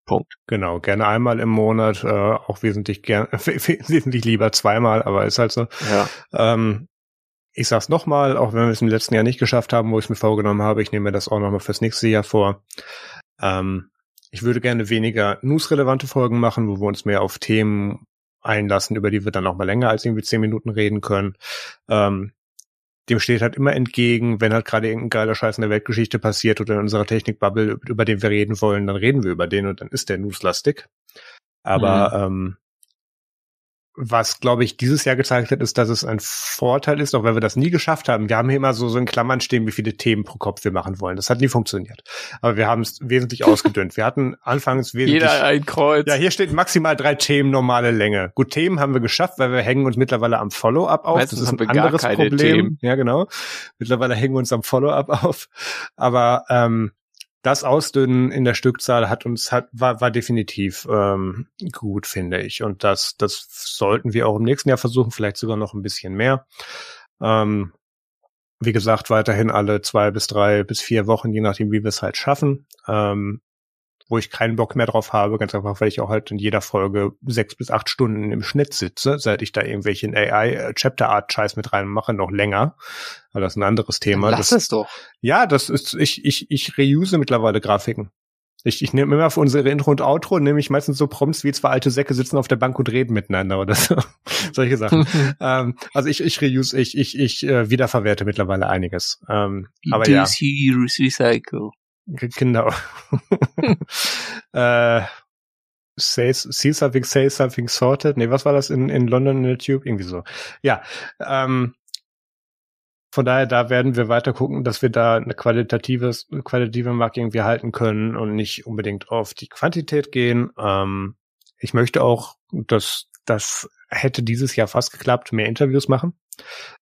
Speaker 2: Punkt.
Speaker 1: Genau, gerne einmal im Monat, äh, auch wesentlich gern, wesentlich lieber zweimal, aber ist halt so. Ja. Ähm, ich sag's nochmal, auch wenn wir es im letzten Jahr nicht geschafft haben, wo ich es mir vorgenommen habe, ich nehme mir das auch nochmal fürs nächste Jahr vor. Ähm, ich würde gerne weniger newsrelevante Folgen machen, wo wir uns mehr auf Themen einlassen, über die wir dann auch mal länger als irgendwie zehn Minuten reden können. Ähm, dem steht halt immer entgegen, wenn halt gerade irgendein geiler Scheiß in der Weltgeschichte passiert oder in unserer Technikbubble, über den wir reden wollen, dann reden wir über den und dann ist der newslastig. Aber mhm. ähm, was, glaube ich, dieses Jahr gezeigt hat, ist, dass es ein Vorteil ist, auch wenn wir das nie geschafft haben. Wir haben hier immer so, so in Klammern stehen, wie viele Themen pro Kopf wir machen wollen. Das hat nie funktioniert. Aber wir haben es wesentlich ausgedünnt. Wir hatten anfangs wesentlich.
Speaker 2: Jeder ein Kreuz.
Speaker 1: Ja, hier steht maximal drei Themen normale Länge. Gut, Themen haben wir geschafft, weil wir hängen uns mittlerweile am Follow-up auf.
Speaker 2: Meistens das ist ein anderes Problem. Themen.
Speaker 1: Ja, genau. Mittlerweile hängen wir uns am Follow-up auf. Aber ähm, das Ausdünnen in der Stückzahl hat uns hat war, war definitiv ähm, gut, finde ich. Und das das sollten wir auch im nächsten Jahr versuchen, vielleicht sogar noch ein bisschen mehr. Ähm, wie gesagt, weiterhin alle zwei bis drei bis vier Wochen, je nachdem, wie wir es halt schaffen. Ähm, wo ich keinen Bock mehr drauf habe, ganz einfach, weil ich auch halt in jeder Folge sechs bis acht Stunden im Schnitt sitze, seit ich da irgendwelchen AI-Chapter-Art-Scheiß mit reinmache, noch länger. Aber das ist ein anderes Thema.
Speaker 2: Lass
Speaker 1: das,
Speaker 2: es doch.
Speaker 1: Ja, das ist, ich, ich, ich reuse mittlerweile Grafiken. Ich, ich nehme immer für unsere Intro und Outro, nehme ich meistens so Prompts wie zwei alte Säcke sitzen auf der Bank und reden miteinander oder so. Solche Sachen. ähm, also ich, ich reuse, ich, ich, ich äh, wiederverwerte mittlerweile einiges. Ähm, aber ja.
Speaker 2: recycle.
Speaker 1: Genau. äh, say, see something, say something sorted. Nee, was war das in, in London in der Tube? Irgendwie so. Ja. Ähm, von daher, da werden wir weiter gucken, dass wir da eine qualitatives, qualitative Marke irgendwie halten können und nicht unbedingt auf die Quantität gehen. Ähm, ich möchte auch, dass das hätte dieses Jahr fast geklappt, mehr Interviews machen.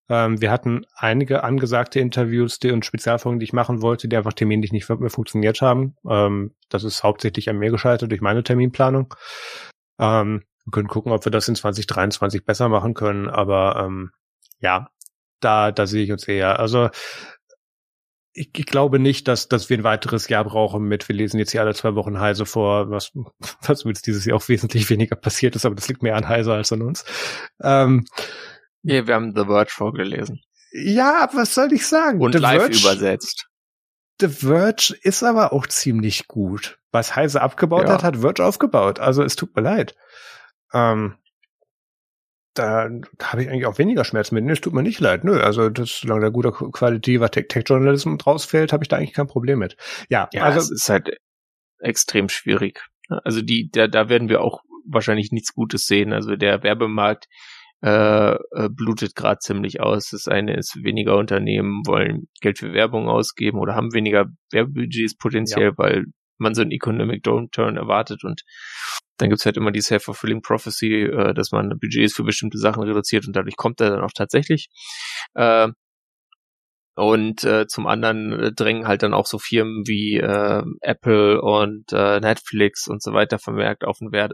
Speaker 1: Ähm, wir hatten einige angesagte Interviews die, und Spezialfolgen, die ich machen wollte, die einfach terminlich nicht mehr funktioniert haben. Ähm, das ist hauptsächlich an mir gescheitert durch meine Terminplanung. Ähm, wir können gucken, ob wir das in 2023 besser machen können, aber ähm, ja, da, da sehe ich uns eher. Also ich, ich glaube nicht, dass, dass wir ein weiteres Jahr brauchen mit, wir lesen jetzt hier alle zwei Wochen Heise vor, was, was jetzt dieses Jahr auch wesentlich weniger passiert ist, aber das liegt mehr an Heise als an uns. Ähm,
Speaker 2: ja, wir haben The Verge vorgelesen.
Speaker 1: Ja, was soll ich sagen?
Speaker 2: Und
Speaker 1: The
Speaker 2: live
Speaker 1: Verge,
Speaker 2: übersetzt.
Speaker 1: The Verge ist aber auch ziemlich gut. Was Heise abgebaut
Speaker 2: Ja.
Speaker 1: hat, hat Verge aufgebaut. Also es tut mir leid. Ähm, da habe ich eigentlich auch weniger Schmerzen mit. Nee, es tut mir nicht leid. Nö, also das, solange da guter qualitativer Tech- Tech-Journalism rausfällt, habe ich da eigentlich kein Problem mit. Ja,
Speaker 2: Ja,
Speaker 1: also
Speaker 2: es ist halt extrem schwierig. Also die, da, da werden wir auch wahrscheinlich nichts Gutes sehen. Also der Werbemarkt äh, äh, blutet gerade ziemlich aus. Das eine ist, weniger Unternehmen wollen Geld für Werbung ausgeben oder haben weniger Werbebudgets potenziell, weil man so einen Economic Downturn erwartet und dann gibt's halt immer die Self-Fulfilling Prophecy, äh, dass man Budgets für bestimmte Sachen reduziert und dadurch kommt er dann auch tatsächlich. Äh, und äh, zum anderen äh, drängen halt dann auch so Firmen wie äh, Apple und äh, Netflix und so weiter vermerkt auf den Wert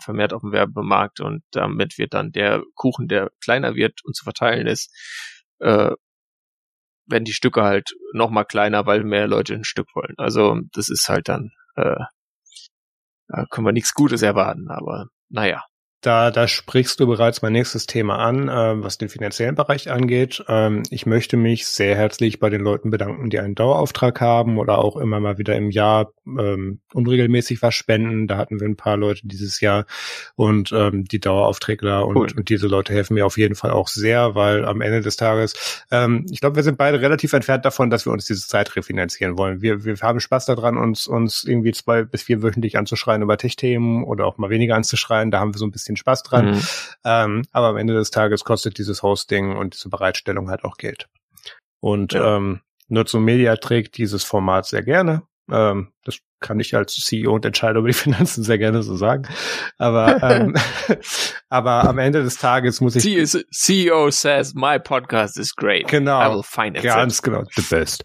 Speaker 2: vermehrt auf dem Werbemarkt und damit wird dann der Kuchen, der kleiner wird und zu verteilen ist, äh, werden die Stücke halt noch mal kleiner, weil mehr Leute ein Stück wollen. Also das ist halt dann, äh, da können wir nichts Gutes erwarten, aber naja.
Speaker 1: Da, da sprichst du bereits mein nächstes Thema an, äh, was den finanziellen Bereich angeht. Ähm, ich möchte mich sehr herzlich bei den Leuten bedanken, die einen Dauerauftrag haben oder auch immer mal wieder im Jahr ähm, unregelmäßig was spenden. Da hatten wir ein paar Leute dieses Jahr und ähm, die Daueraufträgler und,
Speaker 2: Cool.
Speaker 1: und diese Leute helfen mir auf jeden Fall auch sehr, weil am Ende des Tages, ähm, ich glaube, wir sind beide relativ entfernt davon, dass wir uns diese Zeit refinanzieren wollen. Wir, wir haben Spaß daran, uns, uns irgendwie zwei bis vier wöchentlich anzuschreien über Tech-Themen oder auch mal weniger anzuschreien. Da haben wir so ein bisschen Spaß dran.
Speaker 2: Mhm.
Speaker 1: Ähm, aber am Ende des Tages kostet dieses Hosting und diese Bereitstellung halt auch Geld. Und
Speaker 2: Ja.
Speaker 1: ähm, Nutzo Media trägt dieses Format sehr gerne. Ähm, das kann ich als CEO und Entscheider über die Finanzen sehr gerne so sagen. Aber, ähm, aber am Ende des Tages muss ich
Speaker 2: CEO CEO says my podcast is great.
Speaker 1: Genau.
Speaker 2: I will finance it.
Speaker 1: Ganz genau, the best.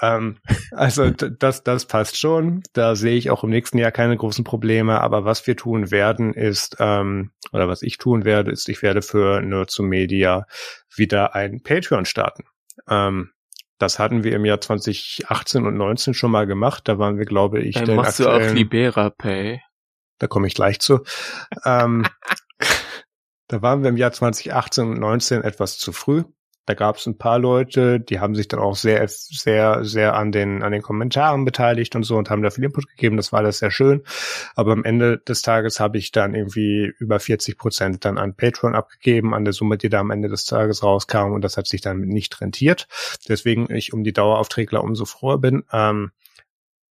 Speaker 1: Ähm, also das, das passt schon. Da sehe ich auch im nächsten Jahr keine großen Probleme. Aber was wir tun werden, ist, ähm, oder was ich tun werde, ist, ich werde für Nerds und Media wieder ein Patreon starten. Ähm, das hatten wir im Jahr 2018 und 19 schon mal gemacht. Da waren wir, glaube ich,
Speaker 2: Dann machst du auch Libera Pay.
Speaker 1: da komme ich gleich zu. ähm, da waren wir im Jahr 2018 und 19 etwas zu früh. Da gab es ein paar Leute, die haben sich dann auch sehr, sehr, sehr an den, an den Kommentaren beteiligt und so und haben da viel Input gegeben. Das war alles sehr schön. Aber am Ende des Tages habe ich dann irgendwie über 40 Prozent dann an Patreon abgegeben, an der Summe, die da am Ende des Tages rauskam. Und das hat sich dann nicht rentiert. Deswegen ich um die Dauerauftragler umso froher bin. Ähm,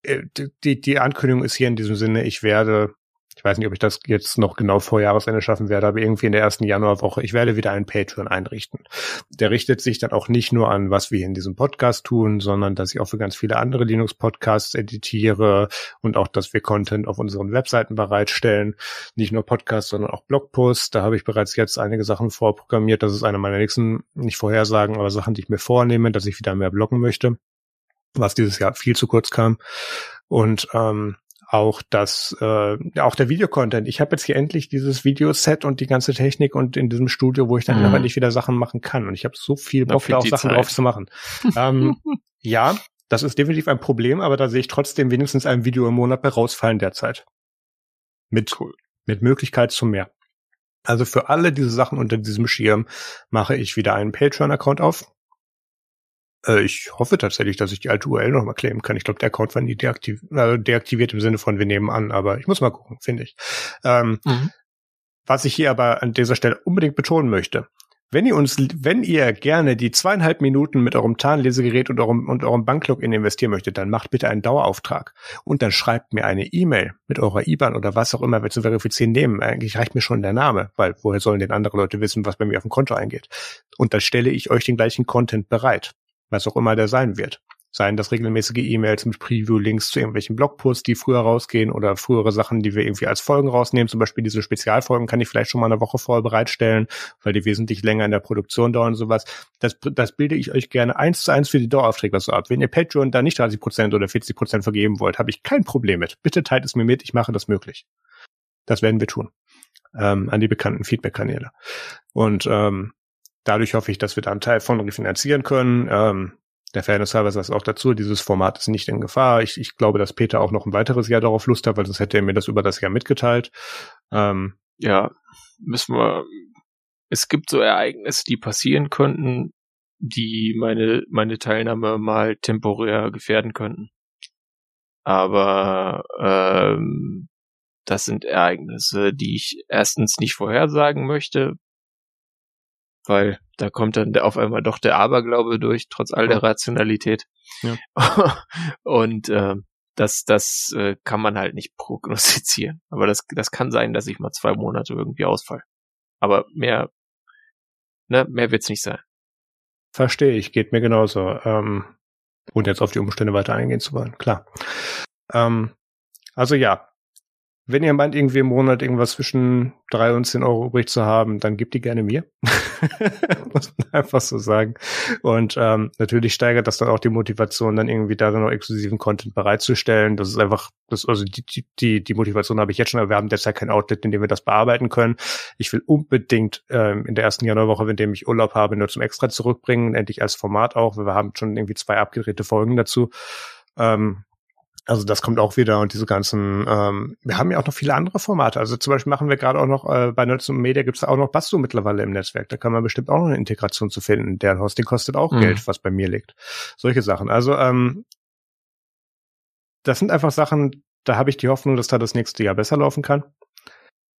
Speaker 1: äh, die, die Ankündigung ist hier in diesem Sinne, ich werde, ich weiß nicht, ob ich das jetzt noch genau vor Jahresende schaffen werde, aber irgendwie in der ersten Januarwoche, ich werde wieder einen Patreon einrichten. Der richtet sich dann auch nicht nur an, was wir in diesem Podcast tun, sondern dass ich auch für ganz viele andere Linux-Podcasts editiere und auch, dass wir Content auf unseren Webseiten bereitstellen. Nicht nur Podcasts, sondern auch Blogposts. Da habe ich bereits jetzt einige Sachen vorprogrammiert. Das ist eine meiner nächsten, nicht Vorhersagen, aber Sachen, die ich mir vornehme, dass ich wieder mehr bloggen möchte was dieses Jahr viel zu kurz kam. Und ähm, auch das, äh, auch der Videocontent. Ich habe jetzt hier endlich dieses Videoset und die ganze Technik und in diesem Studio, wo ich dann
Speaker 2: Mhm.
Speaker 1: endlich wieder Sachen machen kann. Und ich habe so viel Bock, da auch Sachen
Speaker 2: Zeit.
Speaker 1: drauf zu machen. ähm, ja, das ist definitiv ein Problem, aber da sehe ich trotzdem wenigstens ein Video im Monat bei rausfallen derzeit. Mit, mit Möglichkeit zu mehr. Also für alle diese Sachen unter diesem Schirm mache ich wieder einen Patreon-Account auf. Äh, ich hoffe tatsächlich, dass ich die alte URL noch mal claimen kann. Ich glaube, der Account war nie deaktiv also deaktiviert im Sinne von wir nehmen an, aber ich muss mal gucken, finde ich. Ähm, mhm. Was ich hier aber an dieser Stelle unbedingt betonen möchte, wenn ihr uns, wenn ihr gerne die zweieinhalb Minuten mit eurem Tarnlesegerät und eurem, und eurem Banklogin investieren möchtet, dann macht bitte einen Dauerauftrag und dann schreibt mir eine E-Mail mit eurer IBAN oder was auch immer wir zu verifizieren nehmen. Eigentlich reicht mir schon der Name, weil woher sollen denn andere Leute wissen, was bei mir auf dem Konto eingeht? Und dann stelle ich euch den gleichen Content bereit, was auch immer der sein wird. Seien das regelmäßige E-Mails mit Preview-Links zu irgendwelchen Blogposts, die früher rausgehen oder frühere Sachen, die wir irgendwie als Folgen rausnehmen. Zum Beispiel diese Spezialfolgen kann ich vielleicht schon mal eine Woche vorher bereitstellen, weil die wesentlich länger in der Produktion dauern und sowas. Das, das bilde ich euch gerne eins zu eins für die Daueraufträge so ab. Wenn ihr Patreon da nicht 30 Prozent oder 40 Prozent vergeben wollt, habe ich kein Problem mit. Bitte teilt es mir mit, ich mache das möglich. Das werden wir tun. Ähm, an die bekannten Feedback-Kanäle. Und ähm, dadurch hoffe ich, dass wir da einen Teil von refinanzieren können. Ähm, der Fairness halber sagt auch dazu, dieses Format ist nicht in Gefahr. Ich, ich glaube, dass Peter auch noch ein weiteres Jahr darauf Lust hat, weil sonst hätte er mir das über das Jahr mitgeteilt.
Speaker 2: Ähm, ja, müssen wir. Es gibt so Ereignisse, die passieren könnten, die meine, meine Teilnahme mal temporär gefährden könnten. Aber ähm, das sind Ereignisse, die ich erstens nicht vorhersagen möchte, weil da kommt dann auf einmal doch der Aberglaube durch, trotz all der Rationalität. Ja. Und äh, das, das äh, kann man halt nicht prognostizieren. Aber das, das kann sein, dass ich mal zwei Monate irgendwie ausfall. Aber mehr, ne, mehr wird's nicht sein.
Speaker 1: Verstehe ich, geht mir genauso. Ähm, und jetzt auf die Umstände weiter eingehen zu wollen, klar. Ähm, also ja, wenn ihr meint, irgendwie im Monat irgendwas zwischen drei und zehn Euro übrig zu haben, dann gebt die gerne mir. Muss man einfach so sagen. Und ähm, natürlich steigert das dann auch die Motivation, dann irgendwie da noch exklusiven Content bereitzustellen. Das ist einfach, das, also die, die, die Motivation habe ich jetzt schon, aber wir haben derzeit kein Outlet, in dem wir das bearbeiten können. Ich will unbedingt ähm, in der ersten Januarwoche, in dem ich Urlaub habe, nur zum Extra zurückbringen, endlich als Format auch, weil wir haben schon irgendwie zwei abgedrehte Folgen dazu. Ähm, also das kommt auch wieder und diese ganzen, ähm, wir haben ja auch noch viele andere Formate. Also zum Beispiel machen wir gerade auch noch, äh, bei Nerds und Media gibt es auch noch Basto mittlerweile im Netzwerk. Da kann man bestimmt auch noch eine Integration zu finden. Deren Hosting kostet auch mhm. Geld, was bei mir liegt. Solche Sachen. Also ähm, das sind einfach Sachen, da habe ich die Hoffnung, dass da das nächste Jahr besser laufen kann.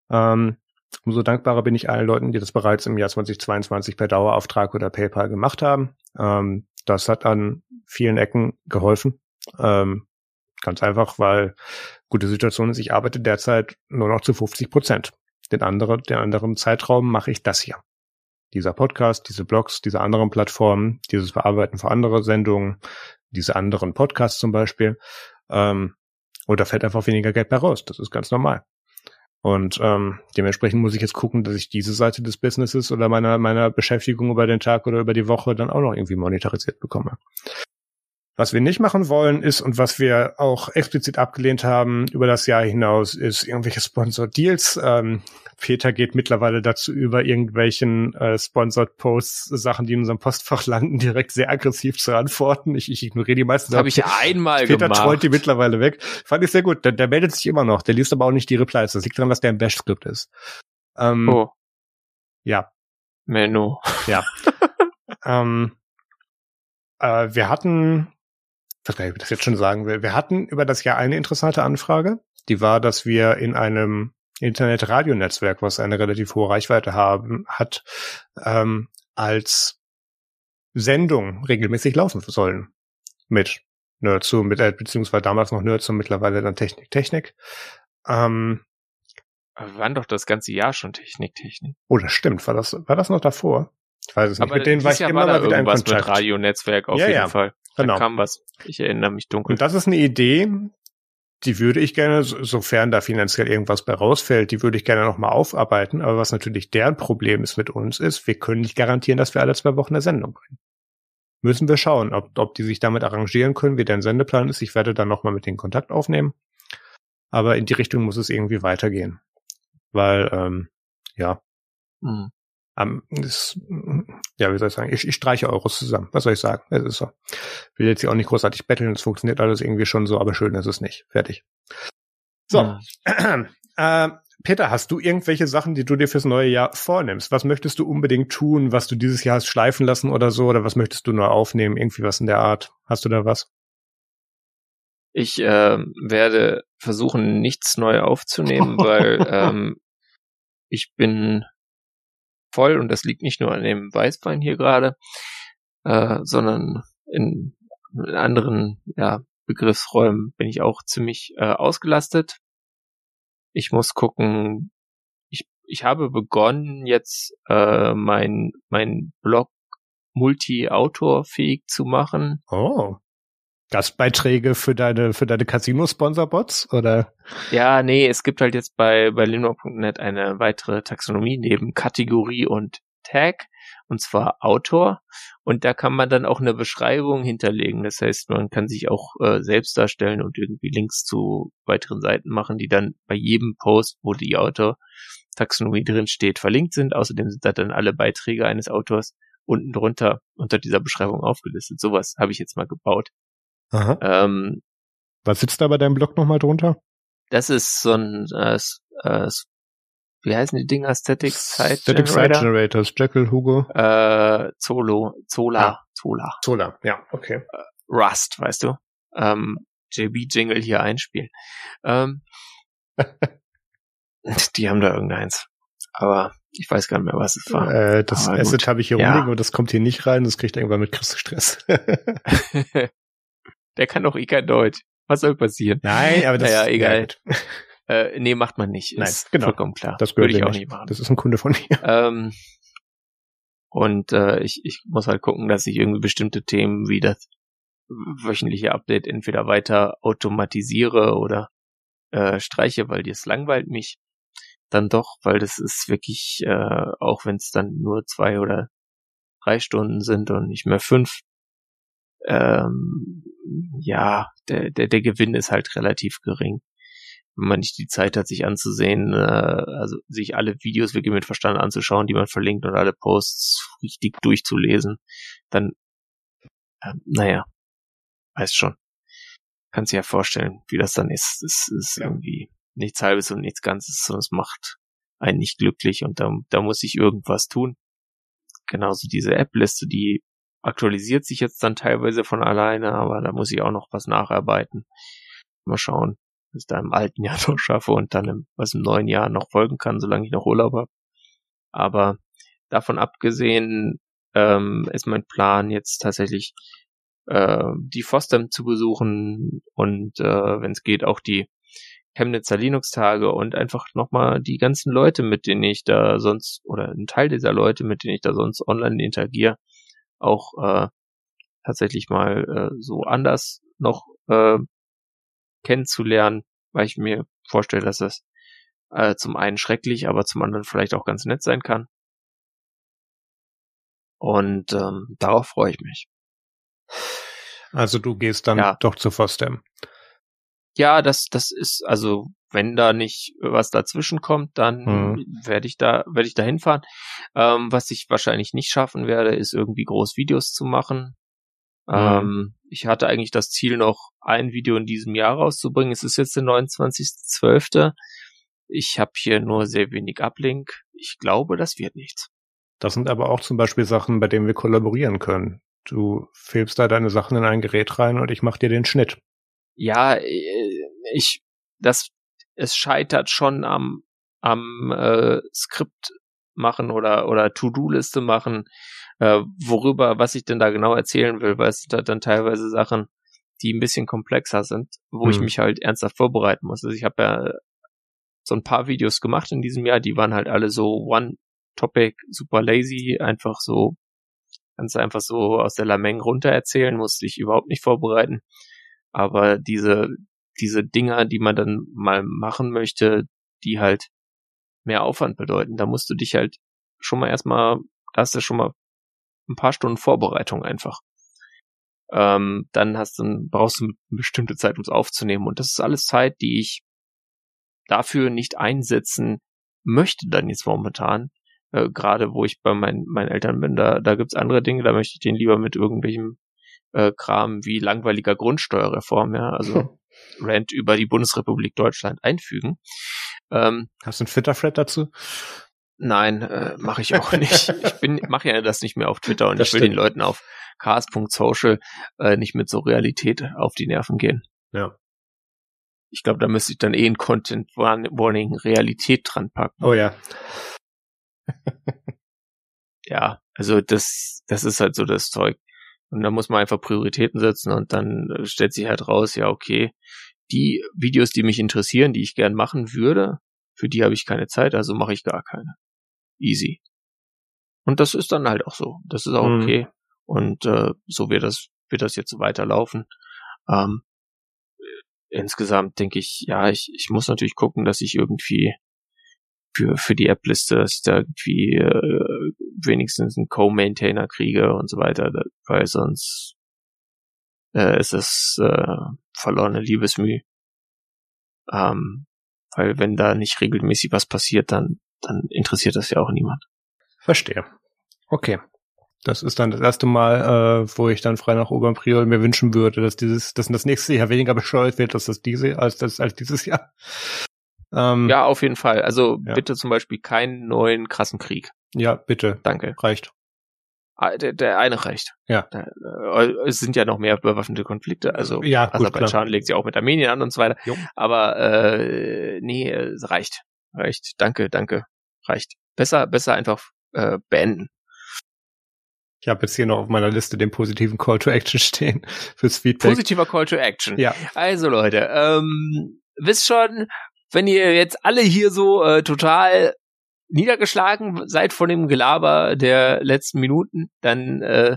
Speaker 1: Ähm, umso dankbarer bin ich allen Leuten, die das bereits im Jahr 2022 per Dauerauftrag oder PayPal gemacht haben. Ähm, das hat an vielen Ecken geholfen. Ähm, Ganz einfach, weil gute Situation ist, ich arbeite derzeit nur noch zu 50 Prozent. Den anderen, den anderen Zeitraum mache ich das hier. Dieser Podcast, diese Blogs, diese anderen Plattformen, dieses Bearbeiten für andere Sendungen, diese anderen Podcasts zum Beispiel. Ähm, und da fällt einfach weniger Geld bei raus. Das ist ganz normal. Und ähm, dementsprechend muss ich jetzt gucken, dass ich diese Seite des Businesses oder meiner meiner Beschäftigung über den Tag oder über die Woche dann auch noch irgendwie monetarisiert bekomme. Was wir nicht machen wollen ist und was wir auch explizit abgelehnt haben über das Jahr hinaus, ist irgendwelche Sponsored Deals. Ähm, Peter geht mittlerweile dazu über, irgendwelchen äh, Sponsored Posts, Sachen, die in unserem Postfach landen, direkt sehr aggressiv zu antworten. Ich, ich ignoriere die meisten.
Speaker 2: Habe ich einmal
Speaker 1: Peter
Speaker 2: gemacht. Peter
Speaker 1: trollt die mittlerweile weg. Fand ich sehr gut. Der, der meldet sich immer noch. Der liest aber auch nicht die Replies. Das liegt daran, dass der ein Bash-Skript ist. Ähm, oh. Ja.
Speaker 2: Menno.
Speaker 1: Ja. ähm, äh, wir hatten ich weiß gar nicht, ob ich das jetzt schon sagen will. Wir hatten über das Jahr eine interessante Anfrage. Die war, dass wir in einem Internet-Radio-Netzwerk, was eine relativ hohe Reichweite haben, hat, ähm, als Sendung regelmäßig laufen sollen. Mit Nerdzoom, mit, äh, beziehungsweise damals noch Nerdzoom, mittlerweile dann Technik, Technik. Ähm,
Speaker 2: Aber wir waren doch das ganze Jahr schon Technik, Technik.
Speaker 1: Oh, das stimmt. War das, war das noch davor?
Speaker 2: Ich weiß es nicht. Aber mit denen war ich immer mal wieder in Kontakt. mit Radio-Netzwerk auf ja, jeden ja. Fall. Genau. Da kam was. Ich erinnere mich dunkel.
Speaker 1: Und das ist eine Idee, die würde ich gerne, sofern da finanziell irgendwas bei rausfällt, die würde ich gerne nochmal aufarbeiten. Aber was natürlich deren Problem ist mit uns ist, wir können nicht garantieren, dass wir alle zwei Wochen eine Sendung bringen. Müssen wir schauen, ob, ob die sich damit arrangieren können, wie deren Sendeplan ist. Ich werde dann nochmal mit den Kontakt aufnehmen. Aber in die Richtung muss es irgendwie weitergehen. Weil, ähm, ja, mhm. Um, das, ja, wie soll ich sagen, ich, ich streiche Euros zusammen. Was soll ich sagen? Es ist so. Will jetzt hier auch nicht großartig betteln, es funktioniert alles irgendwie schon so, aber schön ist es nicht. Fertig. So. Ja. Äh, Peter, hast du irgendwelche Sachen, die du dir fürs neue Jahr vornimmst? Was möchtest du unbedingt tun, was du dieses Jahr hast schleifen lassen oder so? Oder was möchtest du neu aufnehmen? Irgendwie was in der Art? Hast du da was?
Speaker 2: Ich äh, werde versuchen, nichts neu aufzunehmen, weil ähm, ich bin voll und das liegt nicht nur an dem Weißwein hier gerade, äh, sondern in, in anderen ja, Begriffsräumen bin ich auch ziemlich äh, ausgelastet. Ich muss gucken, ich, ich habe begonnen jetzt äh, mein, mein Blog multi-autor-fähig zu machen.
Speaker 1: Oh. Gastbeiträge für deine für deine Casino-Sponsor-Bots oder?
Speaker 2: Ja, nee, es gibt halt jetzt bei bei Linux.net eine weitere Taxonomie neben Kategorie und Tag und zwar Autor und da kann man dann auch eine Beschreibung hinterlegen. Das heißt, man kann sich auch äh, selbst darstellen und irgendwie Links zu weiteren Seiten machen, die dann bei jedem Post, wo die Autor-Taxonomie drin steht, verlinkt sind. Außerdem sind da dann alle Beiträge eines Autors unten drunter unter dieser Beschreibung aufgelistet. Sowas habe ich jetzt mal gebaut.
Speaker 1: Aha. Ähm, Was sitzt da bei deinem Blog nochmal drunter?
Speaker 2: Das ist so ein, äh, äh, wie heißen die Dinger? Static Site
Speaker 1: Static Site Generators, Jekyll, Hugo.
Speaker 2: Äh, Zolo, Zola, ja. Zola.
Speaker 1: Zola, ja, okay.
Speaker 2: Äh, Rust, weißt du? Ähm, JB-Jingle hier einspielen. Ähm, die haben da irgendeins. Aber ich weiß gar nicht mehr, was es war.
Speaker 1: Äh, das Asset habe ich hier ja. rumliegen und das kommt hier nicht rein. Das kriegt irgendwann mit Chris Stress.
Speaker 2: Der kann doch eh kein Deutsch. Was soll passieren?
Speaker 1: Nein, aber das
Speaker 2: naja, egal. Äh, nee, macht man nicht.
Speaker 1: Nein, ist genau.
Speaker 2: vollkommen klar.
Speaker 1: Das würde ich auch nicht. nicht machen. Das ist ein Kunde von mir.
Speaker 2: Ähm, und äh, ich, ich muss halt gucken, dass ich irgendwie bestimmte Themen wie das wöchentliche Update entweder weiter automatisiere oder äh, streiche, weil das langweilt mich dann doch, weil das ist wirklich, äh, auch wenn es dann nur zwei oder drei Stunden sind und nicht mehr fünf, ähm, ja, der, der, der Gewinn ist halt relativ gering. Wenn man nicht die Zeit hat, sich anzusehen, äh, also sich alle Videos wirklich mit Verstand anzuschauen, die man verlinkt und alle Posts richtig durchzulesen, dann, äh, naja, weiß schon. Kannst dir ja vorstellen, wie das dann ist. Es ist ja. irgendwie nichts Halbes und nichts Ganzes, sondern es macht einen nicht glücklich und da, da muss ich irgendwas tun. Genauso diese App-Liste, die aktualisiert sich jetzt dann teilweise von alleine, aber da muss ich auch noch was nacharbeiten. Mal schauen, was ich da im alten Jahr noch schaffe und dann im, was im neuen Jahr noch folgen kann, solange ich noch Urlaub habe. Aber davon abgesehen ähm, ist mein Plan jetzt tatsächlich äh, die Fosdem zu besuchen und äh, wenn es geht auch die Chemnitzer Linux-Tage und einfach nochmal die ganzen Leute, mit denen ich da sonst, oder ein Teil dieser Leute, mit denen ich da sonst online interagiere, auch äh, tatsächlich mal äh, so anders noch äh, kennenzulernen, weil ich mir vorstelle, dass das äh, zum einen schrecklich, aber zum anderen vielleicht auch ganz nett sein kann. Und ähm, darauf freue ich mich.
Speaker 1: Also du gehst dann ja. doch zu Fosdem.
Speaker 2: Ja, das, das ist, also wenn da nicht was dazwischen kommt, dann mhm. werde ich da, werde ich da hinfahren. Ähm, was ich wahrscheinlich nicht schaffen werde, ist irgendwie groß Videos zu machen. Mhm. Ähm, ich hatte eigentlich das Ziel, noch ein Video in diesem Jahr rauszubringen. Es ist jetzt der 29.12. Ich habe hier nur sehr wenig Uplink. Ich glaube, das wird nichts.
Speaker 1: Das sind aber auch zum Beispiel Sachen, bei denen wir kollaborieren können. Du filmst da deine Sachen in ein Gerät rein und ich mache dir den Schnitt.
Speaker 2: Ja, äh, ich, das es scheitert schon am, am äh, Skript machen oder, oder To-Do-Liste machen, äh, worüber, was ich denn da genau erzählen will, weil es sind halt dann teilweise Sachen, die ein bisschen komplexer sind, wo hm. ich mich halt ernsthaft vorbereiten muss. Also ich habe ja so ein paar Videos gemacht in diesem Jahr, die waren halt alle so One-Topic, super lazy, einfach so, ganz einfach so aus der Lameng runter erzählen, musste ich überhaupt nicht vorbereiten. Aber diese, diese Dinger, die man dann mal machen möchte, die halt mehr Aufwand bedeuten. Da musst du dich halt schon mal erstmal, da hast du schon mal ein paar Stunden Vorbereitung einfach. Ähm, dann hast du, brauchst du eine bestimmte Zeit, um es aufzunehmen. Und das ist alles Zeit, die ich dafür nicht einsetzen möchte dann jetzt momentan. Äh, Gerade wo ich bei meinen, meinen Eltern bin, da, da gibt's andere Dinge, da möchte ich den lieber mit irgendwelchem äh, Kram wie langweiliger Grundsteuerreform, ja, also Rant über die Bundesrepublik Deutschland einfügen. Ähm,
Speaker 1: Hast du einen Twitter-Thread dazu?
Speaker 2: Nein, äh, mache ich auch nicht. Ich bin mache ja das nicht mehr auf Twitter und
Speaker 1: Das
Speaker 2: ich will
Speaker 1: stimmt.
Speaker 2: den Leuten auf cast.social äh, nicht mit so Realität auf die Nerven gehen.
Speaker 1: Ja.
Speaker 2: Ich glaube, da müsste ich dann eh ein Content Warning Realität dran packen.
Speaker 1: Oh ja.
Speaker 2: Ja, also das das ist halt so das Zeug. Und da muss man einfach Prioritäten setzen und dann äh, stellt sich halt raus, ja, okay, die Videos, die mich interessieren, die ich gern machen würde, für die habe ich keine Zeit, also mache ich gar keine. Easy. Und das ist dann halt auch so. Das ist auch
Speaker 1: Mhm.
Speaker 2: okay. Und äh, so wird das, wird das jetzt so weiterlaufen. Ähm, insgesamt denke ich, ja, ich, ich muss natürlich gucken, dass ich irgendwie für, für die App-Liste, dass ich da irgendwie äh, wenigstens einen Co-Maintainer kriege und so weiter, weil sonst äh, ist es äh, verlorene Liebesmüh. Ähm, weil wenn da nicht regelmäßig was passiert, dann, dann interessiert das ja auch niemand.
Speaker 1: Verstehe. Okay. Das ist dann das erste Mal, äh, wo ich dann frei nach Oberpriol mir wünschen würde, dass dieses, dass das nächste Jahr weniger bescheuert wird, als das diese, als das, als dieses Jahr. Ähm,
Speaker 2: Ja, auf jeden Fall. Also
Speaker 1: Ja.
Speaker 2: bitte zum Beispiel keinen neuen krassen Krieg.
Speaker 1: ja, bitte.
Speaker 2: Danke.
Speaker 1: Reicht.
Speaker 2: Ah, Der, der eine reicht.
Speaker 1: Ja.
Speaker 2: Äh, es sind ja noch mehr bewaffnete Konflikte. Also
Speaker 1: Ja, gut,
Speaker 2: Aserbaidschan legt sie auch mit Armenien an und so weiter.
Speaker 1: Jo.
Speaker 2: Aber äh, nee, es reicht. Reicht. Danke, danke. Reicht. Besser, besser einfach äh, beenden.
Speaker 1: Ich habe jetzt hier noch auf meiner Liste den positiven Call to Action stehen fürs Feedback.
Speaker 2: Positiver Call to Action.
Speaker 1: Ja.
Speaker 2: Also Leute, ähm, wisst schon, wenn ihr jetzt alle hier so äh, total niedergeschlagen seid von dem Gelaber der letzten Minuten, dann äh,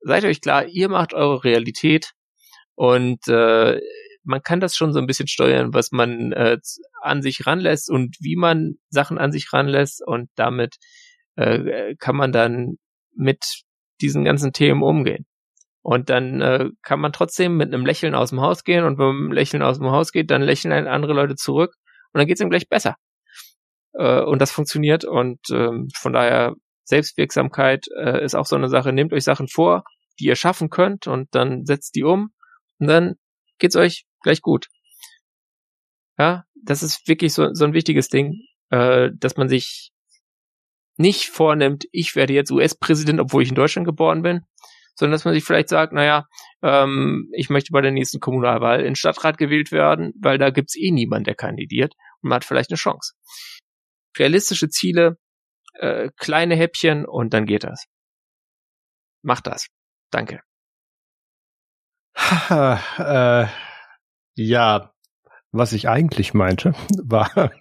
Speaker 2: seid euch klar, ihr macht eure Realität und äh, man kann das schon so ein bisschen steuern, was man äh, an sich ranlässt und wie man Sachen an sich ranlässt und damit äh, kann man dann mit diesen ganzen Themen umgehen. Und dann äh, kann man trotzdem mit einem Lächeln aus dem Haus gehen und wenn man mit einem Lächeln aus dem Haus geht, dann lächeln einen andere Leute zurück und dann geht's ihm gleich besser. Äh, und das funktioniert und ähm, von daher Selbstwirksamkeit äh, ist auch so eine Sache. Nehmt euch Sachen vor, die ihr schaffen könnt und dann setzt die um und dann geht's euch gleich gut. Ja, das ist wirklich so, so ein wichtiges Ding, äh, dass man sich nicht vornimmt, ich werde jetzt US-Präsident, obwohl ich in Deutschland geboren bin, sondern dass man sich vielleicht sagt, naja, ähm, ich möchte bei der nächsten Kommunalwahl in Stadtrat gewählt werden, weil da gibt's eh niemand, der kandidiert und man hat vielleicht eine Chance. Realistische Ziele, äh, kleine Häppchen und dann geht das. Macht das. Danke.
Speaker 1: Äh, ja, was ich eigentlich meinte, war,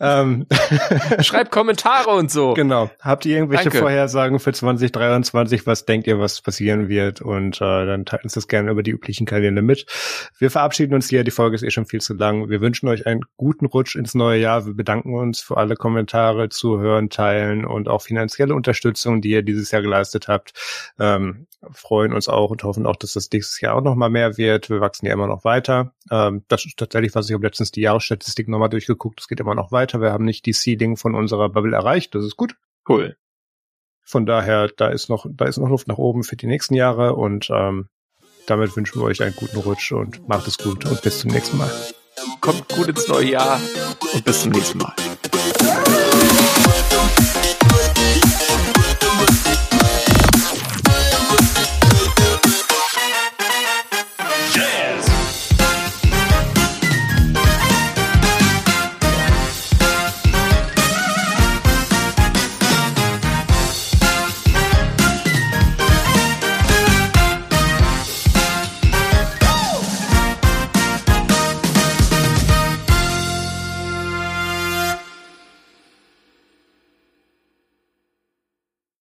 Speaker 1: ähm,
Speaker 2: Schreibt Kommentare und so.
Speaker 1: genau. Habt ihr irgendwelche
Speaker 2: Danke.
Speaker 1: Vorhersagen für 2023? Was denkt ihr, was passieren wird? Und äh, dann teilt uns das gerne über die üblichen Kanäle mit. Wir verabschieden uns hier. Die Folge ist eh schon viel zu lang. Wir wünschen euch einen guten Rutsch ins neue Jahr. Wir bedanken uns für alle Kommentare, Zuhören, Teilen und auch finanzielle Unterstützung, die ihr dieses Jahr geleistet habt. Ähm, freuen uns auch und hoffen auch, dass das nächstes Jahr auch noch mal mehr wird. Wir wachsen ja immer noch weiter. Ähm, das ist tatsächlich, was ich habe letztens die Jahresstatistik nochmal durchgeguckt. Es geht immer noch weiter weiter. Wir haben nicht die Ceiling von unserer Bubble erreicht. Das ist gut.
Speaker 2: Cool.
Speaker 1: Von daher, da ist noch, da ist noch Luft nach oben für die nächsten Jahre und ähm, damit wünschen wir euch einen guten Rutsch und macht es gut und bis zum nächsten Mal.
Speaker 2: Kommt gut ins neue Jahr und bis zum nächsten Mal.